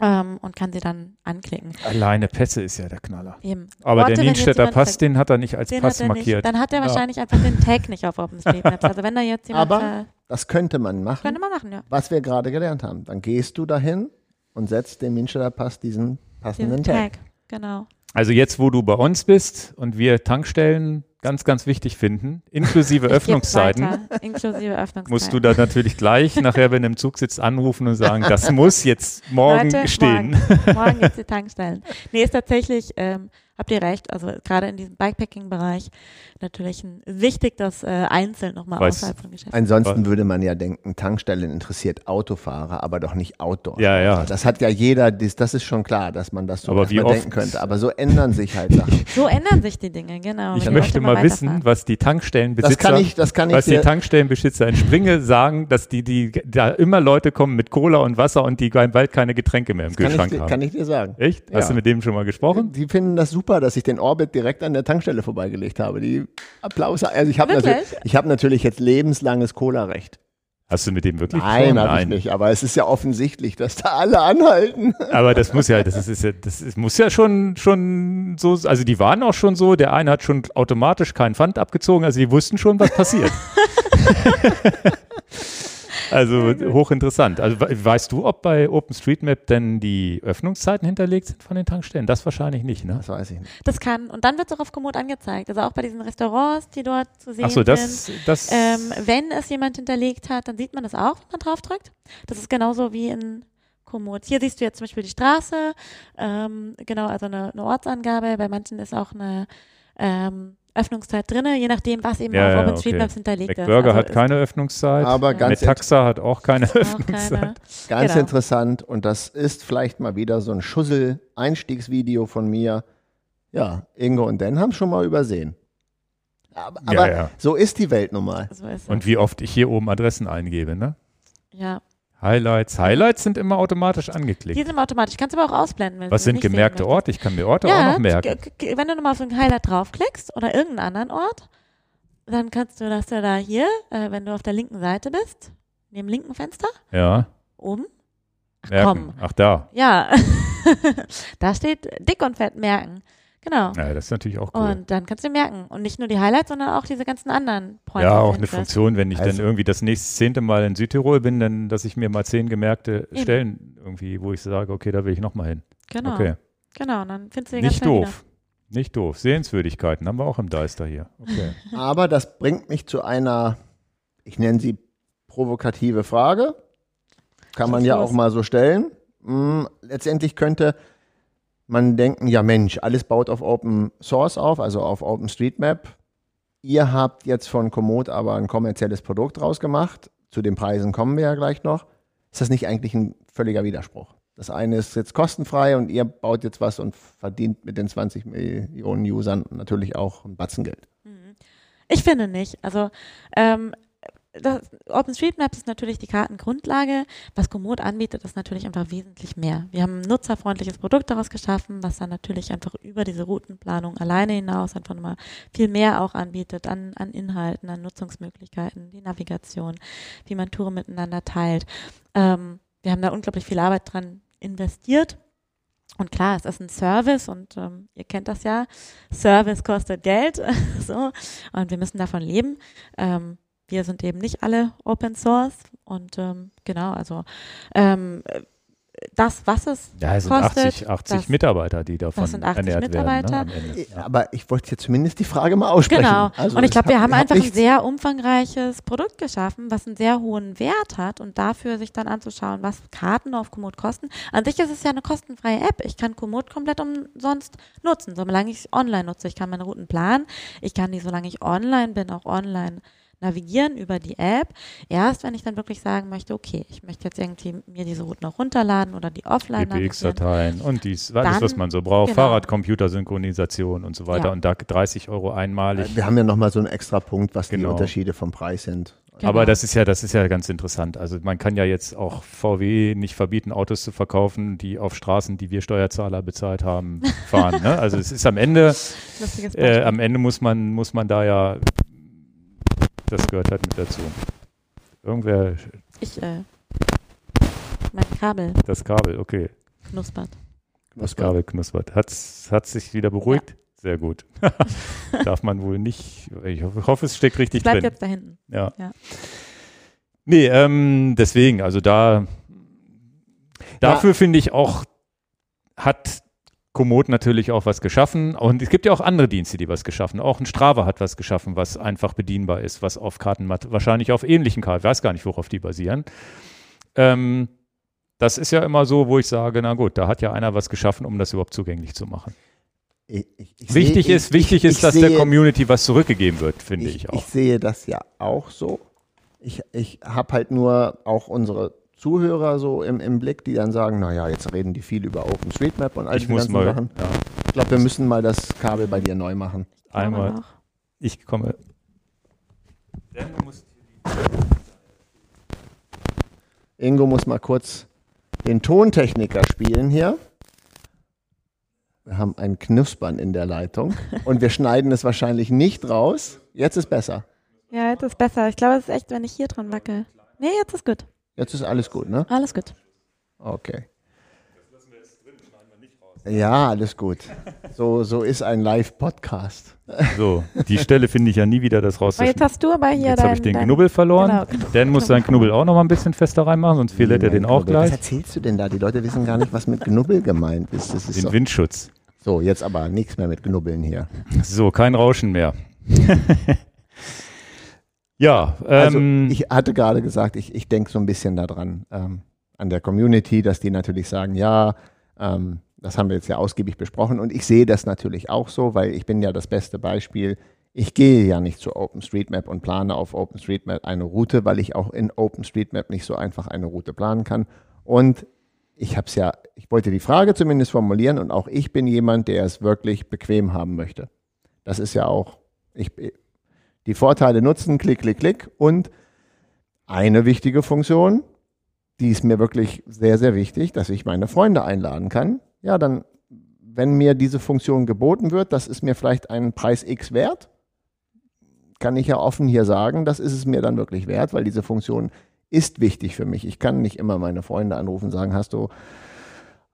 ähm, und kann sie dann anklicken. Alleine Pässe ist ja der Knaller. Eben. Aber Orte, der Nienstädter Pass, den hat er nicht als den Pass er markiert. Nicht. Dann hat er Ja. wahrscheinlich einfach den Tag nicht auf OpenStreetMaps. Also wenn da jetzt jemand Aber ver- Das könnte man machen, könnte man machen, ja. was wir gerade gelernt haben. Dann gehst du dahin und setzt dem Minsteller Pass diesen passenden Diesen Tag. Tag. Genau. Also jetzt, wo du bei uns bist und wir Tankstellen ganz, ganz wichtig finden, inklusive Öffnungszeiten, inklusive Öffnungszeiten. musst du da natürlich gleich nachher, wenn du im Zug sitzt, anrufen und sagen, das muss jetzt morgen Leute, stehen. Morgen, morgen jetzt die Tankstellen. Nee, ist tatsächlich, ähm, habt ihr recht, also gerade in diesem Bikepacking-Bereich natürlich ein, wichtig, das äh, einzeln nochmal außerhalb von Geschäften. Ansonsten würde man ja denken, Tankstellen interessiert Autofahrer, aber doch nicht Outdoor. Ja, ja. Das hat ja jeder, das, das ist schon klar, dass man das so Aber wie oft- denken könnte. Aber so ändern sich halt Sachen. So ändern sich die Dinge, genau. Ich möchte mal wissen, was die Tankstellenbesitzer, Das kann ich, das kann ich was die Tankstellenbesitzer in Springe sagen, dass die, die da immer Leute kommen mit Cola und Wasser und die bald keine Getränke mehr im kann ich, Kühlschrank dir- haben. kann ich dir sagen. Echt? Hast Ja. du mit dem schon mal gesprochen? Die finden das super, dass ich den Orbit direkt an der Tankstelle vorbeigelegt habe. Die Applaus. Also ich habe natürlich, ich habe natürlich jetzt lebenslanges Cola-Recht. Hast du mit dem wirklich Nein, habe ich nicht. Aber es ist ja offensichtlich, dass da alle anhalten. Aber das muss ja, das ist, ist ja, das ist, muss ja schon, schon so, also die waren auch schon so, der eine hat schon automatisch keinen Pfand abgezogen, also die wussten schon, was passiert. also hochinteressant. Also we- weißt du, ob bei OpenStreetMap denn die Öffnungszeiten hinterlegt sind von den Tankstellen? Das wahrscheinlich nicht, ne? Das weiß ich nicht. Das kann, und dann wird es auch auf Komoot angezeigt. Also auch bei diesen Restaurants, die dort zu sehen Achso, das, sind. das, Ähm, wenn es jemand hinterlegt hat, dann sieht man das auch, wenn man drauf drückt. Das ist genauso wie in Komoot. Hier siehst du jetzt zum Beispiel die Straße, ähm, genau, also eine, eine Ortsangabe. Bei manchen ist auch eine ähm, Öffnungszeit drin, je nachdem, was eben Ja, auf ja, OpenStreetMaps okay. hinterlegt ist. McBurger Also hat keine Öffnungszeit. Aber Ja. ganz, Metaxa hat auch keine auch Öffnungszeit. keine. ganz Genau. interessant und das ist vielleicht mal wieder so ein Schussel-Einstiegsvideo von mir. Ja, Ingo und Dan haben es schon mal übersehen. Aber, Ja, aber ja. so ist die Welt nun mal. So. Und wie oft ich hier oben Adressen eingebe, ne? ja. Highlights. Highlights sind immer automatisch angeklickt. Die sind automatisch. Kannst du aber auch ausblenden. Wenn Was sind gemerkte. Orte? Ich kann mir Orte auch Ja, noch merken. wenn du nochmal auf ein Highlight draufklickst oder irgendeinen anderen Ort, dann kannst du das ja da hier, äh, wenn du auf der linken Seite bist, neben linken Fenster, Ja, oben. Ach merken. komm. Ach da. Ja. da steht dick und fett merken. Genau. Ja, das ist natürlich auch cool. Und dann kannst du merken. Und nicht nur die Highlights, sondern auch diese ganzen anderen Points. Ja, auch eine. Funktion, wenn ich dann Also- irgendwie das nächste zehnte Mal in Südtirol bin, dann, dass ich mir mal zehn gemerkte Eben. Stellen irgendwie, wo ich sage, okay, da will ich nochmal hin. Genau. Okay. Genau. Und dann findest du die ganz Nicht doof. Nicht doof. Sehenswürdigkeiten haben wir auch im Deister hier. Okay. Aber das bringt mich zu einer, ich nenne sie provokative Frage. Kann man ja los. auch mal so stellen. Hm, letztendlich könnte man denken, ja Mensch, alles baut auf Open Source auf, also auf OpenStreetMap. Ihr habt jetzt von Komoot aber ein kommerzielles Produkt draus gemacht. Zu den Preisen kommen wir ja gleich noch. Ist das nicht eigentlich ein völliger Widerspruch? Das eine ist jetzt kostenfrei und ihr baut jetzt was und verdient mit den 20 Millionen Usern natürlich auch ein Batzen Geld. Ich finde nicht. Also ähm, das, OpenStreetMaps ist natürlich die Kartengrundlage. Was Komoot anbietet, ist natürlich einfach wesentlich mehr. Wir haben ein nutzerfreundliches Produkt daraus geschaffen, was dann natürlich einfach über diese Routenplanung alleine hinaus einfach nochmal viel mehr auch anbietet an, an Inhalten, an Nutzungsmöglichkeiten, die Navigation, wie man Touren miteinander teilt. Ähm, wir haben da unglaublich viel Arbeit dran investiert. Und klar, es ist ein Service und ähm, ihr kennt das ja. Service kostet Geld. so. Und wir müssen davon leben. Ähm, wir sind eben nicht alle Open Source. Und ähm, genau, also ähm, das, was es Ja, es sind kostet, 80, 80 das- Mitarbeiter, die davon sind 80 ernährt Mitarbeiter. werden. Ne. Ja. Aber ich wollte jetzt zumindest die Frage mal aussprechen. Genau. Also und ich glaube, wir haben hat einfach ein nichts- sehr umfangreiches Produkt geschaffen, was einen sehr hohen Wert hat und dafür sich dann anzuschauen, was Karten auf Komoot kosten. An sich ist es ja eine kostenfreie App. Ich kann Komoot komplett umsonst nutzen, solange ich es online nutze. Ich kann meine Routen planen. Ich kann die, solange ich online bin, auch online navigieren über die App. Erst wenn ich dann wirklich sagen möchte, okay, ich möchte jetzt irgendwie mir diese Routen auch runterladen oder die offline navigieren. GPX-Dateien und dies, alles, Dann- was man so braucht. genau. Fahrradcomputersynchronisation und so weiter. Ja. Und da 30 Euro einmalig. Wir haben ja nochmal so einen extra Punkt, was die Genau. Unterschiede vom Preis sind. Genau. Aber das ist ja, das ist ja ganz interessant. Also man kann ja jetzt auch VW nicht verbieten, Autos zu verkaufen, die auf Straßen, die wir Steuerzahler bezahlt haben, fahren. ne? Also es ist am Ende, äh, am Ende muss man, muss man da ja, das gehört halt mit dazu. Irgendwer, ich, äh, mein Kabel das Kabel, okay, knuspert. das Kabel knuspert. Hat hat sich wieder beruhigt? Sehr gut. Darf man wohl nicht, ich hoffe, es steckt richtig Bleibt drin. jetzt da hinten. Ja. Ja. Nee, ähm, deswegen, also da, dafür finde ich auch, hat Komoot natürlich auch was geschaffen. Und es gibt ja auch andere Dienste, die was geschaffen. Auch ein Strava hat was geschaffen, was einfach bedienbar ist, was auf Karten, wahrscheinlich auf ähnlichen Karten, ich weiß gar nicht, worauf die basieren. Ähm, das ist ja immer so, wo ich sage, na gut, da hat ja einer was geschaffen, um das überhaupt zugänglich zu machen. Ich, ich, ich Wichtig sehe- ist, ich, wichtig ich, ist, dass ich der sehe, Community was zurückgegeben wird, finde ich, ich, auch. ich sehe das ja auch so. Ich, ich habe halt nur auch unsere Zuhörer so im, im Blick, die dann sagen, naja, jetzt reden die viel über OpenStreetMap und all ich diese muss ganzen mal, Sachen. ja, Ich glaube, wir müssen mal das Kabel bei dir neu machen. einmal, ich komme. Ingo muss mal kurz den Tontechniker spielen hier. Wir haben ein Knuspern in der Leitung und wir schneiden es wahrscheinlich nicht raus. Jetzt ist besser. Ja, jetzt ist besser. Ich glaube, es ist echt, wenn ich hier dran wackel. Nee, jetzt ist gut. Jetzt ist alles gut, ne? Alles gut. Okay. Ja, alles gut. So, so ist ein Live-Podcast. So, die Stelle finde ich ja nie wieder das Aber jetzt hast du aber hier Jetzt habe ich den dein, Knubbel verloren. Genau. Dan muss seinen Knubbel auch noch mal ein bisschen fester reinmachen, sonst verliert er den auch Was gleich. erzählst du denn da? Die Leute wissen gar nicht, was mit Knubbel gemeint ist. Das ist Den so. Windschutz. so, jetzt aber nichts mehr mit Knubbeln hier. So, kein Rauschen mehr. ja, Also, ähm, ich hatte gerade gesagt, ich, ich denke so ein bisschen daran. Ähm, an der Community, dass die natürlich sagen, ja, ähm, das haben wir jetzt ja ausgiebig besprochen und ich sehe das natürlich auch so, weil ich bin ja das beste Beispiel. Ich gehe ja nicht zu OpenStreetMap und plane auf OpenStreetMap eine Route, weil ich auch in OpenStreetMap nicht so einfach eine Route planen kann. Und ich habe es ja, ich wollte die Frage zumindest formulieren und auch ich bin jemand, der es wirklich bequem haben möchte. Das ist ja auch, ich, die Vorteile nutzen, klick, klick, klick und eine wichtige Funktion, die ist mir wirklich sehr, sehr wichtig, dass ich meine Freunde einladen kann. Ja, dann, wenn mir diese Funktion geboten wird, das ist mir vielleicht einen Preis X wert, kann ich ja offen hier sagen, das ist es mir dann wirklich wert, weil diese Funktion ist wichtig für mich. Ich kann nicht immer meine Freunde anrufen und sagen, hast du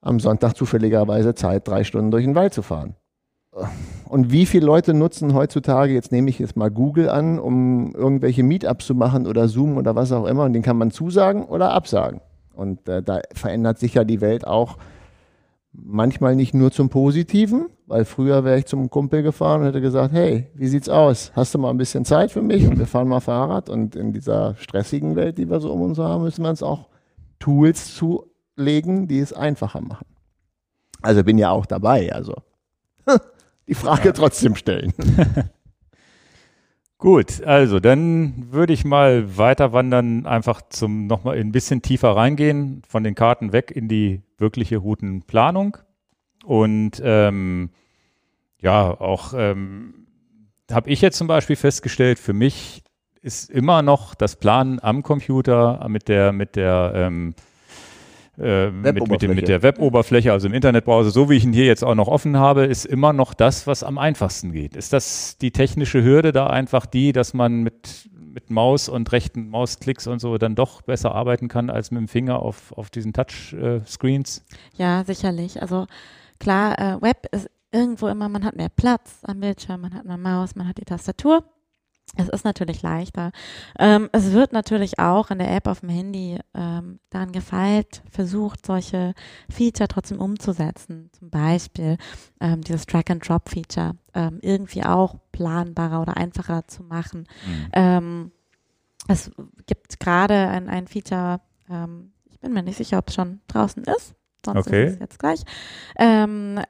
am Sonntag zufälligerweise Zeit, drei Stunden durch den Wald zu fahren? Und wie viele Leute nutzen heutzutage, jetzt nehme ich jetzt mal Google an, um irgendwelche Meetups zu machen oder Zoom oder was auch immer, und den kann man zusagen oder absagen. Und äh, da verändert sich ja die Welt auch manchmal nicht nur zum Positiven, weil früher wäre ich zum Kumpel gefahren und hätte gesagt, hey, wie sieht's aus? Hast du mal ein bisschen Zeit für mich? Und wir fahren mal Fahrrad. Und in dieser stressigen Welt, die wir so um uns haben, müssen wir uns auch Tools zulegen, die es einfacher machen. Also bin ja auch dabei. Also die Frage ja. trotzdem stellen. Gut, also dann würde ich mal weiter wandern, einfach zum nochmal ein bisschen tiefer reingehen, von den Karten weg in die wirkliche Routenplanung. Und ähm, ja, auch ähm, habe ich jetzt zum Beispiel festgestellt, für mich ist immer noch das Planen am Computer mit der, mit der ähm, äh, mit, mit, dem, mit, der Weboberfläche, also im Internetbrowser, so wie ich ihn hier jetzt auch noch offen habe, ist immer noch das, was am einfachsten geht. Ist das die technische Hürde da einfach die, dass man mit, mit Maus und rechten Mausklicks und so dann doch besser arbeiten kann als mit dem Finger auf, auf diesen Touchscreens? ja, sicherlich. Also klar, äh, Web ist irgendwo immer, man hat mehr Platz am Bildschirm, man hat eine Maus, man hat die Tastatur. Es ist natürlich leichter. Ähm, es wird natürlich auch in der App auf dem Handy ähm, daran gefeilt, versucht, solche Feature trotzdem umzusetzen. Zum Beispiel ähm, dieses Track-and-Drop-Feature ähm, irgendwie auch planbarer oder einfacher zu machen. Mhm. Ähm, es gibt gerade ein, ein Feature, ähm, ich bin mir nicht sicher, ob es schon draußen ist sonst okay. ist es jetzt gleich, ähm,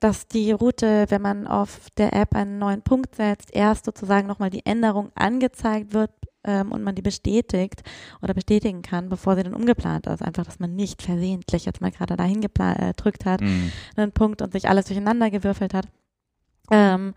dass die Route, wenn man auf der App einen neuen Punkt setzt, erst sozusagen nochmal die Änderung angezeigt wird ähm, und man die bestätigt oder bestätigen kann, bevor sie dann umgeplant ist. Einfach, dass man nicht versehentlich jetzt mal gerade dahin gedrückt äh, hat, mhm. einen Punkt und sich alles durcheinander gewürfelt hat. Ähm,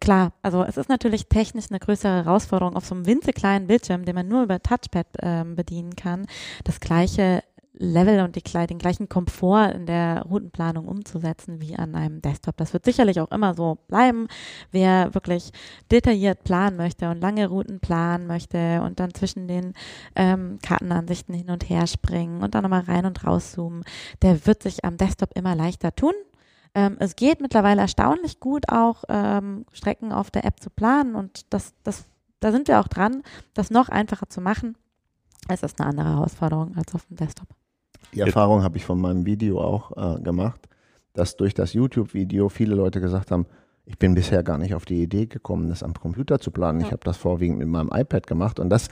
klar, also es ist natürlich technisch eine größere Herausforderung, auf so einem winzig kleinen Bildschirm, den man nur über Touchpad ähm, bedienen kann, das gleiche Level und die, den gleichen Komfort in der Routenplanung umzusetzen wie an einem Desktop. Das wird sicherlich auch immer so bleiben. Wer wirklich detailliert planen möchte und lange Routen planen möchte und dann zwischen den ähm, Kartenansichten hin und her springen und dann nochmal rein und rauszoomen, der wird sich am Desktop immer leichter tun. Ähm, es geht mittlerweile erstaunlich gut auch ähm, Strecken auf der App zu planen und das, das, da sind wir auch dran, das noch einfacher zu machen. Es ist eine andere Herausforderung als auf dem Desktop. Die Erfahrung habe ich von meinem Video auch äh, gemacht, dass durch das YouTube-Video viele Leute gesagt haben, ich bin bisher gar nicht auf die Idee gekommen, das am Computer zu planen. Ja. Ich habe das vorwiegend mit meinem iPad gemacht und das,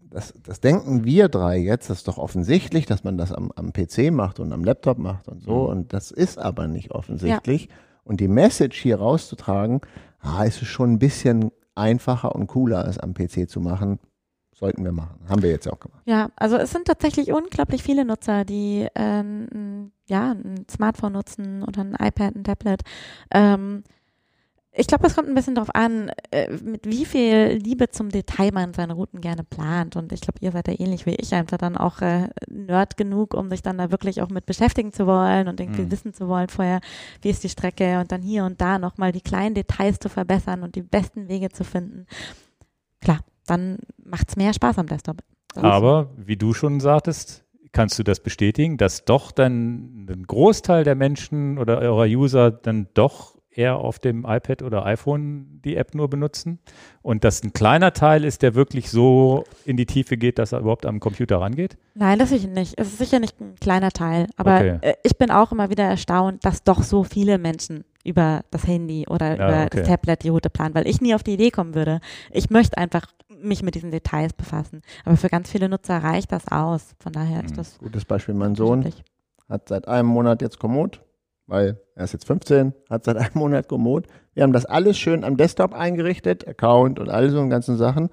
das, das denken wir drei jetzt, das ist doch offensichtlich, dass man das am, am PC macht und am Laptop macht und so. Mhm. Und das ist aber nicht offensichtlich. Ja. Und die Message hier rauszutragen, ah, ist es schon ein bisschen einfacher und cooler, es am PC zu machen. Sollten wir machen. Haben wir jetzt auch gemacht. Ja, also es sind tatsächlich unglaublich viele Nutzer, die ähm, ja, ein Smartphone nutzen oder ein iPad, ein Tablet. Ähm, ich glaube, es kommt ein bisschen darauf an, äh, mit wie viel Liebe zum Detail man seine Routen gerne plant. Und ich glaube, ihr seid da ähnlich wie ich, einfach dann auch äh, Nerd genug, um sich dann da wirklich auch mit beschäftigen zu wollen und irgendwie mhm. wissen zu wollen vorher, wie ist die Strecke und dann hier und da nochmal die kleinen Details zu verbessern und die besten Wege zu finden. Klar, dann macht es mehr Spaß am Desktop. Aber wie du schon sagtest, kannst du das bestätigen, dass doch dann ein Großteil der Menschen oder eurer User dann doch eher auf dem iPad oder iPhone die App nur benutzen und dass ein kleiner Teil ist, der wirklich so in die Tiefe geht, dass er überhaupt am Computer rangeht? Nein, das sicher nicht. Es ist sicher nicht ein kleiner Teil, aber okay. Äh, ich bin auch immer wieder erstaunt, dass doch so viele Menschen über das Handy oder ja, über okay. das Tablet die Route planen, weil ich nie auf die Idee kommen würde. Ich möchte einfach mich mit diesen Details befassen. Aber für ganz viele Nutzer reicht das aus. Von daher ist Mhm. das Gutes Beispiel, mein Sohn hat seit einem Monat jetzt Komoot, weil er ist jetzt 15, hat seit einem Monat Komoot. Wir haben das alles schön am Desktop eingerichtet, Account und all so und ganzen Sachen.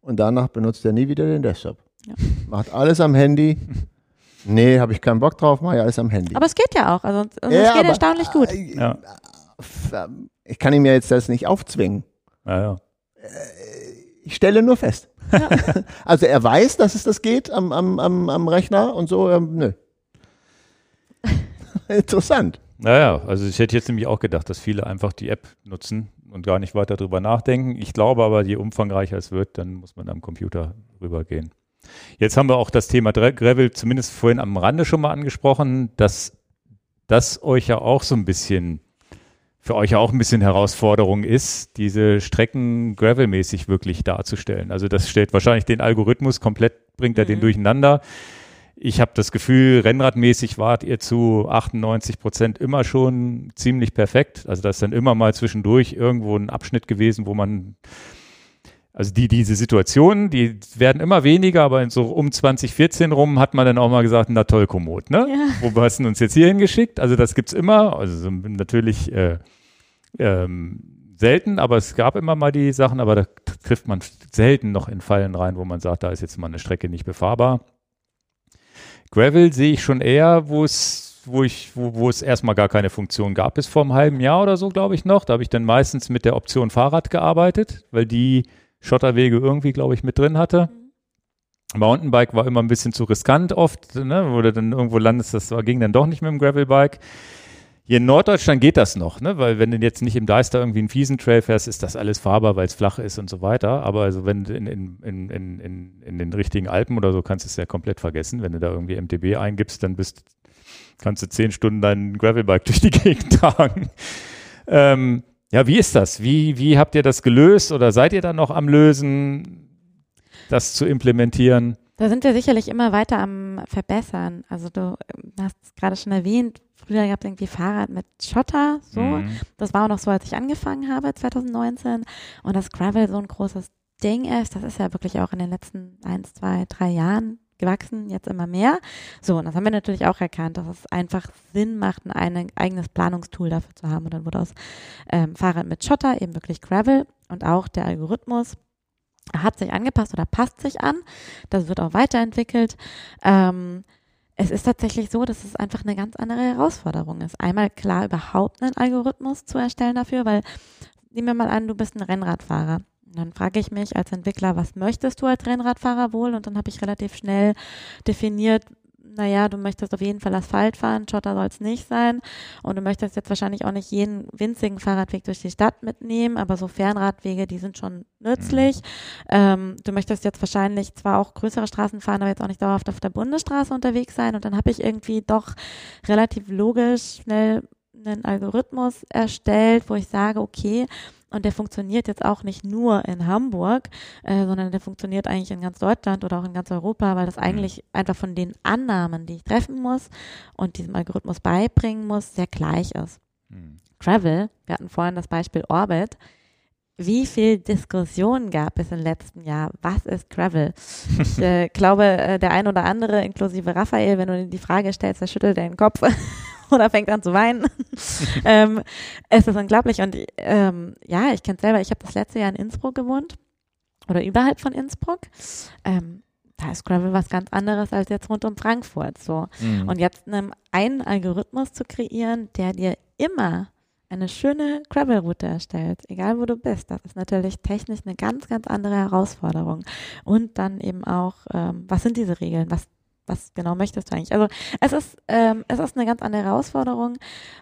Und danach benutzt er nie wieder den Desktop. Ja. Macht alles am Handy. Nee, habe ich keinen Bock drauf, mache ich alles am Handy. Aber es geht ja auch. Also, also Ja, es geht aber- erstaunlich gut. Äh, Ja. f- Ich kann ihm ja jetzt das nicht aufzwingen. Ja, ja. Ich stelle nur fest. also er weiß, dass es das geht am, am, am, am Rechner und so. Ähm, nö. Interessant. Naja, also ich hätte jetzt nämlich auch gedacht, dass viele einfach die App nutzen und gar nicht weiter drüber nachdenken. Ich glaube aber, je umfangreicher es wird, dann muss man am Computer rübergehen. Jetzt haben wir auch das Thema Gravel zumindest vorhin am Rande schon mal angesprochen, dass das euch ja auch so ein bisschen, für euch ja auch ein bisschen Herausforderung ist, diese Strecken Gravel-mäßig wirklich darzustellen. Also das stellt wahrscheinlich den Algorithmus komplett, bringt er den Mhm. durcheinander. Ich habe das Gefühl, rennradmäßig wart ihr zu 98 Prozent immer schon ziemlich perfekt. Also da ist dann immer mal zwischendurch irgendwo ein Abschnitt gewesen, wo man, also die, diese Situationen, die werden immer weniger, aber in so um 2014 rum hat man dann auch mal gesagt, na toll, Komoot, ne? Ja. Wo hast du uns jetzt hier hingeschickt? Also das gibt's immer, also so natürlich äh, ähm, selten, aber es gab immer mal die Sachen, aber da trifft man selten noch in Fallen rein, wo man sagt, da ist jetzt mal eine Strecke nicht befahrbar. Gravel sehe ich schon eher, wo es, wo ich, wo, wo es erstmal gar keine Funktion gab, bis vor einem halben Jahr oder so, glaube ich noch. Da habe ich dann meistens mit der Option Fahrrad gearbeitet, weil die Schotterwege irgendwie, glaube ich, mit drin hatte. Mountainbike war immer ein bisschen zu riskant oft, ne, wo du dann irgendwo landest, das ging dann doch nicht mit dem Gravelbike. Hier in Norddeutschland geht das noch, ne? weil wenn du jetzt nicht im Deister irgendwie einen fiesen Trail fährst, ist das alles fahrbar, weil es flach ist und so weiter. Aber also wenn du in, in, in, in, in, in den richtigen Alpen oder so kannst du es ja komplett vergessen. Wenn du da irgendwie MTB eingibst, dann bist, kannst du zehn Stunden dein Gravelbike durch die Gegend tragen. Ähm, ja, wie ist das? Wie, wie habt ihr das gelöst oder seid ihr da noch am Lösen, das zu implementieren? Da sind wir sicherlich immer weiter am Verbessern. Also du ähm, hast es gerade schon erwähnt, früher gab es irgendwie Fahrrad mit Schotter, so. Mhm. Das war auch noch so, als ich angefangen habe, 2019. Und das Gravel so ein großes Ding ist, das ist ja wirklich auch in den letzten eins, zwei, drei Jahren gewachsen, jetzt immer mehr. So, und das haben wir natürlich auch erkannt, dass es einfach Sinn macht, ein eigenes Planungstool dafür zu haben. Und dann wurde aus ähm, Fahrrad mit Schotter eben wirklich Gravel und auch der Algorithmus hat sich angepasst oder passt sich an. Das wird auch weiterentwickelt. Ähm, es ist tatsächlich so, dass es einfach eine ganz andere Herausforderung ist. Einmal klar überhaupt einen Algorithmus zu erstellen dafür, weil nehmen wir mal an, du bist ein Rennradfahrer. Und dann frage ich mich als Entwickler, was möchtest du als Rennradfahrer wohl? Und dann habe ich relativ schnell definiert, naja, du möchtest auf jeden Fall Asphalt fahren, Schotter soll es nicht sein. Und du möchtest jetzt wahrscheinlich auch nicht jeden winzigen Fahrradweg durch die Stadt mitnehmen, aber so Fernradwege, die sind schon nützlich. Ähm, du möchtest jetzt wahrscheinlich zwar auch größere Straßen fahren, aber jetzt auch nicht dauerhaft auf der Bundesstraße unterwegs sein. Und dann habe ich irgendwie doch relativ logisch schnell einen Algorithmus erstellt, wo ich sage, okay, und der funktioniert jetzt auch nicht nur in Hamburg, äh, sondern der funktioniert eigentlich in ganz Deutschland oder auch in ganz Europa, weil das eigentlich einfach von den Annahmen, die ich treffen muss und diesem Algorithmus beibringen muss, sehr gleich ist. Mhm. Travel, wir hatten vorhin das Beispiel Orbit. Wie viel Diskussion gab es im letzten Jahr? Was ist Gravel? Ich äh, glaube, äh, der ein oder andere, inklusive Raphael, wenn du die Frage stellst, der schüttelt den Kopf oder fängt an zu weinen. ähm, es ist unglaublich. Und ähm, ja, ich kenne es selber. Ich habe das letzte Jahr in Innsbruck gewohnt oder überhalb von Innsbruck. Ähm, da ist Gravel was ganz anderes als jetzt rund um Frankfurt. So. Mhm. Und jetzt einem, einen Algorithmus zu kreieren, der dir immer eine schöne Gravel-Route erstellt, egal wo du bist, das ist natürlich technisch eine ganz, ganz andere Herausforderung. Und dann eben auch, ähm, was sind diese Regeln? Was, was genau möchtest du eigentlich? Also es ist, ähm, es ist eine ganz andere Herausforderung.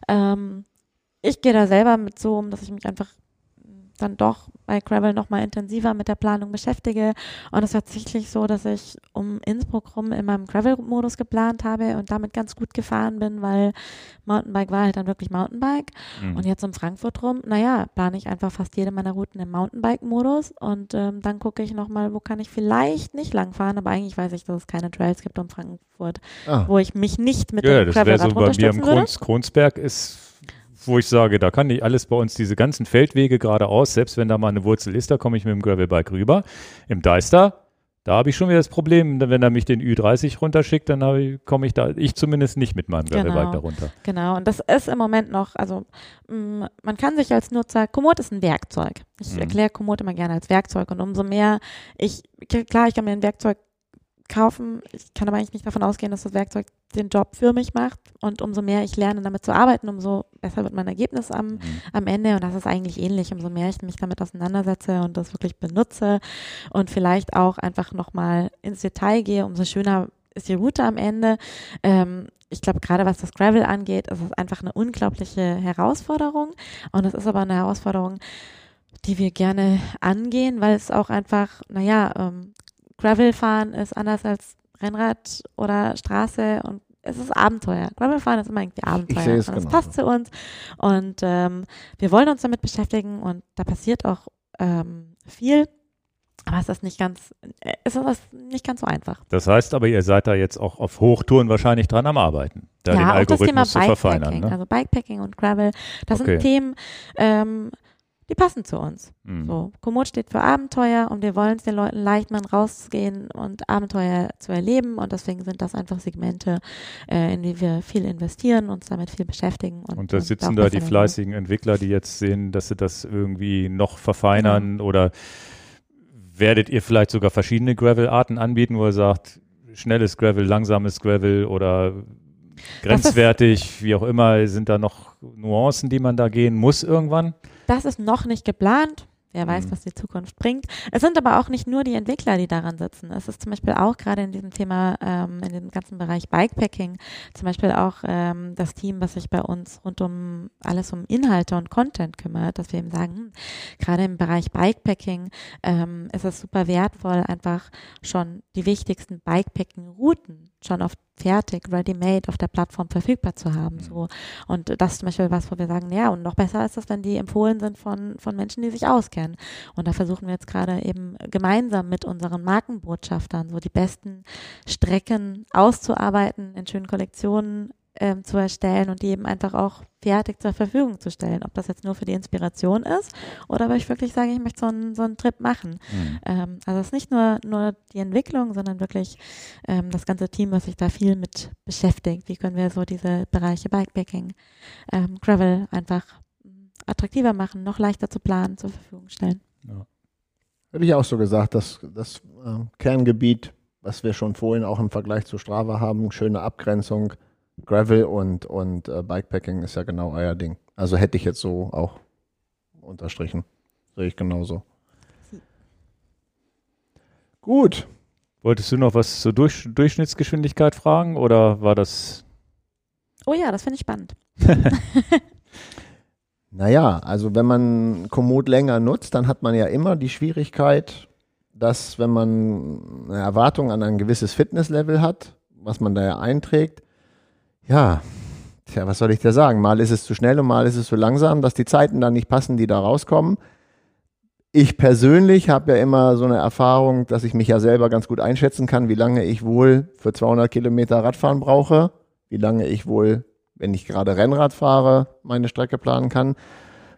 Ähm, ich gehe da selber mit so um, dass ich mich einfach dann doch bei Gravel nochmal intensiver mit der Planung beschäftige. Und es war tatsächlich so, dass ich um Innsbruck rum in meinem Gravel-Modus geplant habe und damit ganz gut gefahren bin, weil Mountainbike war halt dann wirklich Mountainbike. Mhm. Und jetzt um Frankfurt rum, naja, plane ich einfach fast jede meiner Routen im Mountainbike-Modus und ähm, dann gucke ich nochmal, wo kann ich vielleicht nicht lang fahren, aber eigentlich weiß ich, dass es keine Trails gibt um Frankfurt, Ah, wo ich mich nicht mit ja, dem Gravelrad so bei mir im. Krons, Kronsberg ist wo ich sage, da kann nicht alles bei uns, diese ganzen Feldwege geradeaus, selbst wenn da mal eine Wurzel ist, da komme ich mit dem Gravelbike rüber. Im Deister, da habe ich schon wieder das Problem, wenn er mich den Ü30 runterschickt, dann komme ich da, ich zumindest nicht mit meinem Gravelbike Genau. darunter. Genau, und das ist im Moment noch, also mh, man kann sich als Nutzer, Komoot ist ein Werkzeug. Ich Mhm. erkläre Komoot immer gerne als Werkzeug und umso mehr ich, klar, ich kann mir ein Werkzeug kaufen, ich kann aber eigentlich nicht davon ausgehen, dass das Werkzeug den Job für mich macht. Und umso mehr ich lerne, damit zu arbeiten, umso besser wird mein Ergebnis am, Mhm. am Ende. Und das ist eigentlich ähnlich, umso mehr ich mich damit auseinandersetze und das wirklich benutze und vielleicht auch einfach nochmal ins Detail gehe, umso schöner ist die Route am Ende. Ähm, ich glaube, gerade was das Gravel angeht, ist es einfach eine unglaubliche Herausforderung. Und es ist aber eine Herausforderung, die wir gerne angehen, weil es auch einfach, naja, ähm, Gravel fahren ist anders als Rennrad oder Straße und es ist Abenteuer. Gravel fahren ist immer irgendwie Abenteuer. sehe es und es genauso. passt zu uns und ähm, wir wollen uns damit beschäftigen und da passiert auch ähm, viel. Aber es ist nicht ganz, äh, es ist nicht ganz so einfach. Das heißt aber, ihr seid da jetzt auch auf Hochtouren wahrscheinlich dran am Arbeiten, da den ja, auch das Thema Algorithmus zu verfeinern. Ne? also Bikepacking und Gravel, das Okay. sind Themen, ähm, die passen zu uns. Mhm. So, Komoot steht für Abenteuer und wir wollen es den Leuten leicht machen, rauszugehen und Abenteuer zu erleben und deswegen sind das einfach Segmente, äh, in die wir viel investieren, uns damit viel beschäftigen. Und, Und da und sitzen da die fleißigen Entwickler, die jetzt sehen, dass sie das irgendwie noch verfeinern Genau. oder werdet ihr vielleicht sogar verschiedene Gravel-Arten anbieten, wo ihr sagt, schnelles Gravel, langsames Gravel oder grenzwertig, wie auch immer, sind da noch Nuancen, die man da gehen muss irgendwann? Das ist noch nicht geplant. Wer weiß, Mhm. was die Zukunft bringt. Es sind aber auch nicht nur die Entwickler, die daran sitzen. Es ist zum Beispiel auch gerade in diesem Thema, ähm, in dem ganzen Bereich Bikepacking, zum Beispiel auch ähm, das Team, was sich bei uns rund um alles um Inhalte und Content kümmert, dass wir eben sagen, hm, gerade im Bereich Bikepacking ähm, ist es super wertvoll, einfach schon die wichtigsten Bikepacking-Routen schon auf fertig, ready-made auf der Plattform verfügbar zu haben. So. Und das ist zum Beispiel was, wo wir sagen, ja, und noch besser ist es, wenn die empfohlen sind von, von Menschen, die sich auskennen. Und da versuchen wir jetzt gerade eben gemeinsam mit unseren Markenbotschaftern so die besten Strecken auszuarbeiten, in schönen Kollektionen ähm, zu erstellen und die eben einfach auch fertig zur Verfügung zu stellen. Ob das jetzt nur für die Inspiration ist oder ob ich wirklich sage, ich möchte so einen, so einen Trip machen. Ähm, also es ist nicht nur, nur die Entwicklung, sondern wirklich ähm, das ganze Team, was sich da viel mit beschäftigt. Wie können wir so diese Bereiche Bikepacking, ähm, Gravel einfach attraktiver machen, noch leichter zu planen, zur Verfügung stellen. Hätte ich auch so gesagt, dass das äh, Kerngebiet, was wir schon vorhin auch im Vergleich zu Strava haben, schöne Abgrenzung, Gravel und, und äh, Bikepacking ist ja genau euer Ding. Also hätte ich jetzt so auch unterstrichen. Sehe ich genauso. Gut. Wolltest du noch was zur Durch Durchschnittsgeschwindigkeit fragen oder war das Oh ja, das finde ich spannend. Naja, also wenn man Komoot länger nutzt, dann hat man ja immer die Schwierigkeit, dass wenn man eine Erwartung an ein gewisses Fitnesslevel hat, was man da ja einträgt, ja, tja, was soll ich dir sagen? Mal ist es zu schnell und mal ist es zu langsam, dass die Zeiten dann nicht passen, die da rauskommen. Ich persönlich habe ja immer so eine Erfahrung, dass ich mich ja selber ganz gut einschätzen kann, wie lange ich wohl für 200 Kilometer Radfahren brauche, wie lange ich wohl, wenn ich gerade Rennrad fahre, meine Strecke planen kann.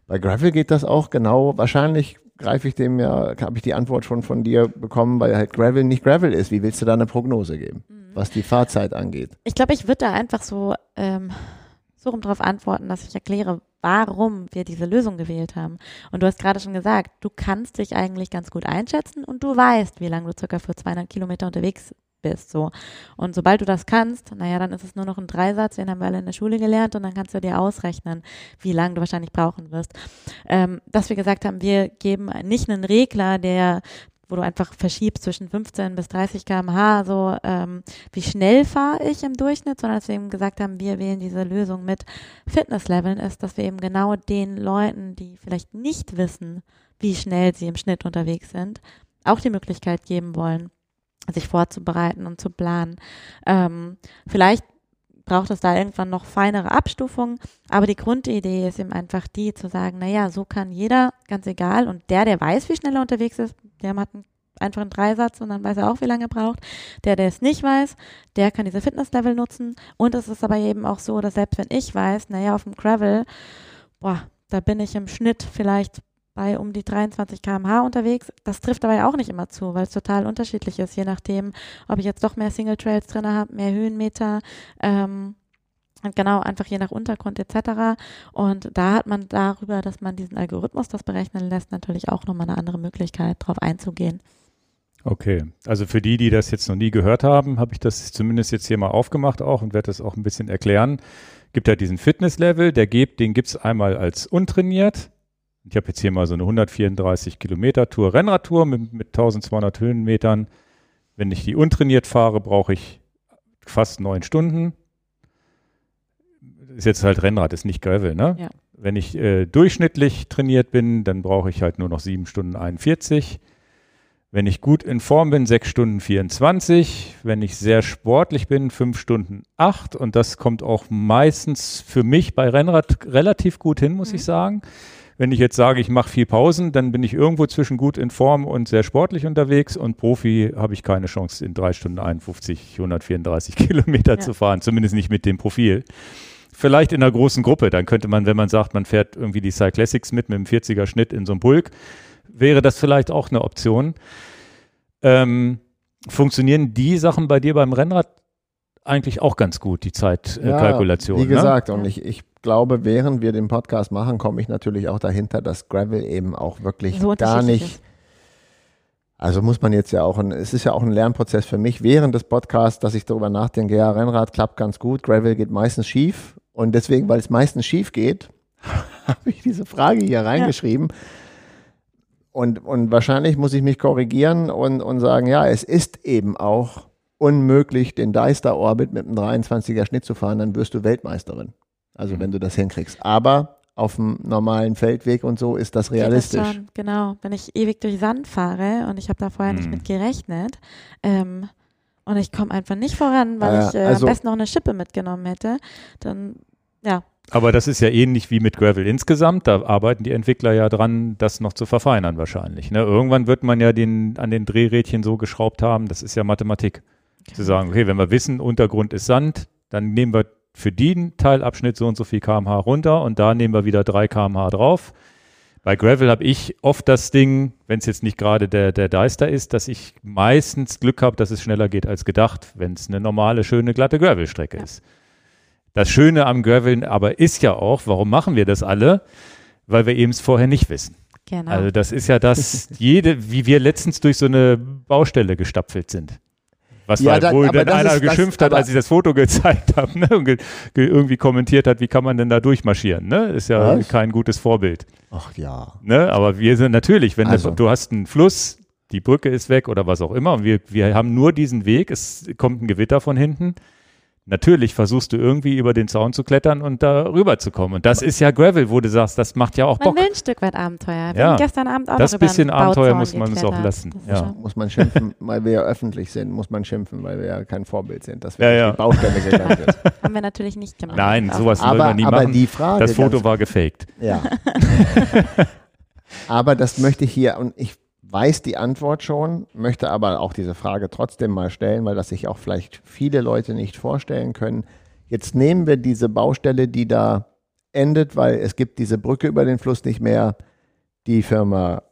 Bei Gravel geht das auch genau. Wahrscheinlich greife ich dem ja, habe ich die Antwort schon von dir bekommen, weil halt Gravel nicht Gravel ist. Wie willst du da eine Prognose geben, was die Fahrzeit angeht? Ich glaube, ich würde da einfach so, ähm, so rum drauf antworten, dass ich erkläre, warum wir diese Lösung gewählt haben. Und du hast gerade schon gesagt, du kannst dich eigentlich ganz gut einschätzen und du weißt, wie lange du circa für 200 Kilometer unterwegs bist. So. Und sobald du das kannst, naja, dann ist es nur noch ein Dreisatz, den haben wir alle in der Schule gelernt und dann kannst du dir ausrechnen, wie lange du wahrscheinlich brauchen wirst. Ähm, dass wir gesagt haben, wir geben nicht einen Regler, der wo du einfach verschiebst zwischen 15 bis 30 km/h, so ähm, wie schnell fahre ich im Durchschnitt, sondern dass wir eben gesagt haben, wir wählen diese Lösung mit Fitnessleveln, ist, dass wir eben genau den Leuten, die vielleicht nicht wissen, wie schnell sie im Schnitt unterwegs sind, auch die Möglichkeit geben wollen, sich vorzubereiten und zu planen. Ähm, vielleicht braucht es da irgendwann noch feinere Abstufungen, aber die Grundidee ist eben einfach die, zu sagen, naja, so kann jeder, ganz egal, und der, der weiß, wie schnell er unterwegs ist, der hat einen einfach einen Dreisatz und dann weiß er auch, wie lange er braucht. Der, der es nicht weiß, der kann diese Fitnesslevel nutzen. Und es ist aber eben auch so, dass selbst wenn ich weiß, naja, auf dem Gravel boah, da bin ich im Schnitt vielleicht bei um die 23 km/h unterwegs. Das trifft ja auch nicht immer zu, weil es total unterschiedlich ist, je nachdem, ob ich jetzt doch mehr Single Trails drin habe, mehr Höhenmeter. Ähm, und genau, einfach je nach Untergrund etc. Und da hat man darüber, dass man diesen Algorithmus das berechnen lässt, natürlich auch nochmal eine andere Möglichkeit, darauf einzugehen. Okay, also für die, die das jetzt noch nie gehört haben, habe ich das zumindest jetzt hier mal aufgemacht auch und werde das auch ein bisschen erklären. Gibt ja diesen Fitnesslevel, den gibt es einmal als untrainiert. Ich habe jetzt hier mal so eine 134 Kilometer Tour, Rennradtour mit, mit 1200 Höhenmetern. Wenn ich die untrainiert fahre, brauche ich fast neun Stunden. Ist jetzt halt Rennrad, ist nicht Gravel, ne? Ja. Wenn ich äh, durchschnittlich trainiert bin, dann brauche ich halt nur noch sieben Stunden 41. Wenn ich gut in Form bin, 6 Stunden 24. Wenn ich sehr sportlich bin, 5 Stunden 8. Und das kommt auch meistens für mich bei Rennrad relativ gut hin, muss Mhm. ich sagen. Wenn ich jetzt sage, ich mache viel Pausen, dann bin ich irgendwo zwischen gut in Form und sehr sportlich unterwegs. Und Profi habe ich keine Chance, in 3 Stunden 51, 134 Kilometer Ja. zu fahren. Zumindest nicht mit dem Profil. Vielleicht in einer großen Gruppe. Dann könnte man, wenn man sagt, man fährt irgendwie die Cyclassics mit, mit einem 40er Schnitt in so einem Bulk, wäre das vielleicht auch eine Option. Ähm, funktionieren die Sachen bei dir beim Rennrad eigentlich auch ganz gut, die Zeitkalkulation? Wie ne? gesagt, und ich, ich glaube, während wir den Podcast machen, komme ich natürlich auch dahinter, dass Gravel eben auch wirklich So gar nicht. Also muss man jetzt ja auch, ein, es ist ja auch ein Lernprozess für mich während des Podcasts, dass ich darüber nachdenke, ja, Rennrad klappt ganz gut, Gravel geht meistens schief. Und deswegen, weil es meistens schief geht, habe ich diese Frage hier reingeschrieben. Und, und wahrscheinlich muss ich mich korrigieren und, und sagen, ja, es ist eben auch unmöglich, den Deister Orbit mit einem 23er Schnitt zu fahren, dann wirst du Weltmeisterin. Also Mhm. wenn du das hinkriegst. Aber auf dem normalen Feldweg und so ist das Geht das realistisch. schon, genau. Wenn ich ewig durch Sand fahre und ich habe da vorher nicht Mhm. mit gerechnet ähm, und ich komme einfach nicht voran, weil Äh, ich äh, also- am besten noch eine Schippe mitgenommen hätte, dann ja, Aber das ist ja ähnlich wie mit Gravel insgesamt. Da arbeiten die Entwickler ja dran, das noch zu verfeinern wahrscheinlich. Ne? Irgendwann wird man ja den, an den Drehrädchen so geschraubt haben, das ist ja Mathematik. Zu sagen, okay, wenn wir wissen, Untergrund ist Sand, dann nehmen wir für den Teilabschnitt so und so viel kmh runter und da nehmen wir wieder 3 kmh drauf. Bei Gravel habe ich oft das Ding, wenn es jetzt nicht gerade der, der Deister ist, dass ich meistens Glück habe, dass es schneller geht als gedacht, wenn es eine normale, schöne, glatte Gravelstrecke Ja. ist. Das Schöne am Graveln aber ist ja auch, warum machen wir das alle? Weil wir eben es vorher nicht wissen. genau. Also das ist ja das, jede, wie wir letztens durch so eine Baustelle gestapfelt sind. Was Ja, war, da- wo aber dann das einer ist das- geschimpft hat, aber- als ich das Foto gezeigt habe ne, und ge, ge, irgendwie kommentiert hat, wie kann man denn da durchmarschieren? Ne? Ist ja Was? kein gutes Vorbild. Ach ja. Ne? Aber wir sind natürlich, wenn Also. der, du hast einen Fluss, die Brücke ist weg oder was auch immer und wir, wir haben nur diesen Weg, es kommt ein Gewitter von hinten. Natürlich versuchst du irgendwie über den Zaun zu klettern und da rüber zu kommen. Und das ist ja Gravel, wo du sagst, das macht ja auch man Bock. will ein Stück weit Abenteuer. Wir Ja. gestern Abend auch Das bisschen Abenteuer muss man es auch lassen, ja. Muss man schimpfen, weil wir ja öffentlich sind, muss man schimpfen, weil wir ja kein Vorbild sind, dass wir Ja, ja. die Baustelle gegangen sind. Haben wir natürlich nicht gemacht. Nein, sowas nicht. wollen wir aber nie aber machen. die Frage. Das Foto war gefaked. Ja. aber das möchte ich hier, und ich weiß die Antwort schon, möchte aber auch diese Frage trotzdem mal stellen, weil das sich auch vielleicht viele Leute nicht vorstellen können. Jetzt nehmen wir diese Baustelle, die da endet, weil es gibt diese Brücke über den Fluss nicht mehr. Die Firma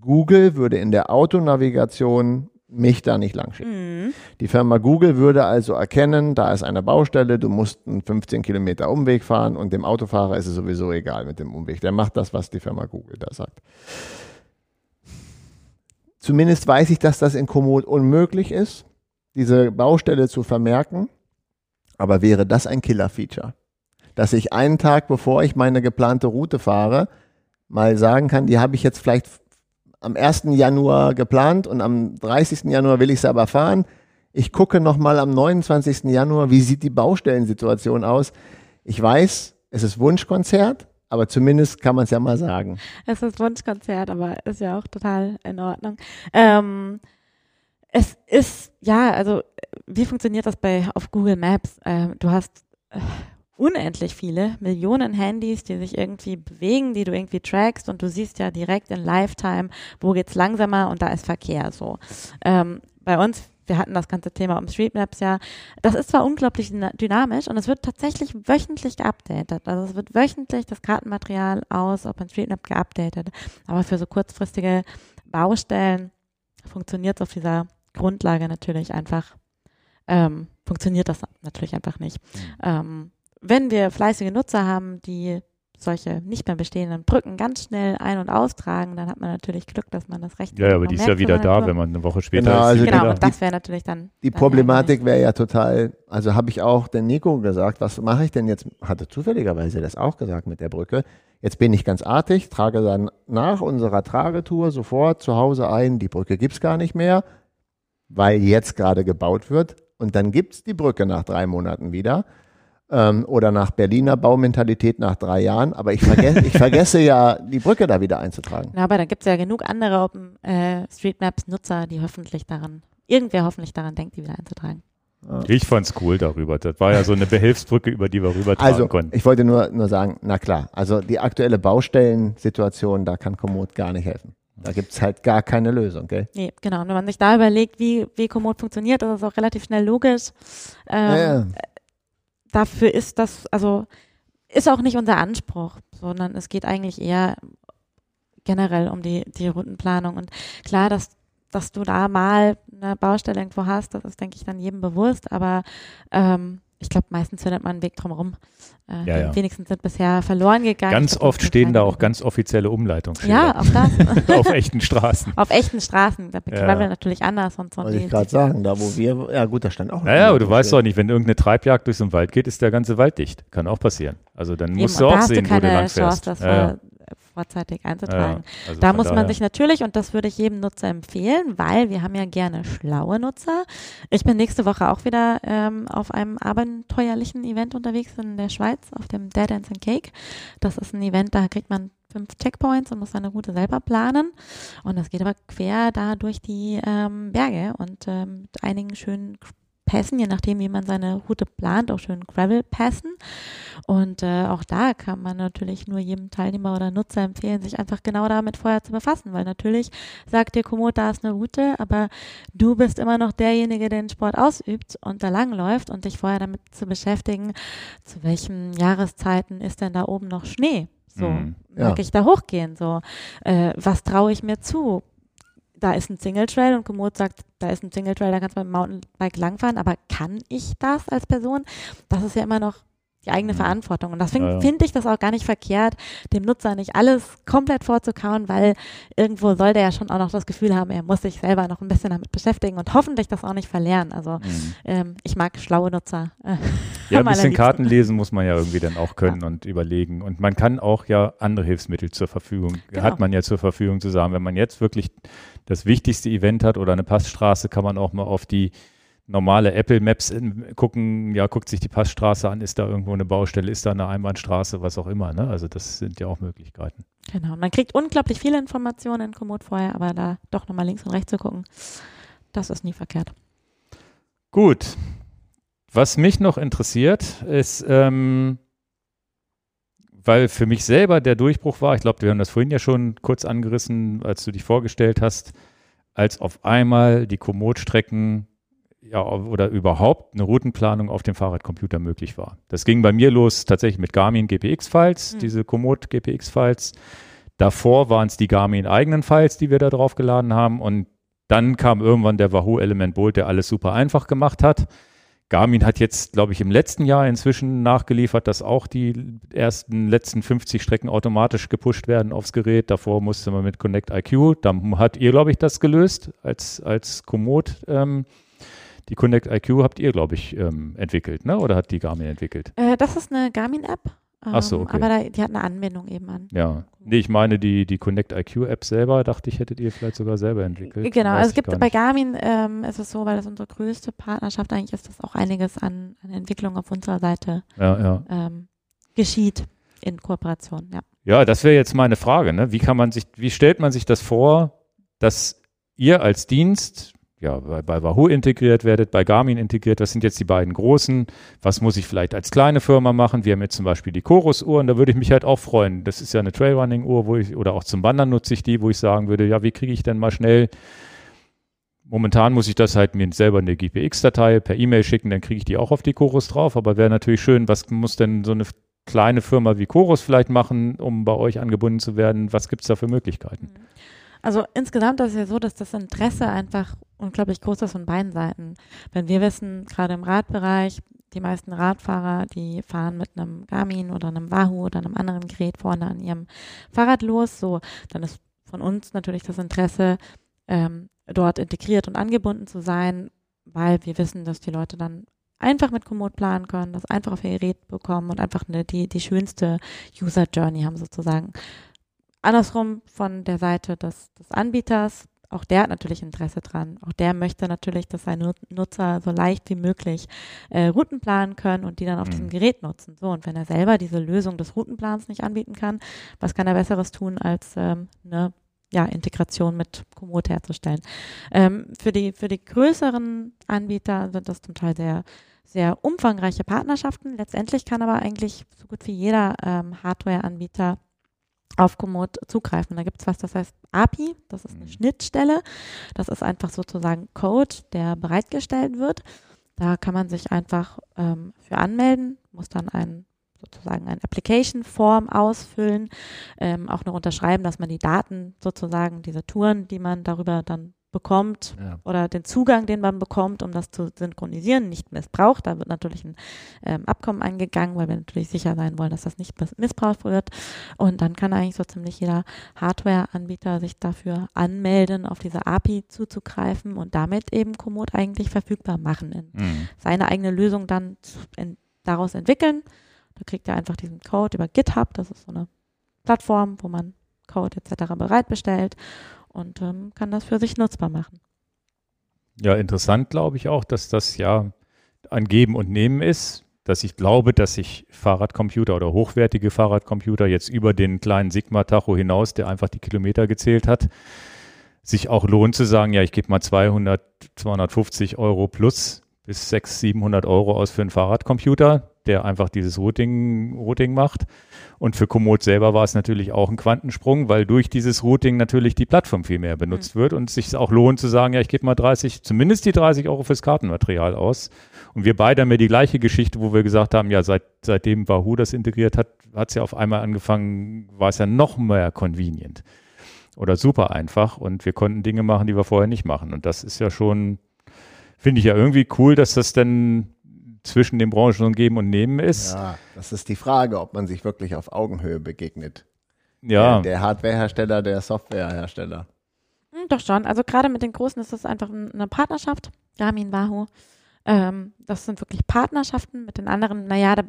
Google würde in der Autonavigation mich da nicht lang schicken. Mhm. Die Firma Google würde also erkennen, da ist eine Baustelle, du musst einen 15 Kilometer Umweg fahren und dem Autofahrer ist es sowieso egal mit dem Umweg. Der macht das, was die Firma Google da sagt. Zumindest weiß ich, dass das in Komoot unmöglich ist, diese Baustelle zu vermerken. Aber wäre das ein Killer-Feature? Dass ich einen Tag, bevor ich meine geplante Route fahre, mal sagen kann, die habe ich jetzt vielleicht am 1. Januar geplant und am 30. Januar will ich sie aber fahren. Ich gucke nochmal am 29. Januar, wie sieht die Baustellensituation aus. Ich weiß, es ist Wunschkonzert, aber zumindest kann man es ja mal sagen. Es ist Wunschkonzert, aber ist ja auch total in Ordnung. Ähm, es ist, ja, also wie funktioniert das bei auf Google Maps? Ähm, du hast äh, unendlich viele, Millionen Handys, die sich irgendwie bewegen, die du irgendwie trackst und du siehst ja direkt in Lifetime, wo geht's langsamer und da ist Verkehr so. Ähm, bei uns wir hatten das ganze Thema um Streetmaps ja. Das ist zwar unglaublich dynamisch und es wird tatsächlich wöchentlich geupdatet. Also es wird wöchentlich das Kartenmaterial aus OpenStreetMap geupdatet. Aber für so kurzfristige Baustellen funktioniert es auf dieser Grundlage natürlich einfach, ähm, funktioniert das natürlich einfach nicht. Mhm. Ähm, wenn wir fleißige Nutzer haben, die solche nicht mehr bestehenden Brücken ganz schnell ein- und austragen, dann hat man natürlich Glück, dass man das Recht Ja, aber die ist ja wieder da, wenn man eine Woche später genau, ist. Also genau, die, und das wäre natürlich dann. Die dann Problematik wäre ja total, also habe ich auch den Nico gesagt, was mache ich denn jetzt? Hatte zufälligerweise das auch gesagt mit der Brücke. Jetzt bin ich ganz artig, trage dann nach unserer Tragetour sofort zu Hause ein, die Brücke gibt's gar nicht mehr, weil jetzt gerade gebaut wird. Und dann gibt's die Brücke nach drei Monaten wieder ähm, oder nach Berliner Baumentalität nach drei Jahren. Aber ich, vergesse, ich vergesse ja, die Brücke da wieder einzutragen. Ja, aber da gibt es ja genug andere Open äh, Streetmaps-Nutzer, die hoffentlich daran, irgendwer hoffentlich daran denkt, die wieder einzutragen. Ich fand's cool darüber. Das war ja so eine Behelfsbrücke, über die wir rübertragen also, konnten. Ich wollte nur, nur sagen, na klar, also die aktuelle Baustellensituation, da kann Komoot gar nicht helfen. Da gibt's halt gar keine Lösung, gell? Nee, genau. Und wenn man sich da überlegt, wie, wie Komoot funktioniert, ist das auch relativ schnell logisch. Ähm, Ja, ja. Dafür ist das, also ist auch nicht unser Anspruch, sondern es geht eigentlich eher generell um die, die Routenplanung. Und klar, dass, dass du da mal eine Baustelle irgendwo hast, das ist, denke ich, dann jedem bewusst, aber ähm, ich glaube, meistens findet man einen Weg drumherum. Äh, Ja, ja. wenigsten sind bisher verloren gegangen. Ganz glaub, oft stehen da auch ganz offizielle Umleitungsschilder. Ja, auch das. auf echten Straßen. Auf echten Straßen. Da Ja. Gravel natürlich anders und so. Wollte ich gerade sagen, da wo wir, ja gut, da stand auch. ein Naja, aber du weißt doch nicht, wenn irgendeine Treibjagd durch so einen Wald geht, ist der ganze Wald dicht. Kann auch passieren. Also dann Eben, musst du auch sehen, du wo du keine lang Chance, fährst. das Ja, ja. Vor, vorzeitig einzutragen. ja. Also Da muss man daher- sich natürlich, und das würde ich jedem Nutzer empfehlen, weil wir haben ja gerne schlaue Nutzer. Ich bin nächste Woche auch wieder ähm, auf einem abenteuerlichen Event unterwegs in der Schweiz, auf dem Dead Dance and Cake. Das ist ein Event, da kriegt man fünf Checkpoints und muss seine Route selber planen. Und das geht aber quer da durch die ähm, Berge und ähm, mit einigen schönen Pässen, je nachdem, wie man seine Route plant, auch schön Gravel-Pässen. Und äh, auch da kann man natürlich nur jedem Teilnehmer oder Nutzer empfehlen, sich einfach genau damit vorher zu befassen, weil natürlich sagt dir Komoot, da ist eine Route, aber du bist immer noch derjenige, der den Sport ausübt und da langläuft und dich vorher damit zu beschäftigen, zu welchen Jahreszeiten ist denn da oben noch Schnee? So, Mhm. mag Ja. ich da hochgehen? So, äh, was traue ich mir zu? Da ist ein Single Trail und Komoot sagt, da ist ein Single Trail, da kannst du mit dem Mountainbike langfahren, aber kann ich das als Person? Das ist ja immer noch die eigene Mhm. Verantwortung. Und deswegen Ja, ja. finde ich das auch gar nicht verkehrt, dem Nutzer nicht alles komplett vorzukauen, weil irgendwo soll der ja schon auch noch das Gefühl haben, er muss sich selber noch ein bisschen damit beschäftigen und hoffentlich das auch nicht verlernen. Also Mhm. ähm, ich mag schlaue Nutzer. äh, Ja, ein bisschen. Karten lesen muss man ja irgendwie dann auch können und überlegen. Und man kann auch ja andere Hilfsmittel zur Verfügung, Genau. hat man ja zur Verfügung zu sagen. Wenn man jetzt wirklich das wichtigste Event hat oder eine Passstraße, kann man auch mal auf die normale Apple Maps gucken, ja, guckt sich die Passstraße an, ist da irgendwo eine Baustelle, ist da eine Einbahnstraße, was auch immer. Ne? Also das sind ja auch Möglichkeiten. Genau. Man kriegt unglaublich viele Informationen in Komoot vorher, aber da doch nochmal links und rechts zu gucken, das ist nie verkehrt. Gut. Was mich noch interessiert, ist, ähm, weil für mich selber der Durchbruch war, ich glaube, wir haben das vorhin ja schon kurz angerissen, als du dich vorgestellt hast, als auf einmal die Komoot-Strecken ja, oder überhaupt eine Routenplanung auf dem Fahrradcomputer möglich war. Das ging bei mir los tatsächlich mit Garmin GPX-Files, Mhm. diese Komoot GPX-Files. Davor waren es die Garmin eigenen Files, die wir da drauf geladen haben und dann kam irgendwann der Wahoo Element Bolt, der alles super einfach gemacht hat. Garmin hat jetzt, glaube ich, im letzten Jahr inzwischen nachgeliefert, dass auch die ersten letzten 50 Strecken automatisch gepusht werden aufs Gerät. Davor musste man mit Connect IQ, da hat ihr, glaube ich, das gelöst als, als Komoot. Ähm, die Connect IQ habt ihr, glaube ich, ähm, entwickelt, ne? oder hat die Garmin entwickelt? Äh, das ist eine Garmin-App. Ähm, Ach so, okay. Aber da, die hat eine Anbindung eben an. Ja, nee, ich meine die, die Connect IQ App selber, dachte ich, hättet ihr vielleicht sogar selber entwickelt. Genau, also es gibt bei. Garmin ähm, ist es so, weil das unsere größte Partnerschaft eigentlich ist, dass auch einiges an, an Entwicklung auf unserer Seite Ja, ja. ähm, geschieht in Kooperation. Ja. Ja, das wäre jetzt meine Frage. Ne? Wie kann man sich, wie stellt man sich das vor, dass ihr als Dienst ja, bei, bei Wahoo integriert werdet, bei Garmin integriert, das sind jetzt die beiden großen. Was muss ich vielleicht als kleine Firma machen? Wir haben jetzt zum Beispiel die Chorus-Uhren, da würde ich mich halt auch freuen. Das ist ja eine Trailrunning-Uhr, wo ich, oder auch zum Wandern nutze ich die, wo ich sagen würde, ja, wie kriege ich denn mal schnell Momentan muss ich das halt mir selber eine GPX-Datei per E-Mail schicken, dann kriege ich die auch auf die Chorus drauf. Aber wäre natürlich schön, was muss denn so eine kleine Firma wie Chorus vielleicht machen, um bei euch angebunden zu werden? Was gibt es da für Möglichkeiten? Also insgesamt ist es ja so, dass das Interesse einfach unglaublich groß ist von beiden Seiten. Wenn wir wissen, gerade im Radbereich, die meisten Radfahrer, die fahren mit einem Garmin oder einem Wahoo oder einem anderen Gerät vorne an ihrem Fahrrad los, so, dann ist von uns natürlich das Interesse, ähm, dort integriert und angebunden zu sein, weil wir wissen, dass die Leute dann einfach mit Komoot planen können, das einfach auf ihr Gerät bekommen und einfach eine, die, die schönste User Journey haben sozusagen. Andersrum von der Seite des, des Anbieters, auch der hat natürlich Interesse dran. Auch der möchte natürlich, dass seine Nutzer so leicht wie möglich äh, Routen planen können und die dann auf mhm. diesem Gerät nutzen. So, und wenn er selber diese Lösung des Routenplans nicht anbieten kann, was kann er Besseres tun, als ähm, eine ja, Integration mit Komoot herzustellen. Ähm, für, die, für die größeren Anbieter sind das zum Teil sehr, sehr umfangreiche Partnerschaften. Letztendlich kann aber eigentlich so gut wie jeder ähm, Hardware-Anbieter auf Komoot zugreifen. Da gibt es was, das heißt API, das ist eine mhm. Schnittstelle. Das ist einfach sozusagen Code, der bereitgestellt wird. Da kann man sich einfach ähm, für anmelden, muss dann ein sozusagen ein Application Form ausfüllen, ähm, auch noch unterschreiben, dass man die Daten sozusagen, diese Touren, die man darüber dann bekommt ja. oder den Zugang, den man bekommt, um das zu synchronisieren, nicht missbraucht. Da wird natürlich ein ähm, Abkommen eingegangen, weil wir natürlich sicher sein wollen, dass das nicht missbraucht wird. Und dann kann eigentlich so ziemlich jeder Hardware-Anbieter sich dafür anmelden, auf diese API zuzugreifen und damit eben Komoot eigentlich verfügbar machen, mhm. seine eigene Lösung dann in, daraus entwickeln da kriegt er einfach diesen Code über GitHub, das ist so eine Plattform, wo man Code etc. bereitbestellt und ähm, kann das für sich nutzbar machen. Ja, interessant glaube ich auch, dass das ja ein Geben und Nehmen ist, dass ich glaube, dass sich Fahrradcomputer oder hochwertige Fahrradcomputer jetzt über den kleinen Sigma-Tacho hinaus, der einfach die Kilometer gezählt hat, sich auch lohnt zu sagen, ja, ich gebe mal 200, 250 Euro plus bis 600, 700 Euro aus für einen Fahrradcomputer der einfach dieses Routing, Routing macht. Und für Komoot selber war es natürlich auch ein Quantensprung, weil durch dieses Routing natürlich die Plattform viel mehr benutzt mhm. wird und es sich auch lohnt zu sagen, ja, ich gebe mal 30, zumindest die 30 Euro fürs Kartenmaterial aus. Und wir beide haben ja die gleiche Geschichte, wo wir gesagt haben, ja, seit, seitdem Wahoo das integriert hat, hat es ja auf einmal angefangen, war es ja noch mehr convenient oder super einfach und wir konnten Dinge machen, die wir vorher nicht machen. Und das ist ja schon, finde ich ja irgendwie cool, dass das dann zwischen den Branchen Geben und Nehmen ist. Ja, das ist die Frage, ob man sich wirklich auf Augenhöhe begegnet. Ja. Der, der Hardwarehersteller, der Softwarehersteller. Hm, doch schon. Also gerade mit den Großen ist das einfach eine Partnerschaft. Garmin, Wahoo. Ähm, das sind wirklich Partnerschaften. Mit den anderen, naja, da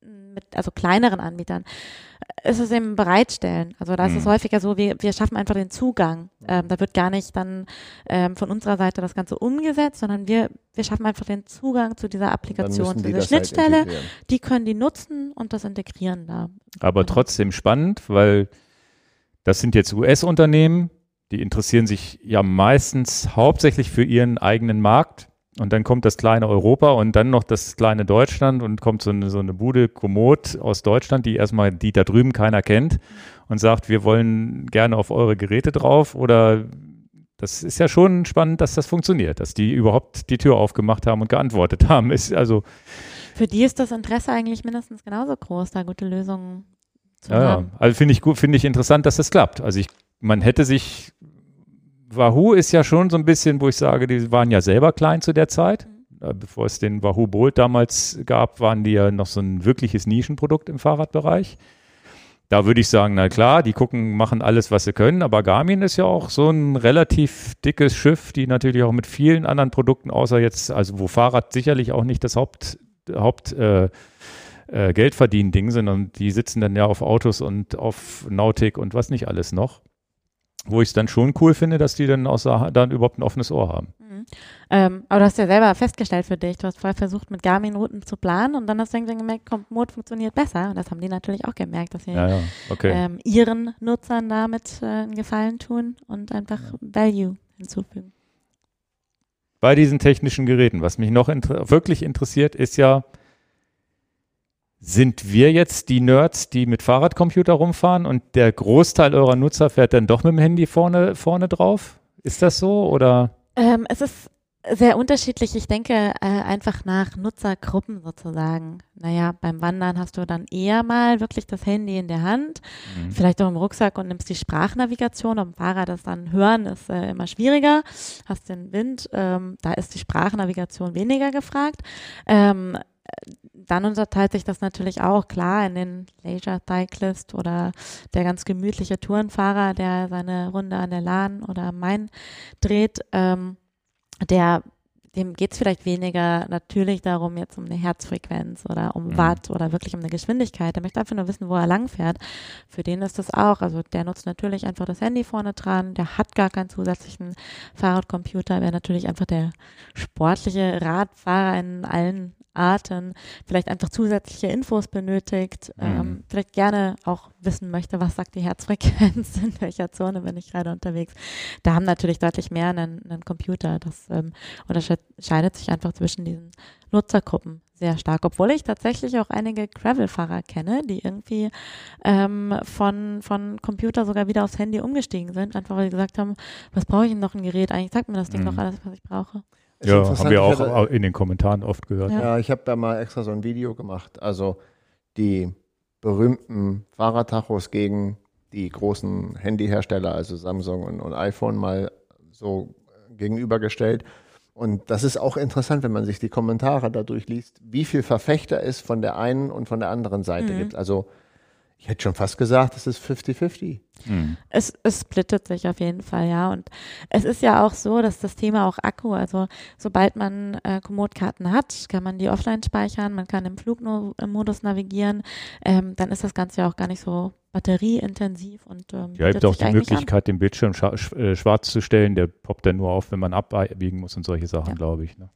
mit also kleineren Anbietern, ist es eben bereitstellen. Also da ist mhm. es häufiger so, wir, wir schaffen einfach den Zugang. Ähm, da wird gar nicht dann ähm, von unserer Seite das Ganze umgesetzt, sondern wir, wir schaffen einfach den Zugang zu dieser Applikation, zu dieser halt Schnittstelle. Halt die können die nutzen und das integrieren da. Aber trotzdem spannend, weil das sind jetzt US-Unternehmen, die interessieren sich ja meistens hauptsächlich für ihren eigenen Markt und dann kommt das kleine Europa und dann noch das kleine Deutschland und kommt so eine, so eine Bude Komoot aus Deutschland, die erstmal, die da drüben keiner kennt und sagt, wir wollen gerne auf eure Geräte drauf oder das ist ja schon spannend, dass das funktioniert, dass die überhaupt die Tür aufgemacht haben und geantwortet haben. Ist also für die ist das Interesse eigentlich mindestens genauso groß, da gute Lösungen zu ja, haben. Ja. Also finde ich gut, finde ich interessant, dass das klappt. Also ich, man hätte sich Wahoo ist ja schon so ein bisschen, wo ich sage, die waren ja selber klein zu der Zeit. Mhm. Äh, bevor es den Wahoo Bolt damals gab, waren die ja noch so ein wirkliches Nischenprodukt im Fahrradbereich. Da würde ich sagen, na klar, die gucken, machen alles, was sie können, aber Garmin ist ja auch so ein relativ dickes Schiff, die natürlich auch mit vielen anderen Produkten, außer jetzt, also wo Fahrrad sicherlich auch nicht das Haupt, Haupt äh, äh, Geldverdienen-Ding, sondern die sitzen dann ja auf Autos und auf Nautik und was nicht alles noch wo ich es dann schon cool finde, dass die dann, außer, dann überhaupt ein offenes Ohr haben. Mhm. Ähm, aber du hast ja selber festgestellt für dich, du hast vorher versucht, mit Garmin-Routen zu planen und dann hast du irgendwann gemerkt, kommt, Mode funktioniert besser. Und das haben die natürlich auch gemerkt, dass sie ja, ja. Okay. Ähm, ihren Nutzern damit äh, einen Gefallen tun und einfach ja. Value hinzufügen. Bei diesen technischen Geräten, was mich noch inter wirklich interessiert, ist ja, sind wir jetzt die Nerds, die mit Fahrradcomputer rumfahren und der Großteil eurer Nutzer fährt dann doch mit dem Handy vorne, vorne drauf? Ist das so oder? Ähm, es ist sehr unterschiedlich. Ich denke äh, einfach nach Nutzergruppen sozusagen. Naja, beim Wandern hast du dann eher mal wirklich das Handy in der Hand, Mhm. vielleicht auch im Rucksack und nimmst die Sprachnavigation. Am Fahrrad das dann hören ist äh, immer schwieriger. Hast den Wind, ähm, da ist die Sprachnavigation weniger gefragt. Ähm, dann unterteilt sich das natürlich auch klar in den Leisure Cyclist oder der ganz gemütliche Tourenfahrer, der seine Runde an der Lahn oder am Main dreht. Ähm, der dem geht es vielleicht weniger natürlich darum, jetzt um eine Herzfrequenz oder um Mhm. Watt oder wirklich um eine Geschwindigkeit. Der möchte einfach nur wissen, wo er langfährt. Für den ist das auch. Also der nutzt natürlich einfach das Handy vorne dran. Der hat gar keinen zusätzlichen Fahrradcomputer. Wäre natürlich einfach der sportliche Radfahrer in allen Arten. Vielleicht einfach zusätzliche Infos benötigt. Mhm. Ähm, vielleicht gerne auch wissen möchte, was sagt die Herzfrequenz, in welcher Zone bin ich gerade unterwegs. Da haben natürlich deutlich mehr einen, einen Computer. Das ähm, unterscheidet sich einfach zwischen diesen Nutzergruppen sehr stark, obwohl ich tatsächlich auch einige Gravel-Fahrer kenne, die irgendwie ähm, von, von Computer sogar wieder aufs Handy umgestiegen sind, einfach weil sie gesagt haben, was brauche ich denn noch ein Gerät? Eigentlich sagt mir das Ding Mhm. doch alles, was ich brauche. Ist Ja, haben wir auch in den Kommentaren oft gehört. Ja. Ja, ich habe da mal extra so ein Video gemacht. Also die berühmten Fahrradtachos gegen die großen Handyhersteller, also Samsung und, und iPhone, mal so gegenübergestellt. Und das ist auch interessant, wenn man sich die Kommentare da durchliest, wie viel Verfechter es von der einen und von der anderen Seite Mhm. gibt. Also ich hätte schon fast gesagt, es ist 50-50. Mhm. Es, es splittet sich auf jeden Fall, ja. Und es ist ja auch so, dass das Thema auch Akku, also sobald man äh, Komoot-Karten hat, kann man die offline speichern, man kann im Flugmodus navigieren, ähm, dann ist das Ganze ja auch gar nicht so batterieintensiv und ähm, Ja, ihr habt bietet auch die Möglichkeit, den Bildschirm scha sch äh, schwarz zu stellen. Der poppt dann nur auf, wenn man abbiegen muss und solche Sachen, Ja. glaube ich. Ne?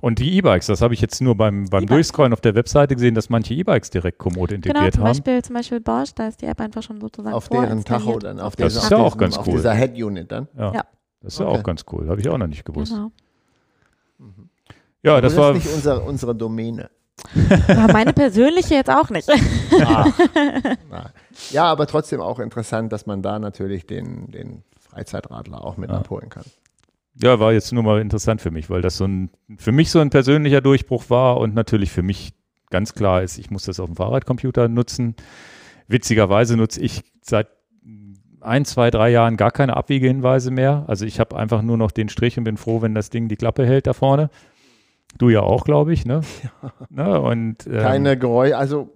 Und die E-Bikes, das habe ich jetzt nur beim, beim. Durchscrollen auf der Webseite gesehen, dass manche E-Bikes direkt Komoot Genau, integriert zum haben. Beispiel, zum Beispiel Bosch, da ist die App einfach schon sozusagen Auf deren Tacho dann, auf, Das dieser, ist ja auf auch ganz auf cool. dieser Head-Unit dann. Ja, Ja. das ist ja Okay. auch ganz cool. Habe ich auch noch nicht gewusst. Genau. Ja, Aber das war. ist nicht unsere, unsere Domäne. Aber meine persönliche jetzt auch nicht. Na. Ja, aber trotzdem auch interessant, dass man da natürlich den, den Freizeitradler auch mit Ja. abholen kann. Ja, war jetzt nur mal interessant für mich, weil das so ein, für mich so ein persönlicher Durchbruch war und natürlich für mich ganz klar ist, ich muss das auf dem Fahrradcomputer nutzen. Witzigerweise nutze ich seit ein, zwei, drei Jahren gar keine Abwiegehinweise mehr. Also ich habe einfach nur noch den Strich und bin froh, wenn das Ding die Klappe hält da vorne. Du ja auch, glaube ich, ne? ne? Und, ähm, Keine Geräusche, also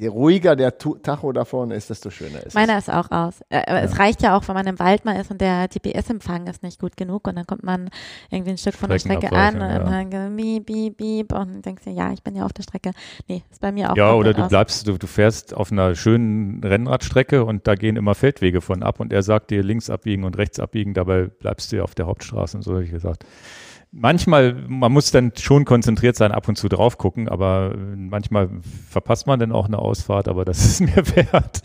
je ruhiger der Tu- Tacho da vorne ist, desto schöner ist Meiner ist auch aus. Äh, aber Es Ja. reicht ja auch, wenn man im Wald mal ist und der GPS-Empfang ist nicht gut genug und dann kommt man irgendwie ein Stück von der Strecke an und Streckenabweichung, dann beep, beep, beep und denkst dir, ja, ich bin ja auf der Strecke. Nee, ist bei mir auch Ja, oder du aus. bleibst, du, du fährst auf einer schönen Rennradstrecke und da gehen immer Feldwege von ab und er sagt dir links abbiegen und rechts abbiegen, dabei bleibst du ja auf der Hauptstraße und so, habe ich gesagt. Manchmal, man muss dann schon konzentriert sein, ab und zu drauf gucken, aber äh, manchmal verpasst man dann auch eine Ausfahrt, aber das ist mir wert,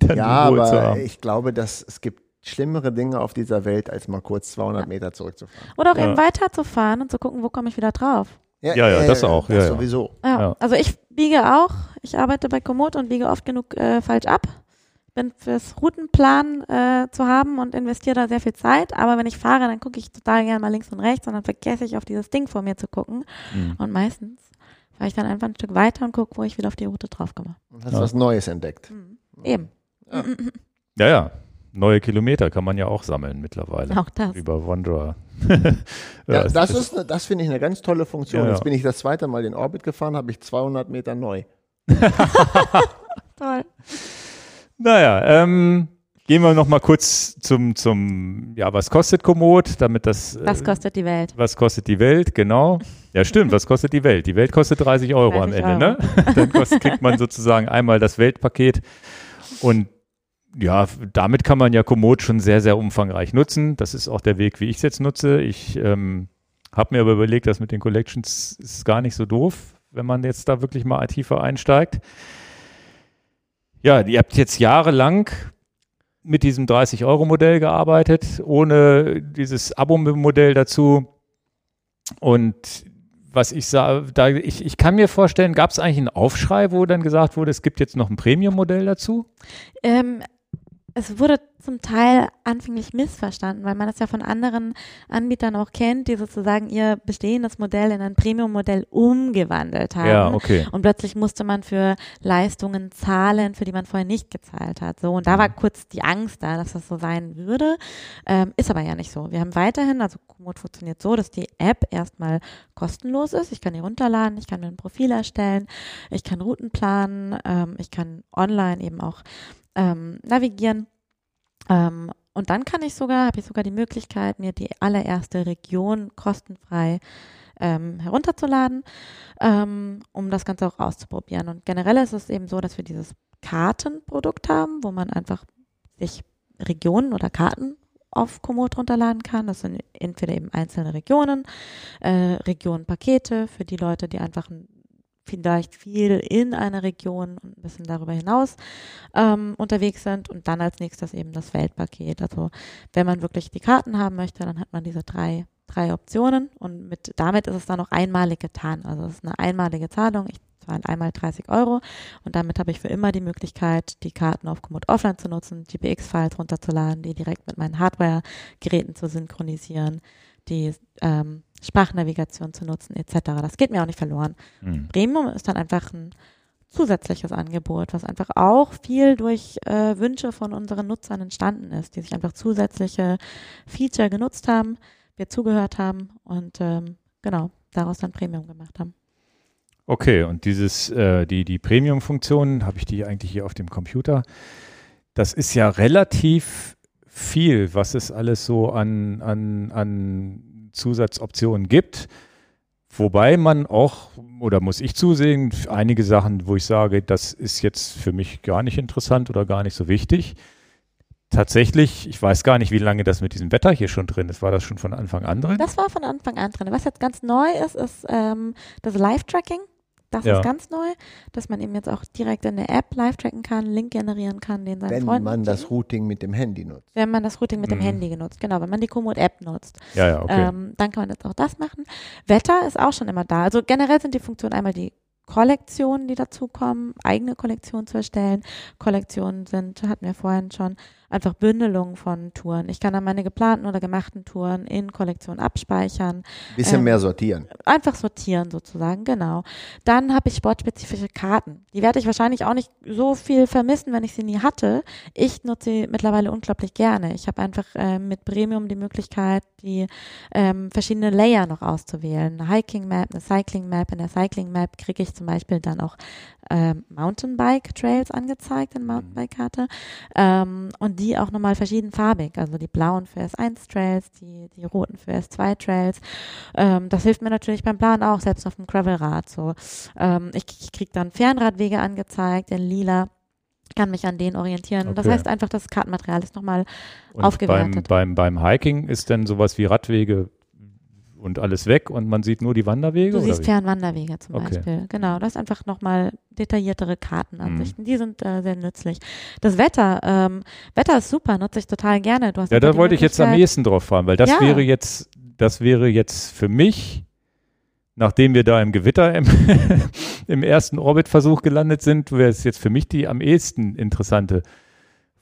dann Ja, die Ruhe zu aber haben. ich glaube, dass es gibt schlimmere Dinge auf dieser Welt, als mal kurz 200 Meter zurückzufahren. Oder auch Ja. eben weiterzufahren und zu gucken, wo komme ich wieder drauf. Ja, ja, das auch, Das ja, ja. sowieso. Ja, Ja. also ich biege auch. Ich arbeite bei Komoot und biege oft genug äh, falsch ab. Bin fürs Routenplan äh, zu haben und investiere da sehr viel Zeit. Aber wenn ich fahre, dann gucke ich total gerne mal links und rechts und dann vergesse ich auf dieses Ding vor mir zu gucken. Mhm. Und meistens fahre ich dann einfach ein Stück weiter und gucke, wo ich wieder auf die Route draufkomme. Und hast Ja. was Neues entdeckt. Eben. Ja. Ja, ja. Neue Kilometer kann man ja auch sammeln mittlerweile. Auch das. Über Wanderer. Ja, das ist, das finde ich eine ganz tolle Funktion. Ja, ja. Jetzt bin ich das zweite Mal den Orbit gefahren, habe ich 200 Meter neu. Toll. Naja, ähm, gehen wir noch mal kurz zum, zum, ja, was kostet Komoot, damit das, äh, Was kostet die Welt? was kostet die Welt, genau. Ja, stimmt, was kostet die Welt? Die Welt kostet 30 Euro am 30 Ende, ne? Dann kostet, kriegt man sozusagen einmal das Weltpaket und ja, damit kann man ja Komoot schon sehr, sehr umfangreich nutzen. Das ist auch der Weg, wie ich es jetzt nutze. Ich ähm, habe mir aber überlegt, das mit den Collections ist gar nicht so doof, wenn man jetzt da wirklich mal tiefer einsteigt. Ja, ihr habt jetzt jahrelang mit diesem 30-Euro-Modell gearbeitet, ohne dieses Abo-Modell dazu. Und was ich sah, da ich, ich kann mir vorstellen, gab es eigentlich einen Aufschrei, wo dann gesagt wurde, es gibt jetzt noch ein Premium-Modell dazu? Ähm, es wurde zum Teil anfänglich missverstanden, weil man das ja von anderen Anbietern auch kennt, die sozusagen ihr bestehendes Modell in ein Premium-Modell umgewandelt haben. Ja, okay. Und plötzlich musste man für Leistungen zahlen, für die man vorher nicht gezahlt hat. So, und da war Mhm. kurz die Angst da, dass das so sein würde. Ähm, ist aber ja nicht so. Wir haben weiterhin, also Komoot funktioniert so, dass die App erstmal kostenlos ist. Ich kann die runterladen, ich kann mir ein Profil erstellen, ich kann Routen planen, ähm, ich kann online eben auch ähm, navigieren. Ähm, und dann kann ich sogar, habe ich sogar die Möglichkeit, mir die allererste Region kostenfrei ähm, herunterzuladen, ähm, um das Ganze auch auszuprobieren. Und generell ist es eben so, dass wir dieses Kartenprodukt haben, wo man einfach sich Regionen oder Karten auf Komoot runterladen kann. Das sind entweder eben einzelne Regionen, äh, Regionenpakete für die Leute, die einfach ein, vielleicht viel in einer Region und ein bisschen darüber hinaus ähm, unterwegs sind und dann als nächstes eben das Weltpaket. Also wenn man wirklich die Karten haben möchte, dann hat man diese drei, drei Optionen und mit damit ist es dann auch einmalig getan. Also es ist eine einmalige Zahlung. Ich zahle einmal 30 Euro und damit habe ich für immer die Möglichkeit, die Karten auf Komoot Offline zu nutzen, GPX-Files runterzuladen, die direkt mit meinen Hardware-Geräten zu synchronisieren, die ähm, Sprachnavigation zu nutzen etc. Das geht mir auch nicht verloren. Hm. Premium ist dann einfach ein zusätzliches Angebot, was einfach auch viel durch äh, Wünsche von unseren Nutzern entstanden ist, die sich einfach zusätzliche Feature genutzt haben, wir zugehört haben und ähm, genau daraus dann Premium gemacht haben. Okay, und dieses, äh, die, die Premium-Funktion, habe ich die eigentlich hier auf dem Computer? Das ist ja relativ viel, was es alles so an, an, an Zusatzoptionen gibt. Wobei man auch, oder muss ich zusehen, einige Sachen, wo ich sage, das ist jetzt für mich gar nicht interessant oder gar nicht so wichtig. Tatsächlich, ich weiß gar nicht, wie lange das mit diesem Wetter hier schon drin ist. War das schon von Anfang an drin? Das war von Anfang an drin. Was jetzt ganz neu ist, ist ähm, das Live-Tracking. Das Ja. ist ganz neu, dass man eben jetzt auch direkt in der App live tracken kann, Link generieren kann, den seinen Wenn Freunden man das. Routing mit dem Handy nutzt. wenn man das Routing mit dem Mhm. Handy genutzt, genau, wenn man die Komoot-App nutzt. Ja, ja, okay. Ähm, dann kann man jetzt auch das machen. Wetter ist auch schon immer da. Also generell sind die Funktionen einmal die Kollektionen, die dazukommen, eigene Kollektionen zu erstellen. Kollektionen sind, hatten wir vorhin schon, einfach Bündelungen von Touren. Ich kann dann meine geplanten oder gemachten Touren in Kollektionen abspeichern, Bisschen Ähm, mehr sortieren. einfach sortieren sozusagen, genau. Dann habe ich sportspezifische Karten. Die werde ich wahrscheinlich auch nicht so viel vermissen, wenn ich sie nie hatte. Ich nutze sie mittlerweile unglaublich gerne. Ich habe einfach ähm, mit Premium die Möglichkeit, die ähm, verschiedene Layer noch auszuwählen. Eine Hiking Map, eine Cycling Map. In der Cycling Map kriege ich zum Beispiel dann auch ähm, Mountainbike Trails angezeigt in Mountainbike-Karte. Ähm, und die auch nochmal verschiedenfarbig. Also die blauen für S1 Trails, die, die roten für S2 Trails. Ähm, das hilft mir natürlich beim Planen auch, selbst auf dem Gravelrad. So, ähm, ich, ich kriege dann Fernradwege angezeigt in lila, kann mich an denen orientieren. Das Okay. heißt einfach, das Kartenmaterial ist nochmal aufgewertet. Beim, beim, beim Hiking ist dann sowas wie Radwege und alles weg und man sieht nur die Wanderwege? Du siehst? Fernwanderwege zum Okay. Beispiel. Genau, das ist einfach nochmal detailliertere Kartenansichten. Die sind äh, sehr nützlich. Das Wetter, ähm, Wetter ist super, nutze ich total gerne. Ja, da wollte ich jetzt am ehesten drauf fahren, weil das Ja. wäre jetzt, das wäre jetzt für mich, nachdem wir da im Gewitter im, im ersten Orbitversuch gelandet sind, wäre es jetzt für mich die am ehesten interessante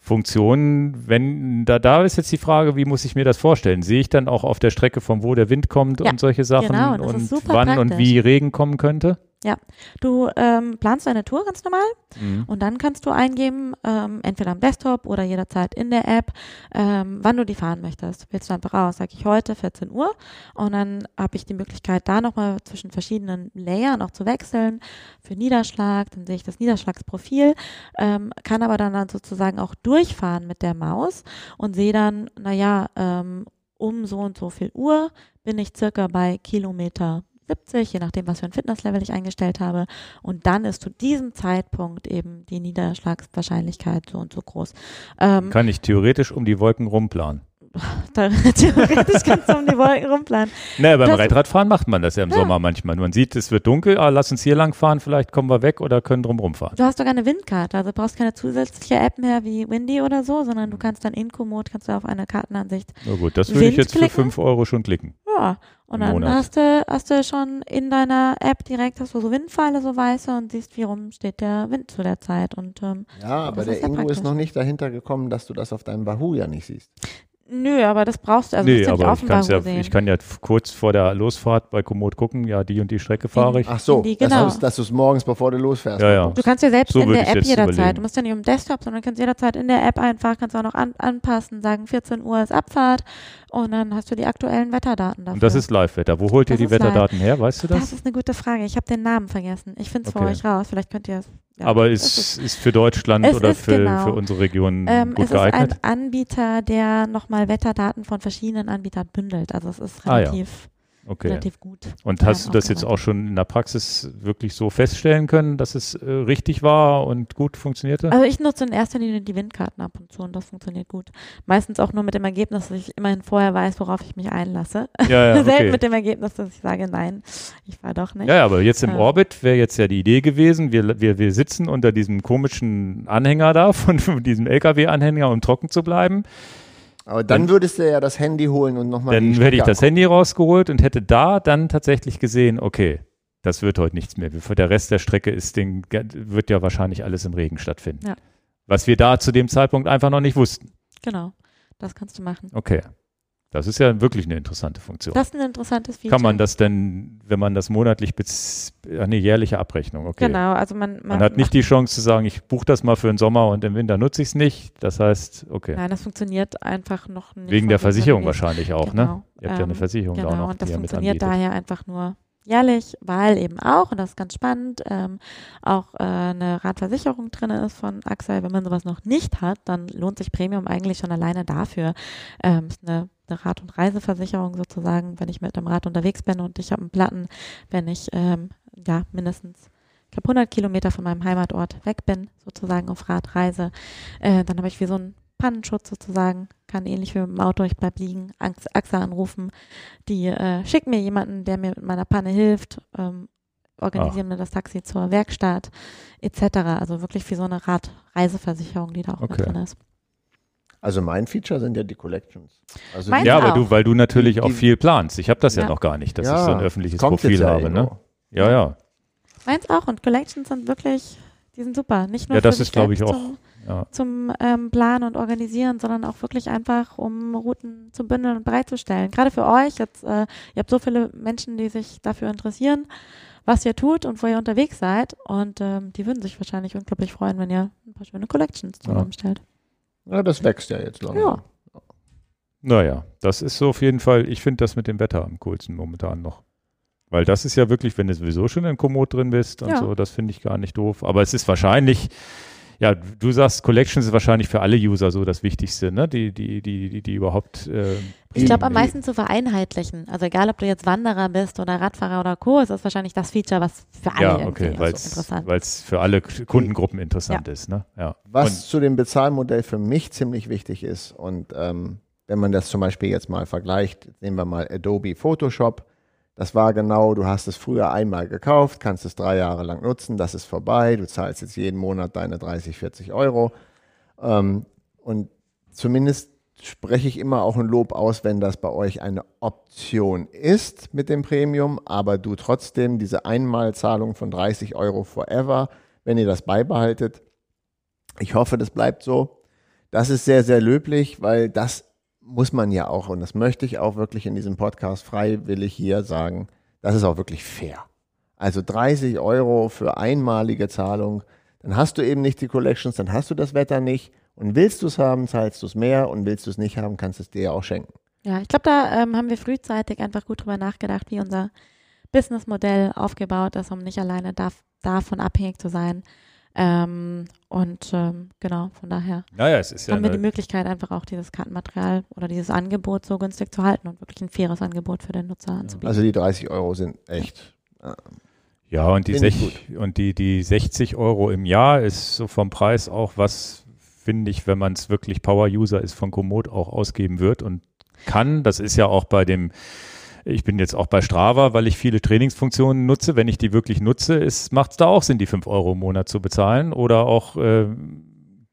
Funktion. Wenn da, da ist jetzt die Frage, wie muss ich mir das vorstellen? Sehe ich dann auch auf der Strecke, von wo der Wind kommt Ja, und solche Sachen genau, und wann und praktisch. wie Regen kommen könnte? Du ähm, planst deine Tour ganz normal Mhm. und dann kannst du eingeben, ähm, entweder am Desktop oder jederzeit in der App, ähm, wann du die fahren möchtest. Wählst du einfach aus, sage ich heute 14 Uhr und dann habe ich die Möglichkeit, da nochmal zwischen verschiedenen Layern auch zu wechseln. Für Niederschlag, dann sehe ich das Niederschlagsprofil, ähm, kann aber dann, dann sozusagen auch durchfahren mit der Maus und sehe dann, naja, ähm, um so und so viel Uhr bin ich circa bei Kilometer 70, je nachdem, was für ein Fitnesslevel ich eingestellt habe. Und dann ist zu diesem Zeitpunkt eben die Niederschlagswahrscheinlichkeit so und so groß. Ähm, Kann ich theoretisch um die Wolken rumplanen? Da, theoretisch kannst du um die Wolken rumplanen. Naja, beim Das- Rennradfahren macht man das ja im Ja. Sommer manchmal. Man sieht, es wird dunkel, ah, lass uns hier lang fahren, vielleicht kommen wir weg oder können drum rumfahren. Du hast sogar eine Windkarte, also brauchst keine zusätzliche App mehr wie Windy oder so, sondern du kannst dann in Komoot, kannst du auf eine Kartenansicht, Na gut, das würde ich jetzt für klicken? 5 Euro schon klicken. ja, und dann Monat. hast du, hast du schon in deiner App direkt, hast du so Windpfeile, so weiße und siehst, wie rum steht der Wind zu der Zeit und ähm, Ja, aber der Ingo ist noch nicht dahinter gekommen, dass du das auf deinem Wahoo ja nicht siehst. Nö, aber das brauchst du, also nee, das aber ich, kann's ja, sehen. ich kann ja kurz vor der Losfahrt bei Komoot gucken, ja, die und die Strecke fahre ich. Ach so, Die- das genau. heißt, dass du es morgens, bevor du losfährst. Ja, ja. Du kannst ja selbst So in der App jederzeit, du musst ja nicht um Desktop, sondern kannst jederzeit in der App einfach, kannst auch noch an, anpassen, sagen 14 Uhr ist Abfahrt und dann hast du die aktuellen Wetterdaten dafür. Und das ist Live-Wetter. Wo holt ihr Das die ist live. Wetterdaten her? Weißt du das das? ist eine gute Frage. Ich habe den Namen vergessen. Ich finde es für Okay. euch raus. Vielleicht könnt ihr es. Ja, Aber das ist, ist für Deutschland Es oder für, genau. für unsere Region Ähm, gut es ist ein geeignet? Anbieter, der nochmal Wetterdaten von verschiedenen Anbietern bündelt. Also es ist Ah, ja. Relativ, Okay. relativ gut. Und hast du das jetzt auch schon in der Praxis wirklich so feststellen können, dass es äh, richtig war und gut funktionierte? Also ich nutze in erster Linie die Windkarten ab und zu und das funktioniert gut. Meistens auch nur mit dem Ergebnis, dass ich immerhin vorher weiß, worauf ich mich einlasse. ja, ja, Selten okay. mit dem Ergebnis, dass ich sage, nein, ich fahre doch nicht. Ja, aber jetzt im Ja. Orbit wäre jetzt ja die Idee gewesen, wir, wir, wir sitzen unter diesem komischen Anhänger da, von, von diesem LKW-Anhänger, um trocken zu bleiben. Aber dann würdest du ja das Handy holen und nochmal. Dann hätte ich das Handy rausgeholt und hätte da dann tatsächlich gesehen, okay, das wird heute nichts mehr. Für der Rest der Strecke ist den, wird ja wahrscheinlich alles im Regen stattfinden. Ja. Was wir da zu dem Zeitpunkt einfach noch nicht wussten. Genau, das kannst du machen. Okay. Das ist ja wirklich eine interessante Funktion. Das ist ein interessantes Feature. Kann man das denn, wenn man das monatlich, eine jährliche Abrechnung, okay. Genau, also man, man, Man hat nicht die Chance zu sagen, ich buche das mal für den Sommer und im Winter nutze ich es nicht. Das heißt, okay. Nein, das funktioniert einfach noch nicht. Wegen der Versicherung wahrscheinlich auch, ne? Genau. Ihr habt ja eine Ähm, Versicherung da auch Genau, noch, und das funktioniert daher einfach nur jährlich, weil eben auch, und das ist ganz spannend, ähm, auch äh, eine Radversicherung drin ist von AXA. Wenn man sowas noch nicht hat, dann lohnt sich Premium eigentlich schon alleine dafür. Ähm, ist eine, eine Rad- und Reiseversicherung sozusagen, wenn ich mit dem Rad unterwegs bin und ich habe einen Platten, wenn ich ähm, ja mindestens ich glaube 100 Kilometer von meinem Heimatort weg bin, sozusagen auf Radreise, äh, dann habe ich wie so einen Pannenschutz sozusagen, kann ähnlich wie mit dem Auto, ich bleib liegen, Ax- AXA anrufen, die äh, schicken mir jemanden, der mir mit meiner Panne hilft, ähm, organisieren mir das Taxi zur Werkstatt etc. Also wirklich wie so eine Radreiseversicherung, die da auch Okay. mit drin ist. Also mein Feature sind ja die Collections. Also die, Ja, aber du, weil du natürlich Die- auch viel planst. Ich habe das ja. Ja. noch gar nicht, dass ja, ich so ein öffentliches Profil jetzt ja, habe, ne? Ja, ja. Meins auch und Collections sind wirklich, die sind super. Nicht nur Ja, das für ist, glaube ich, auch. Zum, Ja. zum ähm, Planen und Organisieren, sondern auch wirklich einfach, um Routen zu bündeln und bereitzustellen. Gerade für euch, jetzt, äh, ihr habt so viele Menschen, die sich dafür interessieren, was ihr tut und wo ihr unterwegs seid. Und ähm, die würden sich wahrscheinlich unglaublich freuen, wenn ihr ein paar schöne Collections zusammenstellt. ja, das wächst ja jetzt langsam. Ja. Naja, das ist so auf jeden Fall, ich finde das mit dem Wetter am coolsten momentan noch. Weil das ist ja wirklich, wenn du sowieso schon in Komoot drin bist und Ja. so, das finde ich gar nicht doof. Aber es ist wahrscheinlich, ja, du sagst, Collections ist wahrscheinlich für alle User so das Wichtigste, ne? Die, die, die, die, die überhaupt. Äh, Ich glaube, am meisten zu vereinheitlichen. Also egal, ob du jetzt Wanderer bist oder Radfahrer oder Co., ist das wahrscheinlich das Feature, was für alle Ja, irgendwie okay, so weil es für alle Kundengruppen interessant ist, ne? Ja. Was zu dem Bezahlmodell für mich ziemlich wichtig ist und ähm, wenn man das zum Beispiel jetzt mal vergleicht, nehmen wir mal Adobe Photoshop, das war genau, du hast es früher einmal gekauft, kannst es drei Jahre lang nutzen, das ist vorbei, du zahlst jetzt jeden Monat deine 30, 40 Euro ähm, und zumindest spreche ich immer auch ein Lob aus, wenn das bei euch eine Option ist mit dem Premium, aber du trotzdem diese Einmalzahlung von 30 Euro forever, wenn ihr das beibehaltet, ich hoffe, das bleibt so. Das ist sehr, sehr löblich, weil das muss man ja auch, und das möchte ich auch wirklich in diesem Podcast freiwillig hier sagen, das ist auch wirklich fair. Also 30 Euro für einmalige Zahlung, dann hast du eben nicht die Collections, dann hast du das Wetter nicht. Und willst du es haben, zahlst du es mehr und willst du es nicht haben, kannst du es dir ja auch schenken. Ja, ich glaube, da ähm, haben wir frühzeitig einfach gut drüber nachgedacht, wie unser Businessmodell aufgebaut ist, um nicht alleine darf, davon abhängig zu sein. Ähm, und ähm, genau, von daher Naja, es ist ja haben wir die Möglichkeit, einfach auch dieses Kartenmaterial oder dieses Angebot so günstig zu halten und wirklich ein faires Angebot für den Nutzer anzubieten. Also die 30 Euro sind echt. äh, ja, und die, sech, und die, die 60 Euro im Jahr ist so vom Preis auch was finde ich, wenn man es wirklich Power-User ist, von Komoot auch ausgeben wird und kann. Das ist ja auch bei dem, ich bin jetzt auch bei Strava, weil ich viele Trainingsfunktionen nutze. Wenn ich die wirklich nutze, macht es da auch Sinn, die 5 Euro im Monat zu bezahlen oder auch äh,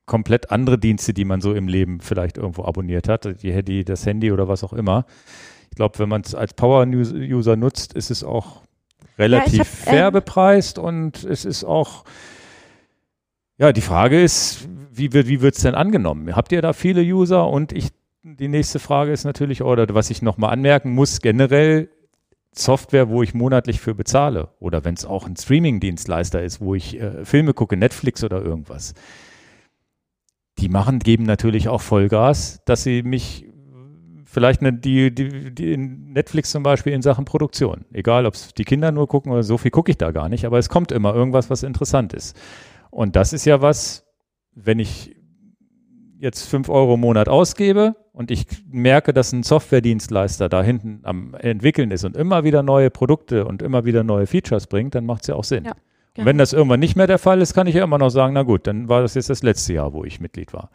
komplett andere Dienste, die man so im Leben vielleicht irgendwo abonniert hat, die Handy, das Handy oder was auch immer. Ich glaube, wenn man es als Power-User nutzt, ist es auch relativ ja, hab, fair ähm, bepreist und es ist auch, ja, die Frage ist, wie wird wie es denn angenommen? Habt ihr da viele User? Und ich, die nächste Frage ist natürlich, oder was ich nochmal anmerken muss, generell Software, wo ich monatlich für bezahle oder wenn es auch ein Streaming-Dienstleister ist, wo ich äh, Filme gucke, Netflix oder irgendwas die machen, geben natürlich auch Vollgas, dass sie mich vielleicht eine, die, die, die in Netflix zum Beispiel in Sachen Produktion, egal ob es die Kinder nur gucken oder so viel gucke ich da gar nicht, aber es kommt immer irgendwas, was interessant ist. Und das ist ja was, wenn ich jetzt fünf Euro im Monat ausgebe und ich merke, dass ein Softwaredienstleister da hinten am entwickeln ist und immer wieder neue Produkte und immer wieder neue Features bringt, dann macht es ja auch Sinn. Ja. Genau. Wenn das irgendwann nicht mehr der Fall ist, kann ich ja immer noch sagen, na gut, dann war das jetzt das letzte Jahr, wo ich Mitglied war.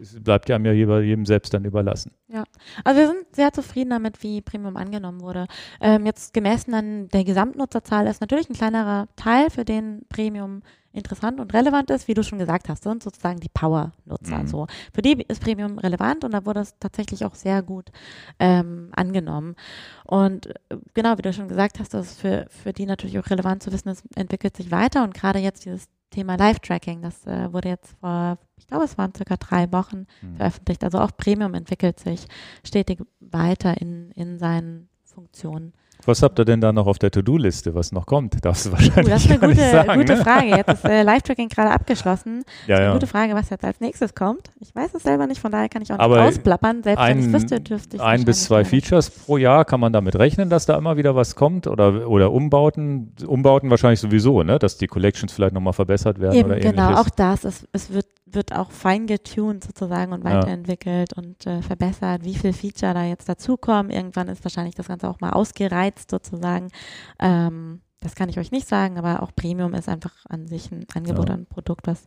Es bleibt ja mir jedem selbst dann überlassen. Ja, also wir sind sehr zufrieden damit, wie Premium angenommen wurde. Ähm, jetzt gemessen an der Gesamtnutzerzahl ist natürlich ein kleinerer Teil, für den Premium interessant und relevant ist, wie du schon gesagt hast, sind sozusagen die Power-Nutzer. Mhm. So. Für die ist Premium relevant und da wurde es tatsächlich auch sehr gut ähm, angenommen. Und äh, genau, wie du schon gesagt hast, das ist für, für die natürlich auch relevant zu wissen, es entwickelt sich weiter und gerade jetzt dieses Thema Live-Tracking, das äh, wurde jetzt vor, ich glaube, es waren circa drei Wochen mhm. veröffentlicht. Also auch Premium entwickelt sich stetig weiter in, in seinen Funktionen. Was habt ihr denn da noch auf der To-Do-Liste, was noch kommt? Darfst du wahrscheinlich uh, Das ist eine gute, sagen, gute ne? Frage. Jetzt ist äh, Live-Tracking gerade abgeschlossen. Ja, ja. Eine gute Frage, was jetzt als nächstes kommt. Ich weiß es selber nicht, von daher kann ich auch nicht Aber ausplappern. Selbst ein, wenn ich wüsste, dürfte ich Ein bis zwei Features pro Jahr, kann man damit rechnen, dass da immer wieder was kommt? Oder, oder Umbauten? Umbauten wahrscheinlich sowieso, ne? dass die Collections vielleicht nochmal verbessert werden Eben, oder genau, ähnliches. Genau, auch das. Es, es wird wird auch fein getuned sozusagen und weiterentwickelt ja. und äh, verbessert, wie viel Feature da jetzt dazukommen. Irgendwann ist wahrscheinlich das Ganze auch mal ausgereizt sozusagen. Ähm, das kann ich euch nicht sagen, aber auch Premium ist einfach an sich ein Angebot, ja. ein Produkt, was.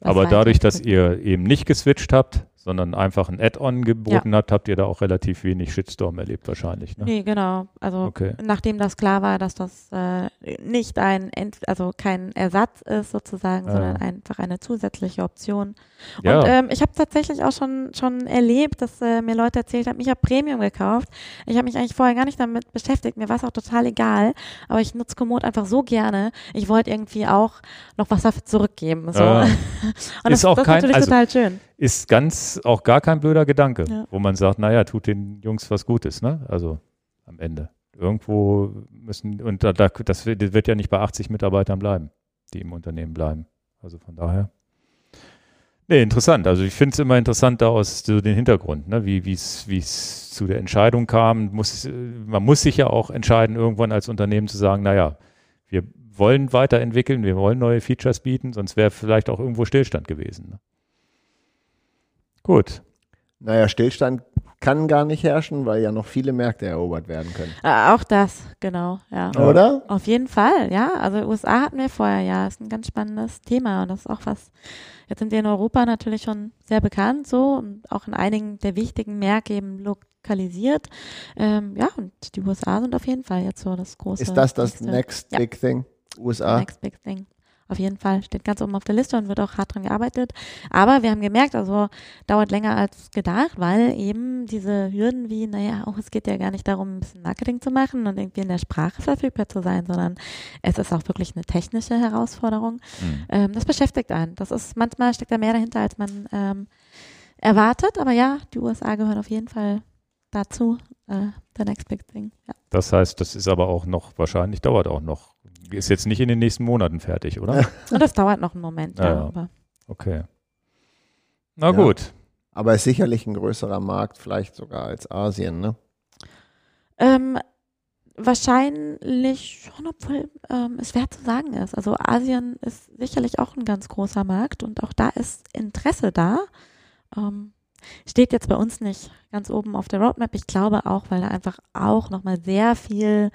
was aber dadurch, dass ihr eben nicht geswitcht habt, sondern einfach ein Add-on geboten ja. habt, habt ihr da auch relativ wenig Shitstorm erlebt wahrscheinlich. Ne? Nee, genau. Also okay. nachdem das klar war, dass das äh, nicht ein, Ent also kein Ersatz ist sozusagen, ja. sondern einfach eine zusätzliche Option. Ja. Und ähm, ich habe tatsächlich auch schon, schon erlebt, dass äh, mir Leute erzählt haben, ich habe Premium gekauft. Ich habe mich eigentlich vorher gar nicht damit beschäftigt. Mir war es auch total egal. Aber ich nutze Komoot einfach so gerne. Ich wollte irgendwie auch noch was dafür zurückgeben. So. Ja. Und ist das, auch das kein, ist natürlich also, total schön ist ganz auch gar kein blöder Gedanke, ja. wo man sagt, naja, tut den Jungs was Gutes, ne? Also am Ende. Irgendwo müssen, und da, das wird ja nicht bei 80 Mitarbeitern bleiben, die im Unternehmen bleiben. Also von daher. Nee, interessant. Also ich finde es immer interessant da aus so den Hintergrund, ne? wie es zu der Entscheidung kam. Muss, man muss sich ja auch entscheiden, irgendwann als Unternehmen zu sagen, naja, wir wollen weiterentwickeln, wir wollen neue Features bieten, sonst wäre vielleicht auch irgendwo Stillstand gewesen. Ne? Gut. Naja, Stillstand kann gar nicht herrschen, weil ja noch viele Märkte erobert werden können. Äh, auch das, genau, ja. Oder? Auf jeden Fall, ja. Also USA hatten wir vorher, ja, ist ein ganz spannendes Thema und das ist auch was, jetzt sind wir in Europa natürlich schon sehr bekannt so und auch in einigen der wichtigen Märkte eben lokalisiert. Ähm, ja, und die USA sind auf jeden Fall jetzt so das große. Ist das das nächste, Next ja. Big Thing? USA? Next Big Thing. Auf jeden Fall steht ganz oben auf der Liste und wird auch hart dran gearbeitet. Aber wir haben gemerkt, also dauert länger als gedacht, weil eben diese Hürden wie, naja, auch es geht ja gar nicht darum, ein bisschen Marketing zu machen und irgendwie in der Sprache verfügbar zu sein, sondern es ist auch wirklich eine technische Herausforderung. Mhm. Ähm, das beschäftigt einen. Das ist manchmal steckt da mehr dahinter, als man ähm, erwartet. Aber ja, die USA gehören auf jeden Fall dazu. Äh, the next big thing. Ja. Das heißt, das ist aber auch noch wahrscheinlich dauert auch noch ist jetzt nicht in den nächsten Monaten fertig, oder? das dauert noch einen Moment, ja. ja. okay. Na ja. gut. Aber ist sicherlich ein größerer Markt, vielleicht sogar als Asien, ne? Ähm, wahrscheinlich schon, obwohl ähm, es schwer zu sagen ist. Also Asien ist sicherlich auch ein ganz großer Markt und auch da ist Interesse da. Ähm, steht jetzt bei uns nicht ganz oben auf der Roadmap. Ich glaube auch, weil da einfach auch nochmal sehr viel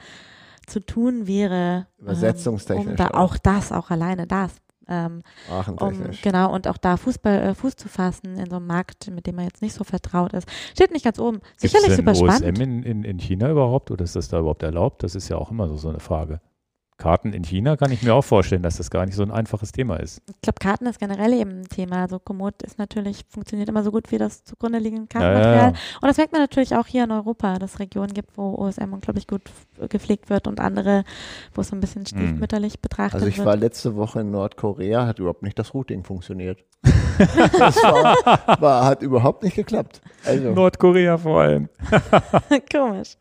zu tun wäre. Übersetzungstechnisch. Ähm, um da auch das, auch alleine das Ähm, um, Sprachentechnisch. genau, und auch da Fußball, äh, Fuß zu fassen in so einem Markt, mit dem man jetzt nicht so vertraut ist. Steht nicht ganz oben. Gibt's Sicherlich denn super OSM spannend. in, in, in China überhaupt oder ist das da überhaupt erlaubt? Das ist ja auch immer so, so eine Frage. Karten in China kann ich mir auch vorstellen, dass das gar nicht so ein einfaches Thema ist. Ich glaube, Karten ist generell eben ein Thema. Also Komoot ist natürlich, funktioniert immer so gut wie das zugrunde liegende Ja, ja, Kartenmaterial. ja. Und das merkt man natürlich auch hier in Europa, dass es Regionen gibt, wo OSM unglaublich gut gepflegt wird und andere, wo es so ein bisschen stiefmütterlich betrachtet Also ich wird. war letzte Woche in Nordkorea, hat überhaupt nicht das Routing funktioniert. das war, war, hat überhaupt nicht geklappt. Also, Nordkorea vor allem. Komisch.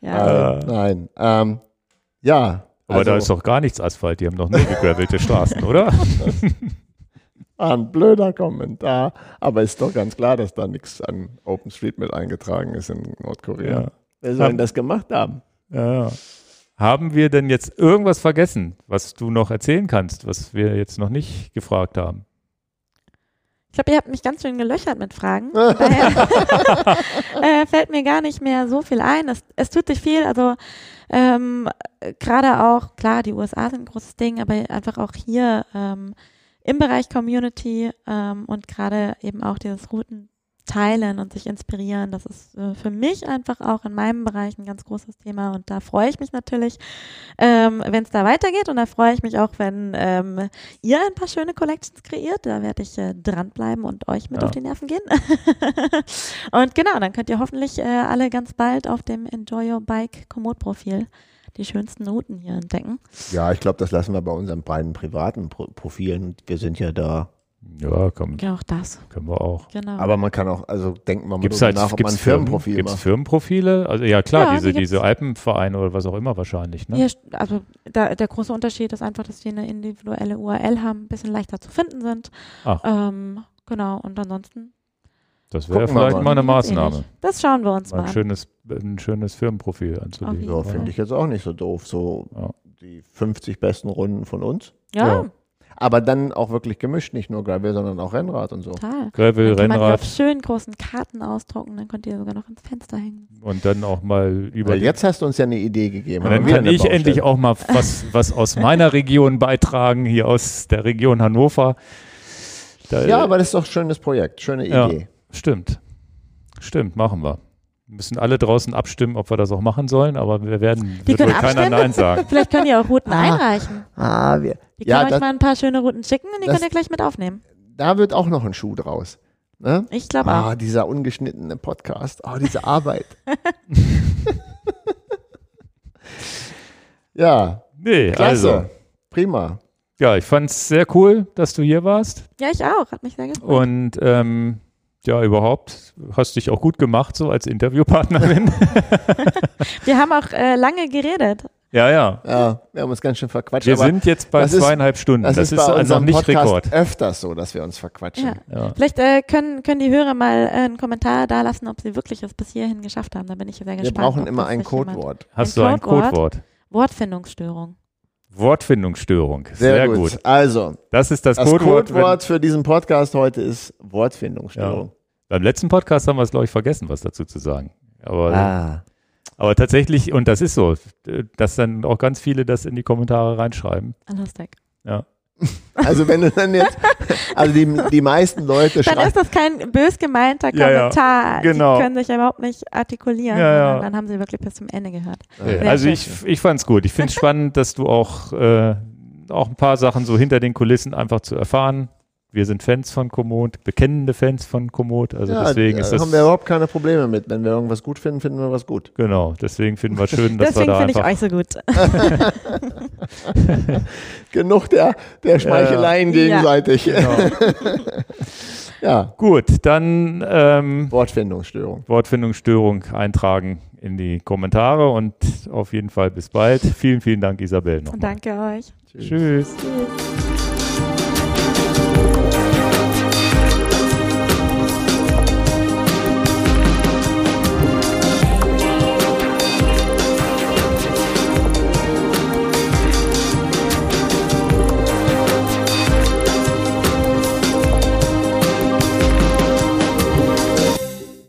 Ja, äh, nein. Ähm, ja. Aber also, da ist doch gar nichts Asphalt, die haben doch nur gegravelte Straßen, oder? ein blöder Kommentar. Aber ist doch ganz klar, dass da nichts an OpenStreetMap eingetragen ist in Nordkorea. Ja. Wer soll denn das gemacht haben? Ja, ja. Haben wir denn jetzt irgendwas vergessen, was du noch erzählen kannst, was wir jetzt noch nicht gefragt haben? Ich glaube, ihr habt mich ganz schön gelöchert mit Fragen. Daher äh, fällt mir gar nicht mehr so viel ein. Es, es tut sich viel. Also ähm, gerade auch, klar, die USA sind ein großes Ding, aber einfach auch hier ähm, im Bereich Community ähm, und gerade eben auch dieses Routen teilen und sich inspirieren. Das ist äh, für mich einfach auch in meinem Bereich ein ganz großes Thema und da freue ich mich natürlich, ähm, wenn es da weitergeht und da freue ich mich auch, wenn ähm, ihr ein paar schöne Collections kreiert. Da werde ich äh, dranbleiben und euch mit Ja. auf die Nerven gehen. und genau, dann könnt ihr hoffentlich äh, alle ganz bald auf dem Enjoy Your Bike Komoot-Profil die schönsten Routen hier entdecken. Ja, ich glaube, das lassen wir bei unseren beiden privaten Pro Profilen. Wir sind ja da. Ja, komm, Ja, auch das. können wir auch. Genau. Aber man kann auch, also denken wir mal Gibt es drüber halt nach, ob man gibt's ein Firmen, Firmenprofil gibt's macht. Firmenprofile? Also ja klar, Ja, diese, die diese gibt's. Alpenvereine oder was auch immer wahrscheinlich. Ne? St- also da, der große Unterschied ist einfach, dass die eine individuelle URL haben, ein bisschen leichter zu finden sind. Ach. Ähm, genau, und ansonsten. Das wäre vielleicht mal. mal eine Maßnahme. Das schauen wir uns mal mal ein an. schönes, ein schönes Firmenprofil anzulegen. Ja, finde ich jetzt auch nicht so doof. So Ja. die 50 besten Runden von uns. Ja, Ja. Aber dann auch wirklich gemischt, nicht nur Gravel, sondern auch Rennrad und so. total. Gravel, Dann kann man Rennrad auf schön großen Karten ausdrucken, dann könnt ihr sogar noch ins Fenster hängen. und dann auch mal über Weil jetzt hast du uns ja eine Idee gegeben. Und dann kann ich Baustelle. endlich auch mal was, was aus meiner Region beitragen, hier aus der Region Hannover. Da, Ja, aber das ist doch ein schönes Projekt, schöne Ja. Idee. Stimmt. Stimmt, machen wir. Müssen alle draußen abstimmen, ob wir das auch machen sollen, aber wir werden Die wird wohl können keiner. Nein sagen. Vielleicht könnt ihr auch Routen Ah. einreichen. Ah, wir, ja, können euch das, mal ein paar schöne Routen schicken und die das- könnt ihr gleich mit aufnehmen. da wird auch noch ein Schuh draus. Ne? Ich glaube Ah, auch. dieser ungeschnittene Podcast. Ah, diese Arbeit. ja, Nee, klasse. also. Prima. Ja, ich fand es sehr cool, dass du hier warst. Ja, ich auch. Hat mich sehr gefreut. Und ähm, ja, überhaupt hast dich auch gut gemacht, so als Interviewpartnerin. Wir haben auch äh, lange geredet. ja, ja. Ja, wir haben uns ganz schön verquatscht. Wir aber sind jetzt bei das ist- zweieinhalb Stunden. das, ist, bei also noch nicht Podcast Rekord. öfters so, dass wir uns verquatschen. Ja. Ja. Vielleicht äh, können, können die Hörer mal äh, einen Kommentar da lassen, ob sie wirklich es bis hierhin geschafft haben. Da bin ich sehr gespannt. Wir brauchen immer das ein Codewort. Hast Ein du ein Codewort? Codewort? Wortfindungsstörung. Wortfindungsstörung. Sehr, Sehr, gut. gut. Also, Das ist das, das Codewort. Codewort für diesen Podcast heute ist Wortfindungsstörung. Beim letzten Podcast haben wir es, glaube ich, vergessen, was dazu zu sagen. Aber, Ah. aber tatsächlich, und das ist so, dass dann auch ganz viele das in die Kommentare reinschreiben. Ah, Lustig. Ja. Also wenn du dann jetzt, also die, die meisten Leute Dann schreiben, ist das kein bös gemeinter Ja, ja. Kommentar. Genau. Die können sich ja überhaupt nicht artikulieren. Ja, Dann haben sie wirklich bis zum Ende gehört. Also schön. ich, ich fand es gut. Ich finde es spannend, dass du auch, äh, auch ein paar Sachen so hinter den Kulissen einfach zu erfahren. Wir sind Fans von Komoot, bekennende Fans von Komoot. Also ja, deswegen da ist das. haben wir überhaupt keine Probleme mit. Wenn wir irgendwas gut finden, finden wir was gut. Genau, deswegen finden wir schön, dass Deswegen wir da finde ich euch so gut. Genug der, der Schmeicheleien Ja. gegenseitig. Genau. Ja, Gut, dann ähm, Wortfindungsstörung. Wortfindungsstörung eintragen in die Kommentare und auf jeden Fall bis bald. Vielen, vielen Dank, Isabel. Und Nochmal. danke euch. Tschüss. Tschüss.